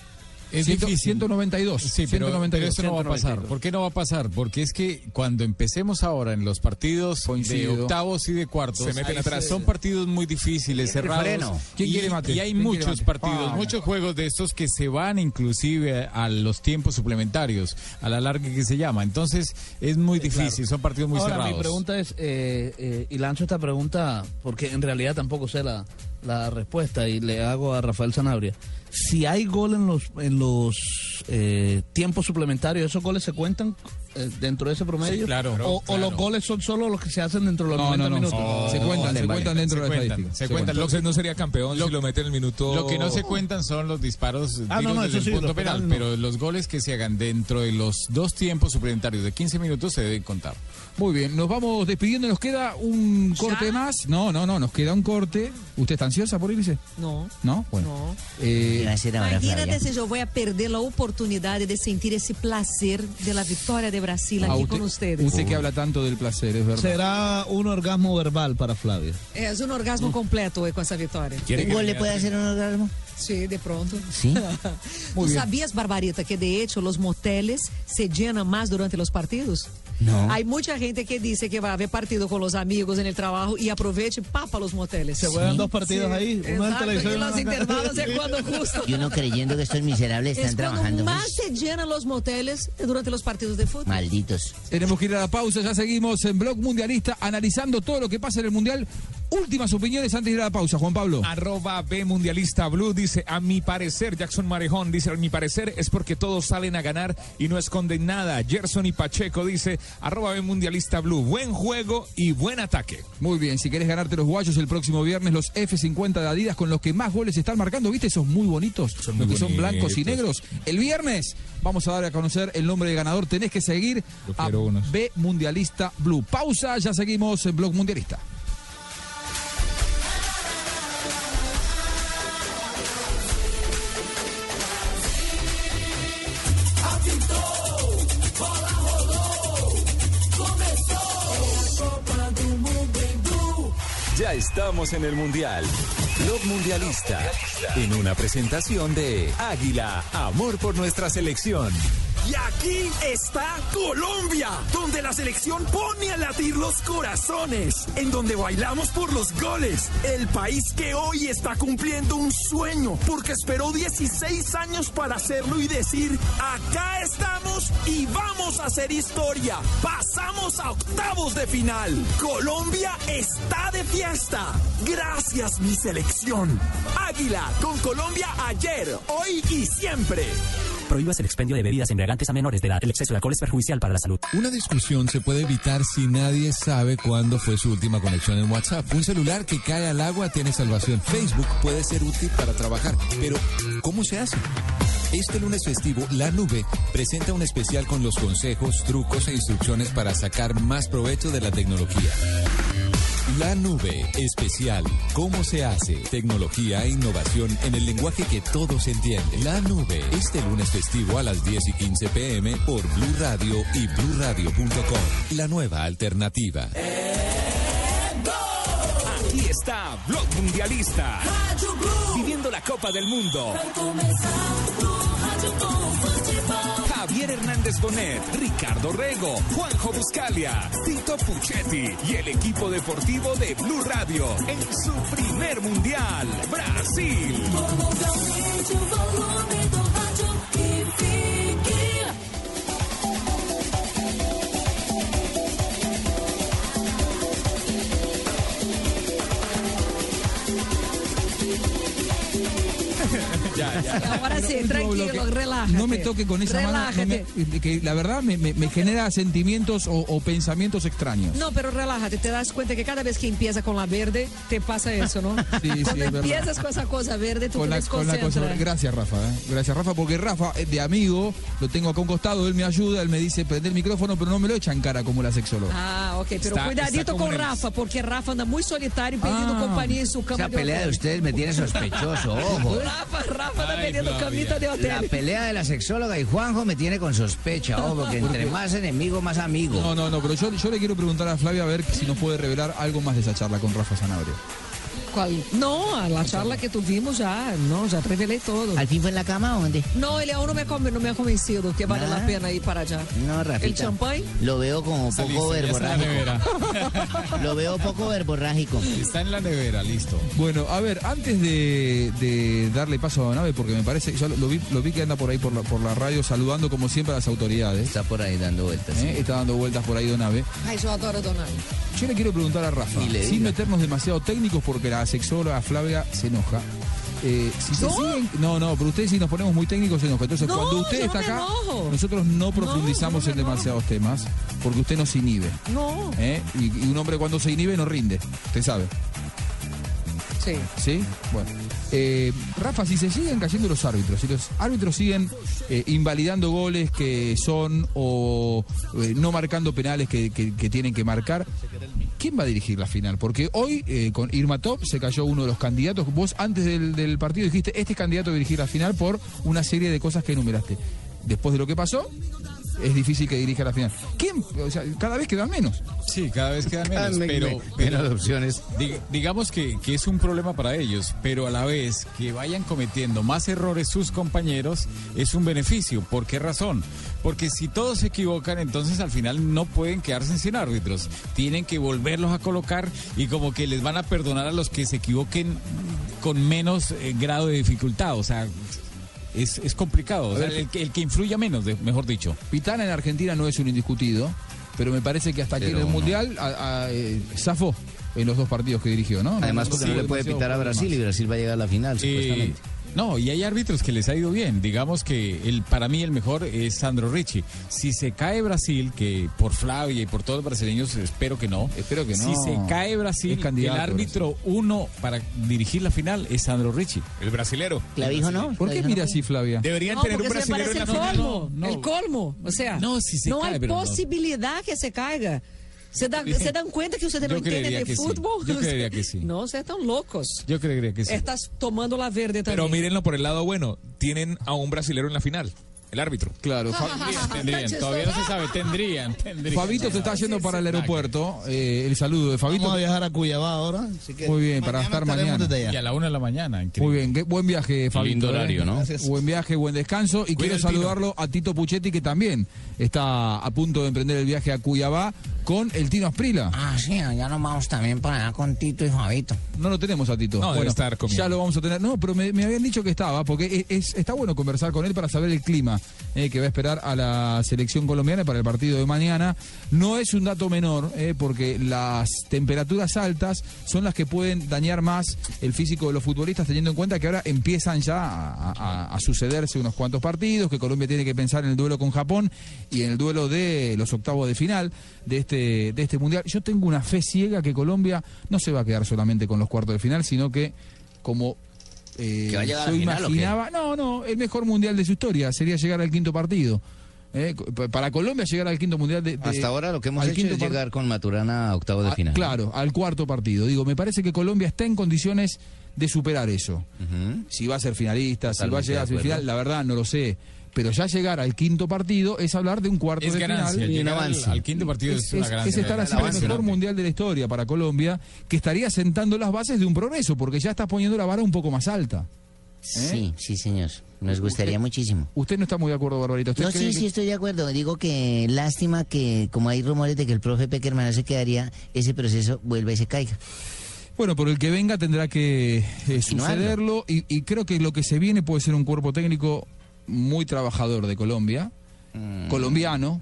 Es Ciento- difícil. 192. Sí, pero, 192. pero eso no va a pasar. 192. ¿Por qué no va a pasar? Porque es que cuando empecemos ahora en los partidos de octavos y de cuartos, Se meten atrás. Son partidos muy difíciles, cerrados. freno. ¿Quién y, quiere mate? y hay ¿Quién quiere muchos mate? partidos, Ah. muchos juegos de estos que se van inclusive a los tiempos suplementarios, a la larga que se llama. Entonces es muy difícil, son partidos muy Ahora, cerrados. mi pregunta es, eh, eh, y lanzo esta pregunta porque en realidad tampoco sé la, la respuesta y le hago a Rafael Sanabria. Si hay gol en los, en los eh, tiempos suplementarios, ¿esos goles se cuentan eh, dentro de ese promedio? Sí, claro, O, los goles son solo los que se hacen dentro de los No, 90 no, no, minutos. se cuentan, se cuentan dentro se de la cuentan, estadística. Se cuentan. López no sería campeón si lo mete en el minuto. Lo que no se cuentan son los disparos Ah, no, no, desde eso el sí, punto penal, pero los goles que se hagan dentro de los dos tiempos suplementarios de 15 minutos se deben contar. Muy bien, nos vamos despidiendo, nos queda un corte más. No, no, no, nos queda un corte. ¿Usted está ansiosa por irse? No. ¿No? Bueno. Eh, Imagínate si yo voy a perder la oportunidad de sentir ese placer de la victoria de Brasil ah, aquí usted, con ustedes. usted que habla tanto del placer, es verdad. Será un orgasmo verbal para Flavia. Es un orgasmo completo hoy con esa victoria. ¿Un gol le puede hacer un orgasmo? Sí, de pronto. Sí. ¿Tú bien. sabías, Barbarita, que de hecho los moteles se llenan más durante los partidos? No. Hay mucha gente que dice que va a ver partido con los amigos en el trabajo y aprovecha y papa los moteles. Se juegan dos partidos ahí, uno en Exacto, televisión y los intervalos es cuando justo. Y uno creyendo que estos miserables están es cuando trabajando. más se llenan los moteles durante los partidos de fútbol. Malditos. Tenemos que ir a la pausa, ya seguimos en Blog Mundialista analizando todo lo que pasa en el Mundial. Últimas opiniones antes de ir a la pausa, Juan Pablo. Arroba B Mundialista Blue dice, a mi parecer, Jackson Marejón dice, a mi parecer es porque todos salen a ganar y no esconden nada. Gerson y Pacheco dice, arroba B Mundialista Blue, buen juego y buen ataque. Muy bien, si querés ganarte los guayos el próximo viernes, los F50 de Adidas con los que más goles están marcando, ¿viste? Esos muy bonitos, muy los que son blancos y negros. El viernes vamos a dar a conocer el nombre de ganador. Tenés que seguir a unos. B Mundialista Blue. Pausa, ya seguimos en Blog Mundialista. Ya estamos en el Mundial. Blog Mundialista. En una presentación de Águila, amor por nuestra selección. Y aquí está Colombia, donde la selección pone a latir los corazones, en donde bailamos por los goles. El país que hoy está cumpliendo un sueño, porque esperó 16 años para hacerlo y decir, acá estamos y vamos a hacer historia. Pasamos a octavos de final. Colombia está de fiesta. Gracias mi selección. Águila con Colombia ayer, hoy y siempre. Prohíbas el expendio de bebidas embriagantes a menores de edad. El exceso de alcohol es perjudicial para la salud. Una discusión se puede evitar si nadie sabe cuándo fue su última conexión en WhatsApp. Un celular que cae al agua tiene salvación. Facebook puede ser útil para trabajar, pero ¿cómo se hace? Este lunes festivo, La Nube presenta un especial con los consejos, trucos e instrucciones para sacar más provecho de la tecnología. La Nube especial. ¿Cómo se hace? Tecnología e innovación en el lenguaje que todos entienden. La Nube. Este lunes festivo a las 10 y 15 pm por Blue Radio y bluradio.com. La nueva alternativa. Aquí está Blog Mundialista. Viviendo la Copa del Mundo. Javier Hernández Bonet, Ricardo Rego, Juanjo Buscalia, Tito Puchetti y el equipo deportivo de Blue Radio en su primer mundial, Brasil. Ya, ya. Ahora sí, Último tranquilo, bloque. relájate. No me toque con esa mano, no Relájate. me- que la verdad me, me- me genera sentimientos o, o pensamientos extraños. No, pero relájate, te das cuenta que cada vez que empieza con la verde, te pasa eso, ¿no? Sí, sí, Cuando es verdad. empiezas con esa cosa verde, tú Con te la, con la cosa- gracias Rafa, ¿eh? gracias Rafa, porque Rafa es de amigo, lo tengo acá a un costado, él me ayuda, él me dice prende el micrófono, pero no me lo echa en cara como la sexóloga. Ah, ok, pero Está- cuidadito está con Rafa, porque Rafa anda muy solitario pidiendo Ah. compañía en su cama Esa pelea de ustedes me tiene sospechoso, ojo. Rafa, Rafa camita de hotel. La pelea de la sexóloga y Juanjo me tiene con sospecha, ojo, porque entre más enemigo, más amigo. No, no, no, pero yo, yo le quiero preguntar a Flavia a ver si nos puede revelar algo más de esa charla con Rafa Sanabria. ¿Cuál? No, a la charla que tuvimos ya, no, ya revelé todo. ¿Al fin fue en la cama o dónde? No, ele aún no me, come- no me ha convencido que vale Nada. la pena ir para allá. No, Rafita. ¿El champán? Lo veo como poco listo, ya está en la verborrágico. Lo veo poco verborrágico. Está en la nevera, listo. Bueno, a ver, antes de, de darle paso a Nave, porque me parece, yo lo, lo vi, lo vi que anda por ahí por la, por la radio saludando como siempre a las autoridades. Está por ahí dando vueltas. ¿Eh? Está dando vueltas por ahí Donave. Ay, yo adoro Donald. Yo le quiero preguntar a Rafa, sin meternos demasiado técnicos, porque la sexóloga Flavia se enoja. eh, si se ¿No? siguen- no, no, pero ustedes si nos ponemos muy técnicos se enojan. Entonces, No, cuando usted está acá, enojo. nosotros no profundizamos en demasiados temas, porque usted nos inhibe. No. ¿eh? Y, y un hombre cuando se inhibe no rinde, usted sabe. Sí. ¿Sí? Bueno. Eh, Rafa, si se siguen cayendo los árbitros, si los árbitros siguen invalidando goles que son o no marcando penales que, que- que tienen que marcar, ¿quién va a dirigir la final? Porque hoy eh, con Irma Top se cayó uno de los candidatos. Vos antes del, del partido dijiste, este es candidato a dirigir la final por una serie de cosas que enumeraste. Después de lo que pasó, es difícil que dirija la final. ¿Quién? O sea, cada vez quedan menos. Sí, cada vez quedan Ah, menos, me- pero, me- pero- menos opciones. digamos que, que es un problema para ellos, pero a la vez que vayan cometiendo más errores sus compañeros es un beneficio. ¿Por qué razón? Porque si todos se equivocan, entonces al final no pueden quedarse sin árbitros. Tienen que volverlos a colocar y como que les van a perdonar a los que se equivoquen con menos eh, grado de dificultad. O sea, es, es complicado. O sea, ver, el, que- el que influya menos, de- mejor dicho. Pitana en Argentina no es un indiscutido, pero me parece que hasta aquí en el no. Mundial a- a, eh, zafó en los dos partidos que dirigió, ¿no? Además, porque no le puede pitar a Brasil y Brasil va a llegar a la final, Eh, supuestamente. No, y hay árbitros que les ha ido bien. Digamos que el para mí el mejor es Sandro Ricci. Si se cae Brasil, que por Flavia y por todos los brasileños espero que no. Espero que Si no. se cae Brasil, el árbitro uno para dirigir la final es Sandro Ricci. El brasilero. Clavijo no. ¿Por qué mira así, Flavia? Deberían No, tener un brasilero en la el final. colmo, el colmo. O sea, No, si se no cae, hay pero no. posibilidad que se caiga. ¿Se, da- ¿Se dan cuenta que no entienden creería de que sí. fútbol? Yo creería que sí. No, ustedes están locos. Yo creería que sí. Estás tomando la verde también. Pero mírenlo por el lado bueno. Tienen a un brasilero en la final. El árbitro. Claro. Tendrían, todavía no se sabe, tendrían, tendrían. Fabito se está yendo para el aeropuerto. eh, el saludo de Fabito. Vamos a viajar a Cuyabá ahora. así que Muy bien, para estar mañana. Y a la una de la mañana, increíble. Muy bien, qué buen viaje, Fabito. Lindo horario, eh. ¿no? Gracias. Buen viaje, buen descanso. Y quiero saludarlo a Tito Puchetti, que también está a punto de emprender el viaje a Cuyabá con el Tino Asprila. Ah, sí, ya nos vamos también para allá con Tito y Fabito. No lo tenemos a Tito. No, debe estar. Ya lo vamos a tener. No, pero me, me habían dicho que estaba, porque es, es- está bueno conversar con él para saber el clima eh, que va a esperar a la selección colombiana para el partido de mañana. No es un dato menor, eh, porque las temperaturas altas son las que pueden dañar más el físico de los futbolistas, teniendo en cuenta que ahora empiezan ya a, a- sucederse unos cuantos partidos, que Colombia tiene que pensar en el duelo con Japón y en el duelo de los octavos de final de este, de este mundial. Yo tengo una fe ciega que Colombia no se va a quedar solamente con los cuartos de final, sino que como eh, ¿Que va a la final imaginaba, no, no, el mejor mundial de su historia sería llegar al quinto partido. Eh, para Colombia llegar al quinto mundial de, de- Hasta ahora lo que hemos hecho es llegar con Maturana a octavo de Ah, final. Claro, al cuarto partido. Digo, me parece que Colombia está en condiciones de superar eso. Si va a ser finalista, si va a llegar a semifinal, la verdad no lo sé. Pero ya llegar al quinto partido es hablar de un cuarto Es de ganancia. final. Llegar al, avance. al quinto partido es, Es, una es- ganancia. es estar haciendo el mejor mundial de la historia para Colombia, que estaría sentando las bases de un progreso, porque ya estás poniendo la vara un poco más alta. Sí, sí, señor. Nos gustaría muchísimo. Usted no está muy de acuerdo, Barbarita. ¿Usted No, sí, que- sí, estoy de acuerdo. Digo que lástima que, como hay rumores de que el profe Peckerman no se quedaría, ese proceso vuelva y se caiga. Bueno, por el que venga tendrá que eh, sucederlo y, y creo que lo que se viene puede ser un cuerpo técnico muy trabajador de Colombia, colombiano.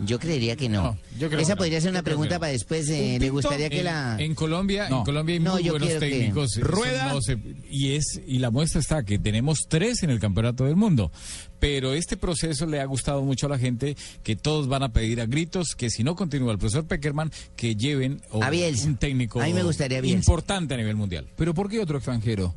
Yo creería que no. No, yo creo Esa que no. podría ser una que pregunta para después. eh, ¿Le gustaría que en, la...? en Colombia No. en Colombia hay muy buenos que- técnicos Eso Rueda. se- y es y la muestra está que tenemos tres en el campeonato del mundo pero este proceso le ha gustado mucho a la gente que todos van a pedir a gritos que si no continúa el profesor Peckerman que lleven o A Bielsa. un técnico A mí me gustaría importante a nivel mundial Pero ¿por qué otro extranjero?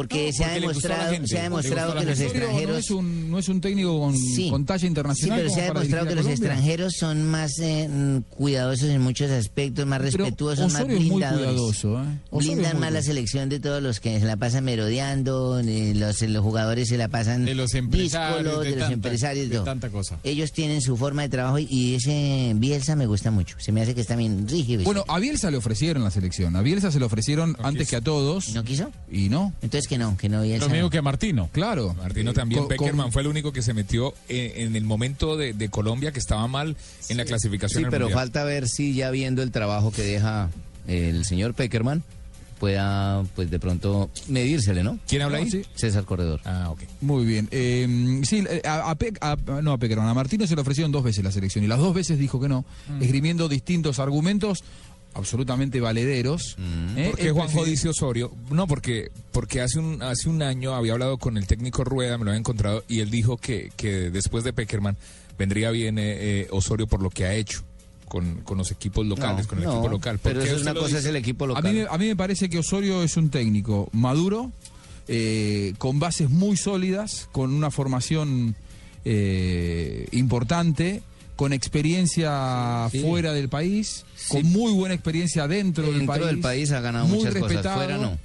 Porque No, se ha porque demostrado, se ha demostrado que los extranjeros... no es un, no es un técnico con, Sí. con talla Sí, internacional. pero se ha demostrado que los extranjeros son más eh, cuidadosos en muchos aspectos, más respetuosos, más blindadores. cuidadoso, ¿eh? Blindan muy más la selección de todos los que se la pasan merodeando, los, los jugadores se la pasan de los empresarios díscolos, de, los tanta- empresarios, de todo. tanta cosa Ellos tienen su forma de trabajo y, y ese Bielsa me gusta mucho. Se me hace que está bien rígido. Bueno, a Bielsa le ofrecieron la selección. A Bielsa se le ofrecieron antes que a todos. ¿No quiso? Y no. Entonces que no, que no Bielsa. lo mismo no. que a Martino Claro. Martino también. Peckerman con- fue el único que se metió en, en el momento de, de Colombia que estaba mal en la clasificación. Sí, pero Mundial. falta ver si ya viendo el trabajo que deja el señor Peckerman pueda, pues de pronto medírsele, ¿no? ¿Quién habla ahí? sí. César Corredor. Ah, ok. Muy bien. Eh, sí, a, a Pe- a- no a Peckerman, a Martino se le ofrecieron dos veces la selección y las dos veces dijo que no, Mm. esgrimiendo distintos argumentos. Absolutamente valederos. ¿eh? Porque El Juanjo presidente- dice Osorio, no, porque porque hace un hace un año había hablado con el técnico Rueda, me lo había encontrado y él dijo que, que después de Peckerman vendría bien eh, eh, Osorio por lo que ha hecho con, con los equipos locales, No, con el no, equipo local. ¿Por pero eso es una cosa, dice? es el equipo A local. mí, me- a mí me parece que Osorio es un técnico maduro, eh, con bases muy sólidas, con una formación eh, importante, con experiencia Sí. fuera del país, con muy buena experiencia dentro, del Dentro país. del país ha ganado muy muchas cosas, respetado. fuera no.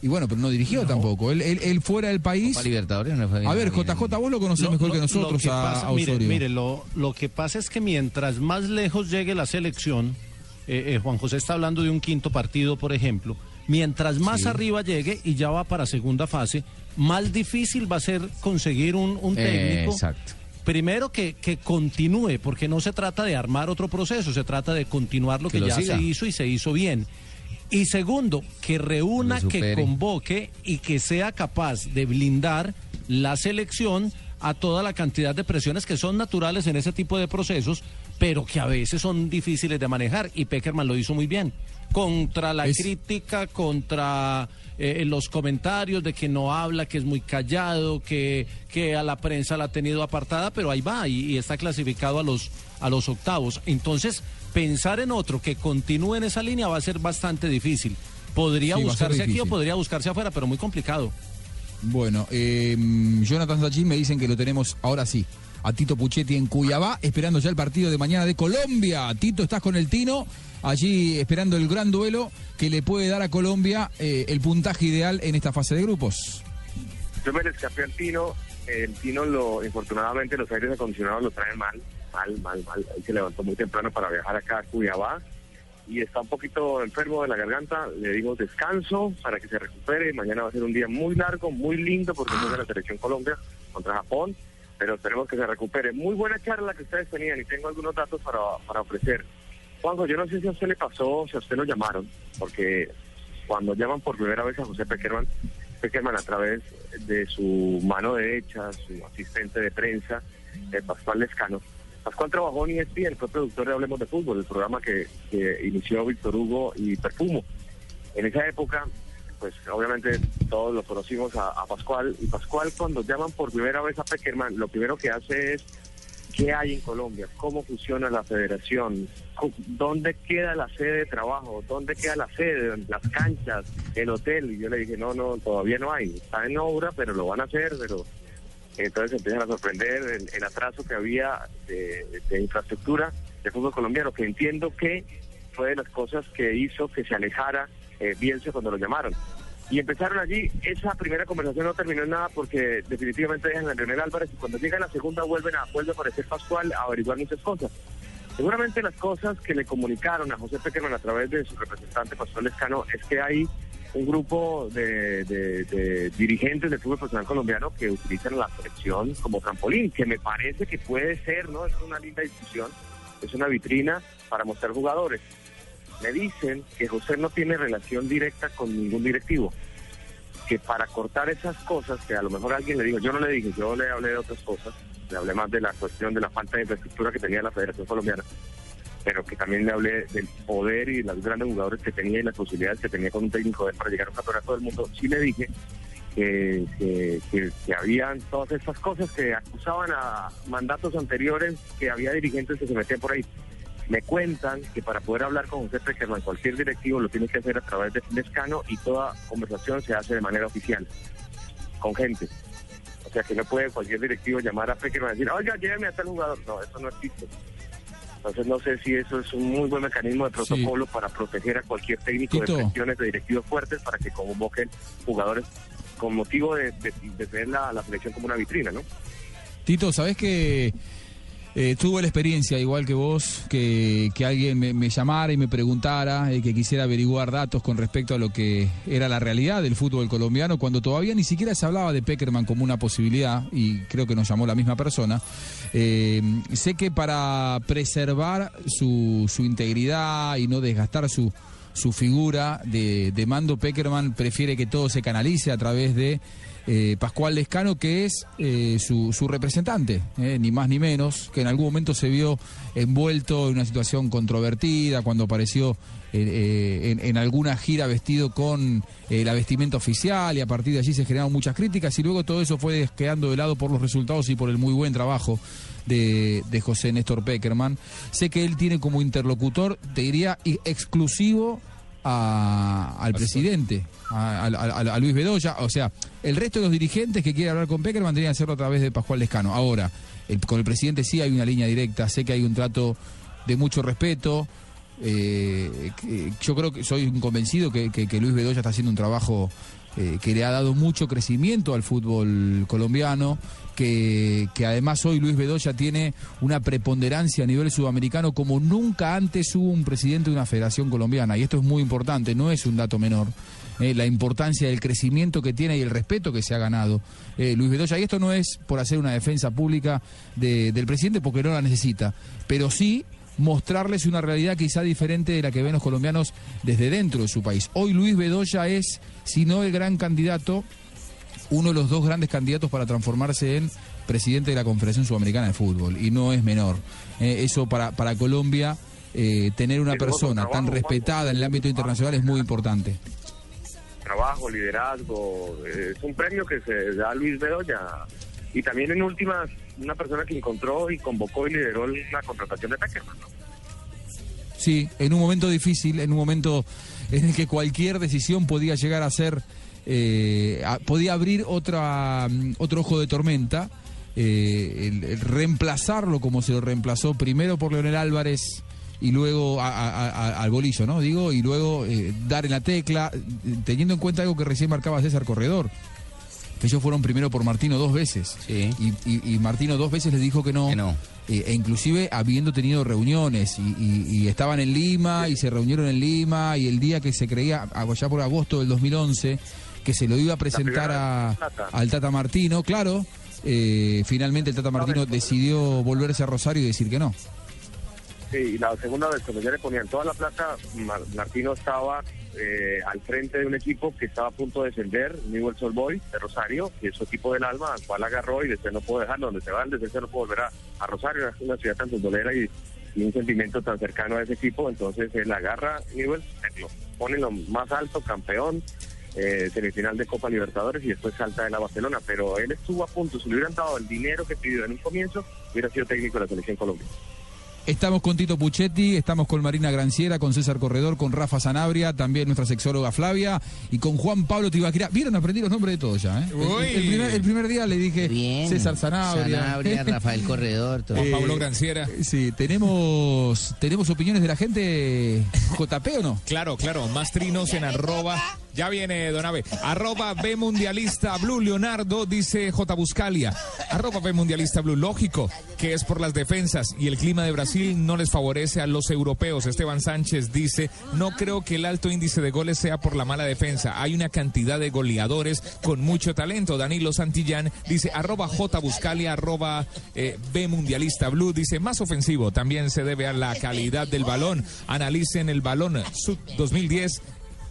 Y bueno, pero no dirigió tampoco. Él, él- él fuera del país. Copa Libertadores no le fue bien A ver, bien. JJ, vos lo conocés Lo- mejor lo- que lo nosotros que a, pasa- a mire, Osorio. mire, lo, lo que pasa es que mientras más lejos llegue la selección, eh, eh, Juan José está hablando de un quinto partido, por ejemplo, mientras más Sí. arriba llegue y ya va para segunda fase, más difícil va a ser conseguir un, un Eh, técnico. exacto. Primero que, que continúe, porque no se trata de armar otro proceso, se trata de continuar lo Que que, lo ya siga. se hizo y se hizo bien. Y segundo, que reúna, que convoque y que sea capaz de blindar la selección a toda la cantidad de presiones que son naturales en ese tipo de procesos, pero que a veces son difíciles de manejar. Y Peckerman lo hizo muy bien. Contra la Es- crítica, contra eh, los comentarios de que no habla, que es muy callado, que, que a la prensa la ha tenido apartada, pero ahí va y, y está clasificado a los, a los octavos. Entonces, pensar en otro que continúe en esa línea va a ser bastante difícil. Podría Sí, buscarse aquí o podría buscarse afuera, pero muy complicado. Bueno, eh, Jonathan Sachin me dicen que lo tenemos ahora sí. A Tito Puchetti en Cuyabá, esperando ya el partido de mañana de Colombia. Tito, estás con el Tino, allí esperando el gran duelo que le puede dar a Colombia eh, el puntaje ideal en esta fase de grupos. Yo me le escapé al Tino, el Tino lo, infortunadamente los aires acondicionados lo traen mal, mal, mal, mal. Él se levantó muy temprano para viajar acá a Cuyabá y está un poquito enfermo de la garganta. Le digo descanso para que se recupere. Mañana va a ser un día muy largo, muy lindo porque juega la selección Colombia contra Japón, pero esperemos que se recupere. Muy buena charla que ustedes tenían y tengo algunos datos para, para ofrecer. Juanjo, yo no sé si a usted le pasó, si a usted lo llamaron, porque cuando llaman por primera vez a José Peckerman, Peckerman a través de su mano derecha, su asistente de prensa, eh, Pascual Lescano. Pascual trabajó en ESPN, fue productor de Hablemos de Fútbol, el programa que, que inició Víctor Hugo y Perfumo. En esa época, pues obviamente todos lo conocimos a, a Pascual, y Pascual cuando llaman por primera vez a Peckerman, lo primero que hace es qué hay en Colombia, cómo funciona la federación, dónde queda la sede de trabajo, dónde queda la sede, las canchas, el hotel. Y yo le dije, no, no, todavía no hay, está en obra, pero lo van a hacer, pero entonces empiezan a sorprender el, el atraso que había de, de infraestructura de fútbol colombiano, que entiendo que fue de las cosas que hizo que se alejara eh, Bielsa cuando lo llamaron. Y empezaron allí, esa primera conversación no terminó en nada porque definitivamente dejan a Leonel Álvarez y cuando llega la segunda vuelven a, vuelve a aparecer Pascual a averiguar muchas cosas. Seguramente las cosas que le comunicaron a José Peckerman a través de su representante Pascual Lescano es que hay un grupo de, de- de dirigentes del fútbol profesional colombiano que utilizan la selección como trampolín, que me parece que puede ser, ¿no? Es una linda discusión, es una vitrina para mostrar jugadores. Me dicen que José no tiene relación directa con ningún directivo, que para cortar esas cosas, que a lo mejor alguien le dijo, yo no le dije, yo le hablé de otras cosas, le hablé más de la cuestión de la falta de infraestructura que tenía la Federación Colombiana, pero que también le hablé del poder y de los grandes jugadores que tenía y las posibilidades que tenía con un técnico de para llegar a un campeonato del mundo, sí le dije que- que habían todas estas cosas que acusaban a mandatos anteriores, que había dirigentes que se metían por ahí. Me cuentan que para poder hablar con José Peckerman, cualquier directivo lo tiene que hacer a través de Lescano y toda conversación se hace de manera oficial, con gente. O sea que no puede cualquier directivo llamar a Peckerman y decir, oiga, lléveme a tal jugador. No, eso no existe. Entonces no sé si eso es un muy buen mecanismo de protocolo para proteger a cualquier técnico Tito. de presiones de directivos fuertes para que convoquen jugadores con motivo de, de, de ver la, la selección como una vitrina, ¿no? Tito, ¿sabés que eh, tuve la experiencia, igual que vos, que, que alguien me, llamara y me preguntara, eh, que quisiera averiguar datos con respecto a lo que era la realidad del fútbol colombiano, cuando todavía ni siquiera se hablaba de Peckerman como una posibilidad, y creo que nos llamó la misma persona. Eh, sé que para preservar su, su integridad y no desgastar su, su figura de, de Mando Peckerman prefiere que todo se canalice a través de eh, Pascual Lescano, que es eh, su, representante, eh, ni más ni menos, que en algún momento se vio envuelto en una situación controvertida cuando apareció en, alguna gira vestido con la vestimenta oficial y a partir de allí se generaron muchas críticas y luego todo eso fue quedando de lado por los resultados y por el muy buen trabajo de, de José Néstor Peckerman. Sé que él tiene como interlocutor, te diría, exclusivo a- al presidente, a, Luis Bedoya. O sea, el resto de los dirigentes que quieren hablar con Peckerman tendrían que hacerlo a través de Pascual Lescano. Ahora, el- con el presidente sí hay una línea directa, sé que hay un trato de mucho respeto. eh, yo creo que soy un convencido que, que- que Luis Bedoya está haciendo un trabajo eh, que le ha dado mucho crecimiento al fútbol colombiano, que, además hoy Luis Bedoya tiene una preponderancia a nivel sudamericano como nunca antes hubo un presidente de una federación colombiana. Y esto es muy importante, no es un dato menor. eh, la importancia del crecimiento que tiene y el respeto que se ha ganado eh, Luis Bedoya. Y esto no es por hacer una defensa pública de- del presidente porque no la necesita, pero sí mostrarles una realidad quizá diferente de la que ven los colombianos desde dentro de su país. Hoy Luis Bedoya es, si no el gran candidato, uno de los dos grandes candidatos para transformarse en presidente de la Confederación Sudamericana de Fútbol, y no es menor. Eh, eso para, para Colombia, eh, tener una persona tan respetada en el ámbito internacional es muy importante. trabajo, liderazgo. eh, Es un premio que se da a Luis Bedoya. Y también en últimas, una persona que encontró y convocó y lideró la contratación de Peckerman. Sí, en un momento difícil, en un momento en el que cualquier decisión podía llegar a ser, eh, podía abrir otra, mm, otro ojo de tormenta, eh, el- el reemplazarlo como se lo reemplazó primero por Leonel Álvarez y luego a- a- a- al bolillo, ¿no? Digo, y luego eh, dar en la tecla, teniendo en cuenta algo que recién marcaba César Corredor. Que ellos fueron primero por Martino dos veces. Y, y- y Martino dos veces les dijo que no. Eh, e inclusive habiendo tenido reuniones y estaban en Lima y se reunieron en Lima y el día que se creía, allá por agosto del 2011, que se lo iba a presentar a, al Tata Martino, claro, eh, finalmente el Tata Martino decidió volverse a Rosario y decir que no. Sí, y la segunda vez cuando ya le ponían toda la plata, Mar- Martino estaba eh, al frente de un equipo que estaba a punto de descender, Newell's Old Boys de Rosario, que es su equipo del alma, al cual agarró y desde no puedo dejarlo, donde se va, desde no puedo volver a, a Rosario, es una ciudad tan futbolera y, y un sentimiento tan cercano a ese equipo, entonces él agarra Newell's, lo pone lo más alto, campeón, eh, semifinal de Copa Libertadores y después salta de la Barcelona, pero él estuvo a punto, si le hubieran dado el dinero que pidió en un comienzo, hubiera sido técnico de la selección colombiana. Estamos con Tito Puchetti, estamos con Marina Granciera, con César Corredor, con Rafa Sanabria, también nuestra sexóloga Flavia y con Juan Pablo Tibaquira. Vieron, aprendí los nombres de todos ya. ¿eh? El- primer, el primer día le dije César Sanabria. Sanabria, Rafael Corredor, todo. Eh, Granciera. Sí, tenemos, tenemos opiniones de la gente JP o no? Claro, claro, más trinos en arroba. Ya viene, Don Abe. Arroba B Mundialista Blue. Leonardo dice J Buscalia. Arroba B Mundialista Blue. Lógico que es por las defensas y el clima de Brasil no les favorece a los europeos. Esteban Sánchez dice, no creo que el alto índice de goles sea por la mala defensa. Hay una cantidad de goleadores con mucho talento. Danilo Santillán dice, arroba J Buscalia, arroba eh, B Mundialista Blue. Dice, más ofensivo. También se debe a la calidad del balón. Analicen el balón Sub 2010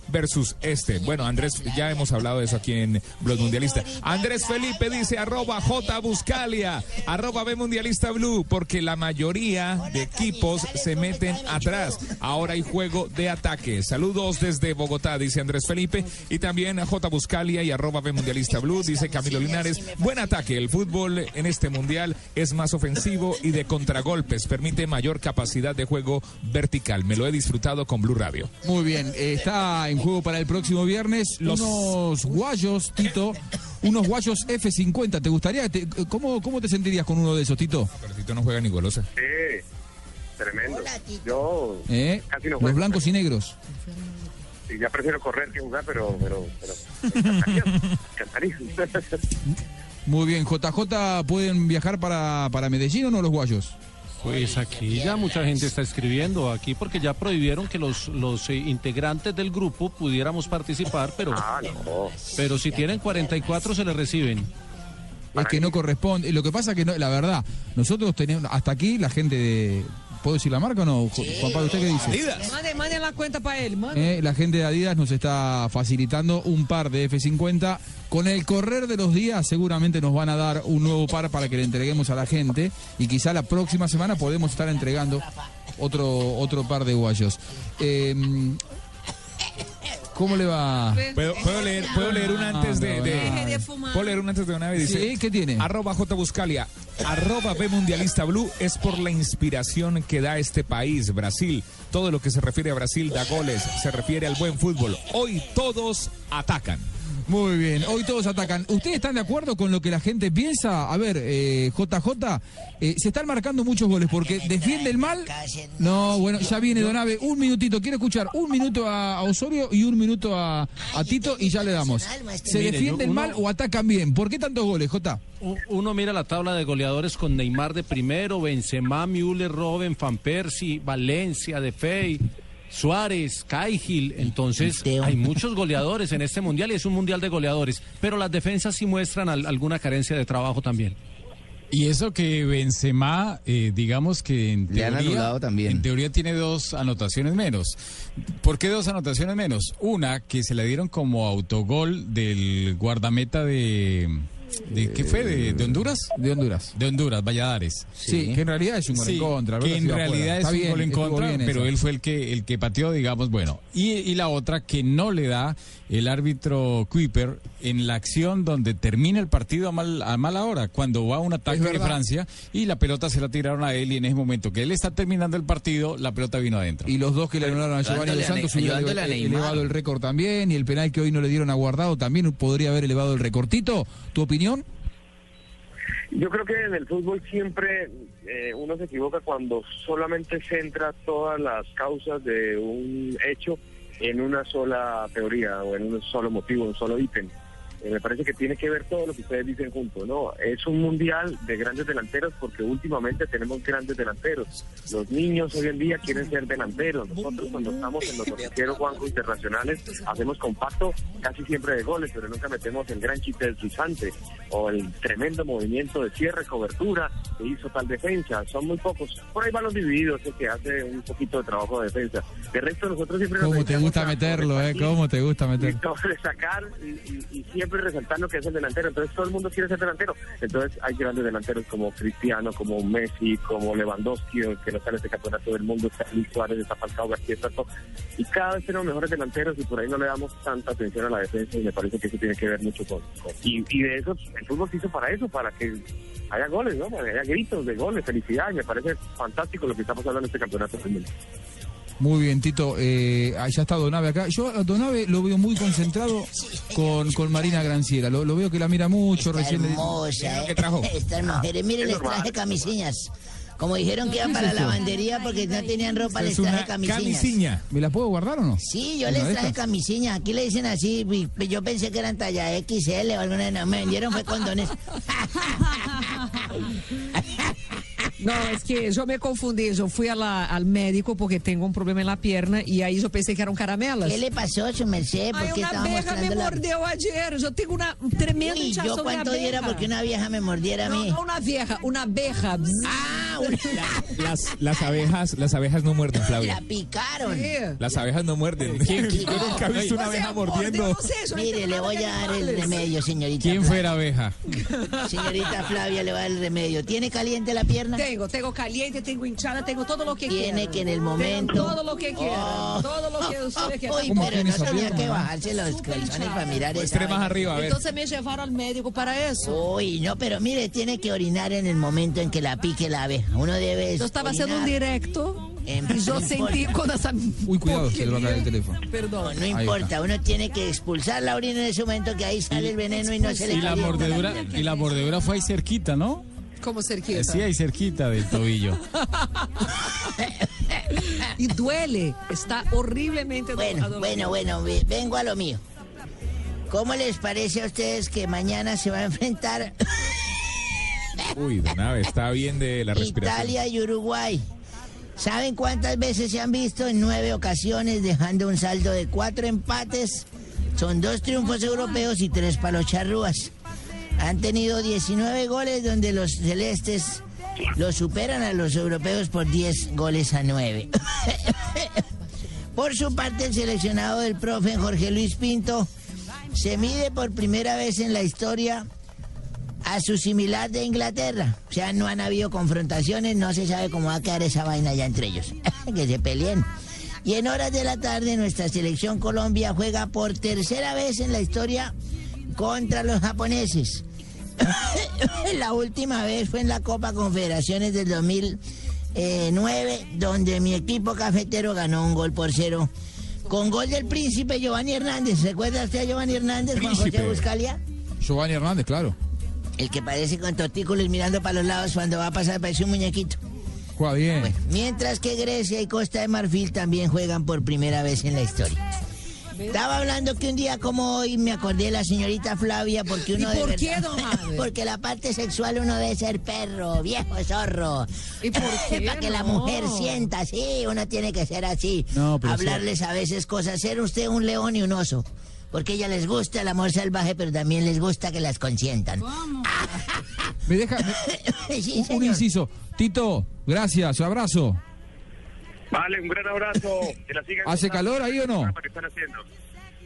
versus este. Bueno, Andrés, ya hemos hablado de eso aquí en Blog Mundialista. Andrés Felipe dice arroba J Buscalia, arroba B Mundialista Blue, porque la mayoría de equipos se meten atrás. Ahora hay juego de ataque. Saludos desde Bogotá, dice Andrés Felipe. Y también a J Buscalia y arroba B Mundialista Blue, dice Camilo Linares. Buen ataque. El fútbol en este mundial es más ofensivo y de contragolpes. Permite mayor capacidad de juego vertical. Me lo he disfrutado con Blue Radio. Muy bien, eh, está en juego para el próximo viernes Los- unos guayos, Tito, unos guayos F50. ¿Te gustaría? te- cómo, ¿Cómo te sentirías con uno de esos, Tito? Pero Tito no juega ni golosa. Sí, tremendo. Yo ¿Eh? casi no Los blancos y negros. Sí, ya prefiero correr que jugar, pero, pero, pero me encantaría, me encantaría. Muy bien, JJ, ¿pueden viajar para, para Medellín o no los guayos? Pues aquí ya mucha gente está escribiendo aquí porque ya prohibieron que los, los eh, integrantes del grupo pudiéramos participar, pero, Ah, no. pero si tienen 44 se les reciben. Es que no corresponde. Lo que pasa que, no, la verdad, nosotros tenemos, hasta aquí la gente de- ¿Puedo decir la marca o no? Ju- Juan Pablo, ¿usted qué dice? Mande, mande la cuenta para él. Eh, la gente de Adidas nos está facilitando un par de F50. Con el correr de los días seguramente nos van a dar un nuevo par para que le entreguemos a la gente y quizá la próxima semana podemos estar entregando otro, otro par de guayos. Eh, ¿Cómo le va? ¿Puedo, puedo leer, puedo leer una antes de, de- Deje de ¿Puedo leer una antes de una vez? Dice, Sí, ¿qué tiene? Arroba J Buscalia, arroba B Mundialista Blue es por la inspiración que da este país, Brasil. Todo lo que se refiere a Brasil da goles, se refiere al buen fútbol. Hoy todos atacan. Muy bien, hoy todos atacan. ¿Ustedes están de acuerdo con lo que la gente piensa? A ver, eh, JJ, eh, se están marcando muchos goles porque defiende el mal. No, bueno, ya viene Donave. Un minutito, quiero escuchar un minuto a, a Osorio y un minuto a, a Tito y ya le damos. ¿Se Mire, defienden uno- mal o atacan bien? ¿Por qué tantos goles, J? Uno mira la tabla de goleadores con Neymar de primero, Benzema, Müller, Robben, Van Persie, Valencia, De Fey, Suárez, Cahill. Entonces hay muchos goleadores en este mundial y es un mundial de goleadores. Pero las defensas sí muestran al- alguna carencia de trabajo también. Y eso que Benzema, eh, digamos que en Le han teoría, también. en teoría tiene dos anotaciones menos. ¿Por qué dos anotaciones menos? Una que se le dieron como autogol del guardameta de... ¿De qué fue? ¿De, de Honduras? De Honduras. De Honduras, Valladares. Sí, que en realidad es un gol en contra, Que en realidad es un bien, gol en contra, pero él fue el que el que pateó, digamos, bueno. Y, y la otra que no le da el árbitro Kuiper en la acción donde termina el partido a, mal, a mala hora, cuando va un ataque de. Francia y la pelota se la tiraron a él y en ese momento que él está terminando el partido, la pelota vino adentro. Y los dos que le anularon a Giovanni Dos Santos hubiera ayudándole a ele- Neymar. elevado el récord también y el penal que hoy no le dieron a Guardado también podría haber elevado el recortito. ¿Tu opinión? Yo creo que en el fútbol siempre eh, uno se equivoca cuando solamente centra todas las causas de un hecho en una sola teoría o en un solo motivo, un solo ítem. Eh, me parece que tiene que ver todo lo que ustedes dicen juntos, ¿no? Es un mundial de grandes delanteros porque últimamente tenemos grandes delanteros. Los niños hoy en día quieren ser delanteros. Nosotros cuando estamos en los noticieros bancos internacionales hacemos compacto casi siempre de goles, pero nunca metemos el gran chiste deslizante o el tremendo movimiento de cierre, cobertura que hizo tal defensa. Son muy pocos. Por ahí van los divididos el que hace un poquito de trabajo de defensa. De resto nosotros siempre nos ¿Cómo te dedicamos gusta meterlo, eh? ¿Cómo te gusta y meterlo? sobre sacar y, y- y siempre resaltar lo que es el delantero. Entonces todo el mundo quiere ser delantero. Entonces hay grandes delanteros como Cristiano, como Messi, como Lewandowski, que no sale este campeonato del mundo, está Luis Suárez, está Falcao García, todo. Y cada vez tenemos mejores delanteros y por ahí no le damos tanta atención a la defensa y me parece que eso tiene que ver mucho con... con- y, y de eso, el fútbol se hizo para eso, para que haya goles, ¿no? Haya gritos de goles, felicidad. Y me parece fantástico lo que está pasando en este campeonato del. Muy bien, Tito. Eh, ah, ya está Donave acá. Yo a Donave lo veo muy concentrado con, con Marina Granciera. Lo, lo veo que la mira mucho. recién le- Hermosa, ¿eh? ¿Qué trajo? Estas mujeres, miren, les traje camisillas. Como dijeron que iban para la lavandería porque no tenían ropa, les traje camisillas. ¿Me la puedo guardar o no? Sí, yo ¿Una les traje camisillas. Aquí le dicen así. Yo pensé que eran talla XL o alguna. No, me vendieron fue condones. Não, é que eu me confundi. Eu fui a la- al médico porque tenho um problema na perna e aí eu pensei que eram caramelas. ¿Qué le pasó, su merced? ¿Por Ai, qué uma estaba abeja me la- mordeu ayer. Eu tenho uma tremenda hinchazón yo cuánto diera porque una vieja me mordiera a No, mí. no una vieja, una abeja. Ah, Las, las abejas, las abejas no muerden, Flavia. La picaron. Las abejas no muerden. Yo nunca he visto una abeja mordiendo. Mire, le voy a dar el remedio, señorita. ¿Quién Flavia. fuera abeja? Señorita Flavia le va a dar el remedio. ¿Tiene caliente la pierna? Tengo, tengo caliente, tengo hinchada, tengo todo lo que Tiene quiera. que en el momento- Tengo todo lo que quiera. Oh. Todo lo que usted quiera. Uy, pero no tenía que bajarse los calzones para mirar esa Tres más arriba, a ver. Entonces me llevaron al médico para eso. Uy, no, pero mire, tiene que orinar en el momento en que la pique la abeja. Uno debe. Yo estaba haciendo un directo y yo sentí con esa... Uy, cuidado, se le va a caer el teléfono. Perdón. No importa, uno tiene que expulsar la orina en ese momento que ahí sale el veneno y no se le Y la mordedura, y la mordedura fue ahí cerquita, ¿no? Como cerquita. Sí, ahí cerquita del tobillo. Y duele, está horriblemente Bueno, bueno, bueno, ve- vengo a lo mío. ¿Cómo les parece a ustedes que mañana se va a enfrentar Uy, Donave, está bien de la respiración. Italia y Uruguay? ¿Saben cuántas veces se han visto? En nueve ocasiones, dejando un saldo de cuatro empates. Son dos triunfos europeos y tres para los charrúas. Han tenido 19 goles donde los celestes Lo superan a los europeos por 10 goles a 9. Por su parte, el seleccionado del profe Jorge Luis Pinto se mide por primera vez en la historia a su similar de Inglaterra. O sea, no han habido confrontaciones, no se sabe cómo va a quedar esa vaina ya entre ellos. que se peleen. Y en horas de la tarde, nuestra selección Colombia juega por tercera vez en la historia contra los japoneses. la última vez fue en la Copa Confederaciones del 2009, donde mi equipo cafetero ganó un gol por cero. Con gol del príncipe Giovanni Hernández. ¿Recuerda usted a Giovanni Hernández, Juan José. Buscalia? Giovanni Hernández, claro. El que parece con tortícolis mirando para los lados cuando va a pasar, parece un muñequito. Juega bien. Mientras que Grecia y Costa de Marfil también juegan por primera vez en la historia. Estaba hablando que un día como hoy me acordé de la señorita Flavia porque uno ¿Y de por qué, verdad- don Javi? porque la parte sexual uno debe ser perro, viejo zorro. ¿Y por qué Para que la no? mujer sienta así, uno tiene que ser así. No, pero Hablarles a veces cosas, ser usted un león y un oso. Porque a ella les gusta el amor salvaje, pero también les gusta que las consientan. Me deja me- Sí, un, un inciso. Tito, gracias, abrazo. Vale, un gran abrazo. Que la sigan ¿Hace calor ahí o no? que están haciendo.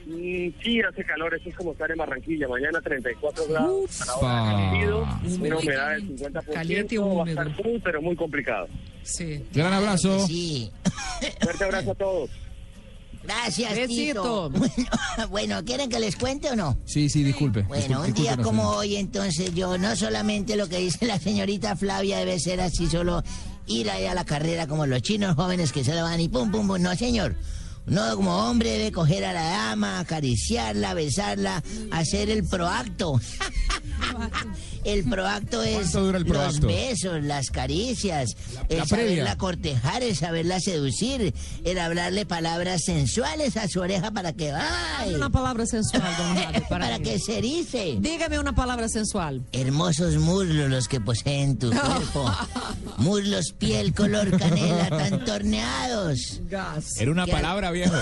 Mm, sí, hace calor. Eso es como estar en Barranquilla. Mañana 34 grados. A la hora del partido, Una humedad del 50%. Caliente y Va a húmedo. estar muy, pero muy complicado. Sí. Gran abrazo. Sí. Fuerte abrazo a todos. Gracias, Besito. Tito. Bueno, bueno, ¿quieren que les cuente o no? Sí, sí, disculpe. Bueno, un día como hoy, entonces yo no solamente lo que dice la señorita Flavia debe ser así solo ir ahí a la carrera como los chinos jóvenes que se le van y pum, pum, pum. No, señor. No, como hombre debe coger a la dama, acariciarla, besarla, hacer el proacto. El proacto es ¿Cuánto dura el los besos, las caricias, el la previa. saberla cortejar, el saberla seducir, el hablarle palabras sensuales a su oreja para que ay, Una palabra sensual, don Javi, para, que se erice. Dígame una palabra sensual. Hermosos muslos los que poseen tu cuerpo. Muslos piel color canela tan torneados. Gas. Era una palabra, viejo.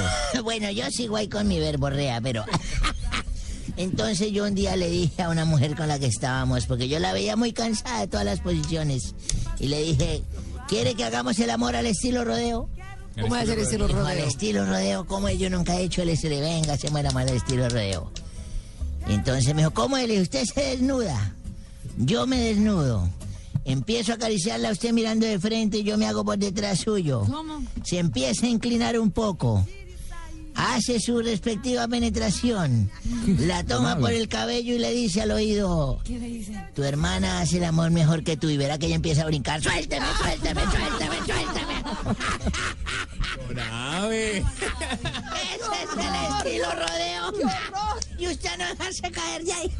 Bueno, yo sigo ahí con mi verborrea, pero... Entonces yo un día le dije a una mujer con la que estábamos, porque yo la veía muy cansada de todas las posiciones, y le dije, ¿quiere que hagamos el amor al estilo rodeo? ¿Cómo es el estilo Dijo, Al rodeo? estilo rodeo, como yo nunca he hecho el estilo, venga, se muera mal el estilo rodeo. Y entonces me dijo, ¿cómo? Le dije, usted se desnuda. Yo me desnudo. Empiezo a acariciarla a usted mirando de frente y yo me hago por detrás suyo. ¿Cómo? Se empieza a inclinar un poco. Hace su respectiva penetración. La toma por el cabello y le dice al oído, ¿Qué le dice? tu hermana hace el amor mejor que tú y verá que ella empieza a brincar. Suélteme, suélteme, suélteme, suélteme. Grave. Ese es el estilo rodeo. Y usted no dejarse caer de ahí.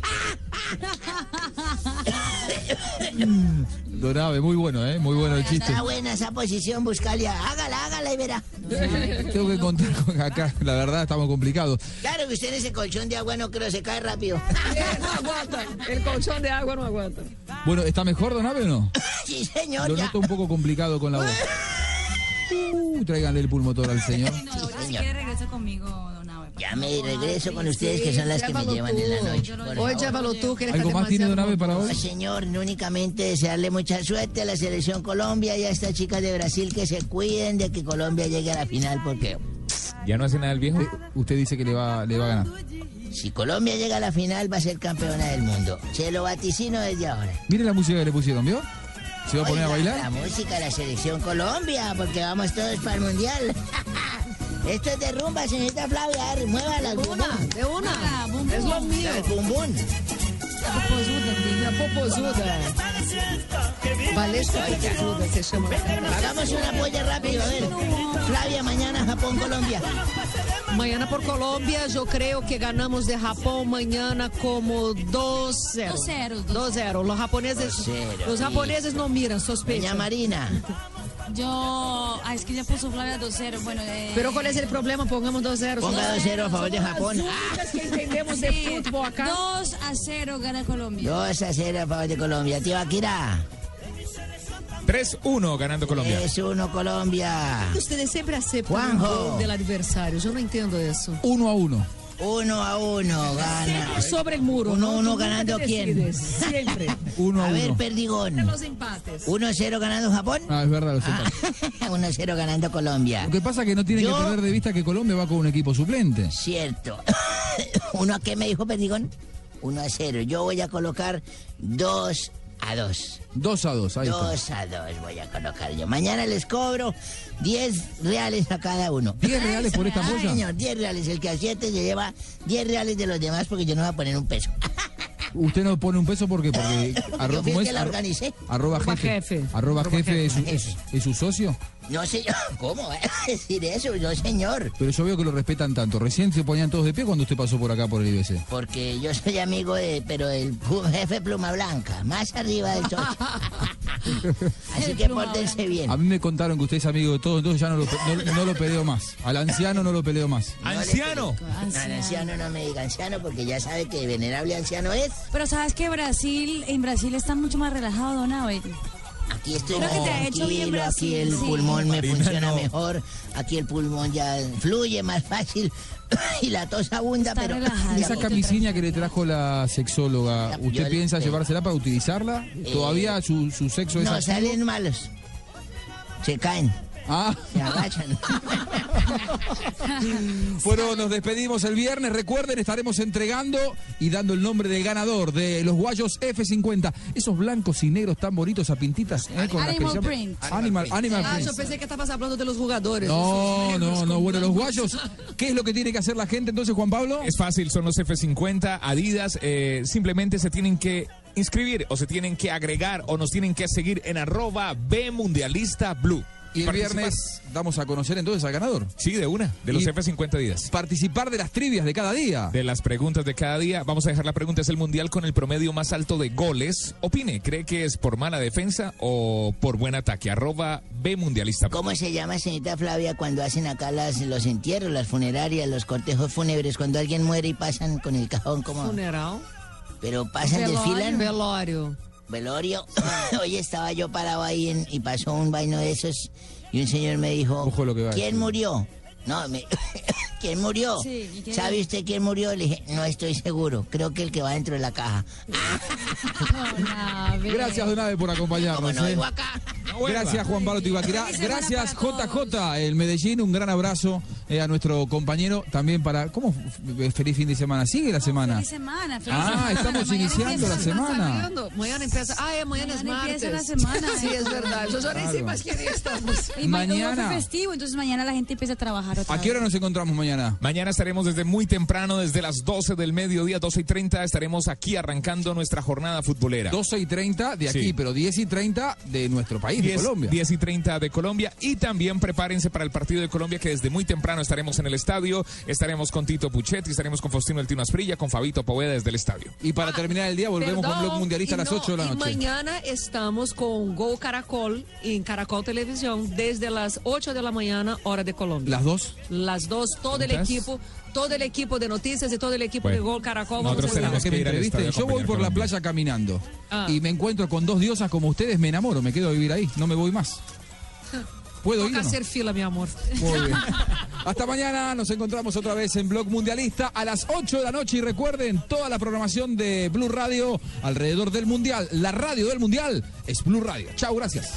Don Abe, muy bueno, ¿eh? Muy bueno el chiste. Está buena esa posición, Buscalia. Hágala, hágala y verá. Tengo que contar con acá. La verdad, estamos complicados. Claro que usted en ese colchón de agua no creo se cae rápido. No aguanta. El colchón de agua no aguanta. Bueno, ¿está mejor, Don Abe, o no? Sí, señor, Lo ya. noto un poco complicado con la voz. Uh, tráiganle el pulmotor al señor. No, si señor. quiere regreso conmigo. Ya me regreso con ustedes que son las que me llevan tú. en la noche. Hoy llévalo tú, que ¿Algo más tiene Don Abe para No, hoy? señor, únicamente desearle mucha suerte a la selección Colombia y a estas chicas de Brasil que se cuiden de que Colombia llegue a la final porque ¿Ya no hace nada el viejo? Usted dice que le va, le va a ganar. si Colombia llega a la final va a ser campeona del mundo. Se lo vaticino desde ahora. Mire la música que le pusieron, ¿vio? ¿Se va a poner a bailar? La música de la selección Colombia, porque vamos todos para el mundial. Esto es de rumba, señorita Flavia. Mueva la Una, de una. Es lo mío. El bum bum. La popozuda. Valesca popozuda se llama. Hagamos una polla rápido, a ver. Flavia, mañana Japón, Colombia. Mañana por Colombia, yo creo que ganamos de Japón mañana como 2-0. 2-0, 2-0. Los japoneses, 2-0, los japoneses no miran, Doña sospechan. Marina. Yo, ah, es que ya puso Flavia 2-0. Bueno, eh, Pero ¿cuál es el problema? Pongamos 2-0. Ponga 2-0 a favor de Japón. Las que entendemos de sí, fútbol acá. 2 a 0 gana Colombia. 2 a 0 a favor de Colombia. Tío Akira. 3-1 ganando Colombia. 3-1 Colombia. Ustedes siempre aceptan Juanjo. el gol del adversario. Yo no entiendo eso. Uno a uno. Uno a uno, gana. Sobre el muro. Uno a ¿no? uno ganando quién. Siempre. Uno a A ver, uno. Perdigón. Los empates. 1-0 ganando Japón. Ah, es verdad, lo sé. 1-0 ganando Colombia. Lo que pasa es que no tienen Yo- que perder de vista que Colombia va con un equipo suplente. Cierto. ¿Uno a qué me dijo Perdigón? 1 a 0. Yo voy a colocar 2 a 2. 2 a 2, ahí está. 2 a 2 voy a colocar yo. Mañana les cobro 10 reales a cada uno. ¿10 reales por esta polla? señor, 10 reales. El que acierte se lleva 10 reales de los demás porque yo no voy a poner un peso. Usted no pone un peso porque, porque arro- Yo fui ¿cómo es? que la organicé. Arroba Arroba jefe. jefe. Arroba Arroba jefe es, su- jefe. es- es su socio. No sé, ¿cómo va a decir eso? No, señor. Pero yo veo que lo respetan tanto. Recién se ponían todos de pie cuando usted pasó por acá por el IBC. Porque yo soy amigo de, pero el jefe Pluma Blanca, más arriba del socio. Así que pórtense bien. A mí me contaron que usted es amigo de todos, entonces ya no lo, no, no lo peleo más. Al anciano no lo peleo más. ¡Anciano! No, al anciano no me diga anciano porque ya sabe que venerable anciano es. Pero sabes que Brasil, en Brasil está mucho más relajado, Don Abel. Aquí estoy Creo que más te ha hecho bien tranquilo, Brasil, aquí el sí. pulmón me Marina, funciona no. mejor, aquí el pulmón ya fluye más fácil y la tos abunda, Está pero... Esa camisilla que le trajo la sexóloga, yo ¿usted le- piensa eh, llevársela para utilizarla? ¿Todavía su, su sexo es No, activo? salen malos. Se caen, Ah, se agachan. Bueno, nos despedimos el viernes. Recuerden, estaremos entregando y dando el nombre del ganador de los guayos F50. Esos blancos y negros tan bonitos a pintitas. ¿eh? con las que Animal llaman- print. Animal, animal Ah, print. yo pensé que estabas hablando de los jugadores. No, no, no. Bueno, los guayos, ¿qué es lo que tiene que hacer la gente entonces, Juan Pablo? Es fácil, son los F50, Adidas, eh, simplemente se tienen que inscribir o se tienen que agregar o nos tienen que seguir en arroba B Mundialista Blue. Y el Participar- viernes damos a conocer entonces al ganador. Sí, de una, de los Y- F50 Adidas. Participar de las trivias de cada día. De las preguntas de cada día, vamos a dejar la pregunta, ¿es el mundial con el promedio más alto de goles? Opine, ¿cree que es por mala defensa o por buen ataque? Arroba B Mundialista. ¿Cómo se llama, señorita Flavia, cuando hacen acá las, los entierros, las funerarias, los cortejos fúnebres, cuando alguien muere y pasan con el cajón como... Funeral. Pero pasan, Velorio. desfilan... Velorio. Velorio. Hoy estaba yo parado ahí en- y pasó un vaino de esos y un señor me dijo, Ojo lo que va a ¿quién murió? No, me- ¿quién murió? Sí, ¿y quién ¿Sabe usted quién murió? Le dije, no estoy seguro, creo que el que va dentro de la caja. Abel. Gracias, Donave, por acompañarnos. ¿Cómo no ¿eh? acá? Gracias, Juan Pablo Tibaquirá. Gracias. JJ, el Medellín. Un gran abrazo eh, a nuestro compañero. También para. ¿Cómo? Feliz fin de semana. ¿Sigue la semana? Feliz semana, feliz Ah, semana. estamos iniciando la semana. Mañana, empieza. Ah, mañana, es Mañana martes. empieza la semana. Sí, es verdad. Yo ya ni sé Claro. más quién estamos. Y ma- Mañana. festivo, entonces mañana la gente empieza a trabajar ¿A qué hora nos encontramos mañana? Mañana estaremos desde muy temprano, desde las 12 del mediodía, 12 y 30, estaremos aquí arrancando nuestra jornada futbolera. 12 y 30 de aquí, Sí. pero 10 y 30 de nuestro país, de 10, Colombia. 10 y 30 de Colombia y también prepárense para el partido de Colombia que desde muy temprano estaremos en el estadio, estaremos con Tito Puchetti, estaremos con Faustino El Tino Asprilla, con Fabito Poveda desde el estadio. Y para terminar el día, volvemos con Perdón, Blog Mundialista a las no, 8 de la y noche. mañana estamos con Gol Caracol en Caracol Televisión desde las 8 de la mañana, hora de Colombia. ¿Las dos? Las dos, todo el equipo, todo el equipo de noticias y todo el equipo Bueno, de Gol Caracol. nosotros tenemos que me ir entrevisten. Yo voy por la playa caminando Ah. y me encuentro con dos diosas como ustedes, me enamoro, me quedo a vivir ahí, no me voy más. ¿Puedo ir? Toca o no? hacer fila, mi amor. Muy bien. Hasta mañana, nos encontramos otra vez en Blog Mundialista a las 8 de la noche y recuerden toda la programación de Blue Radio alrededor del Mundial. La radio del Mundial es Blue Radio. Chao, gracias.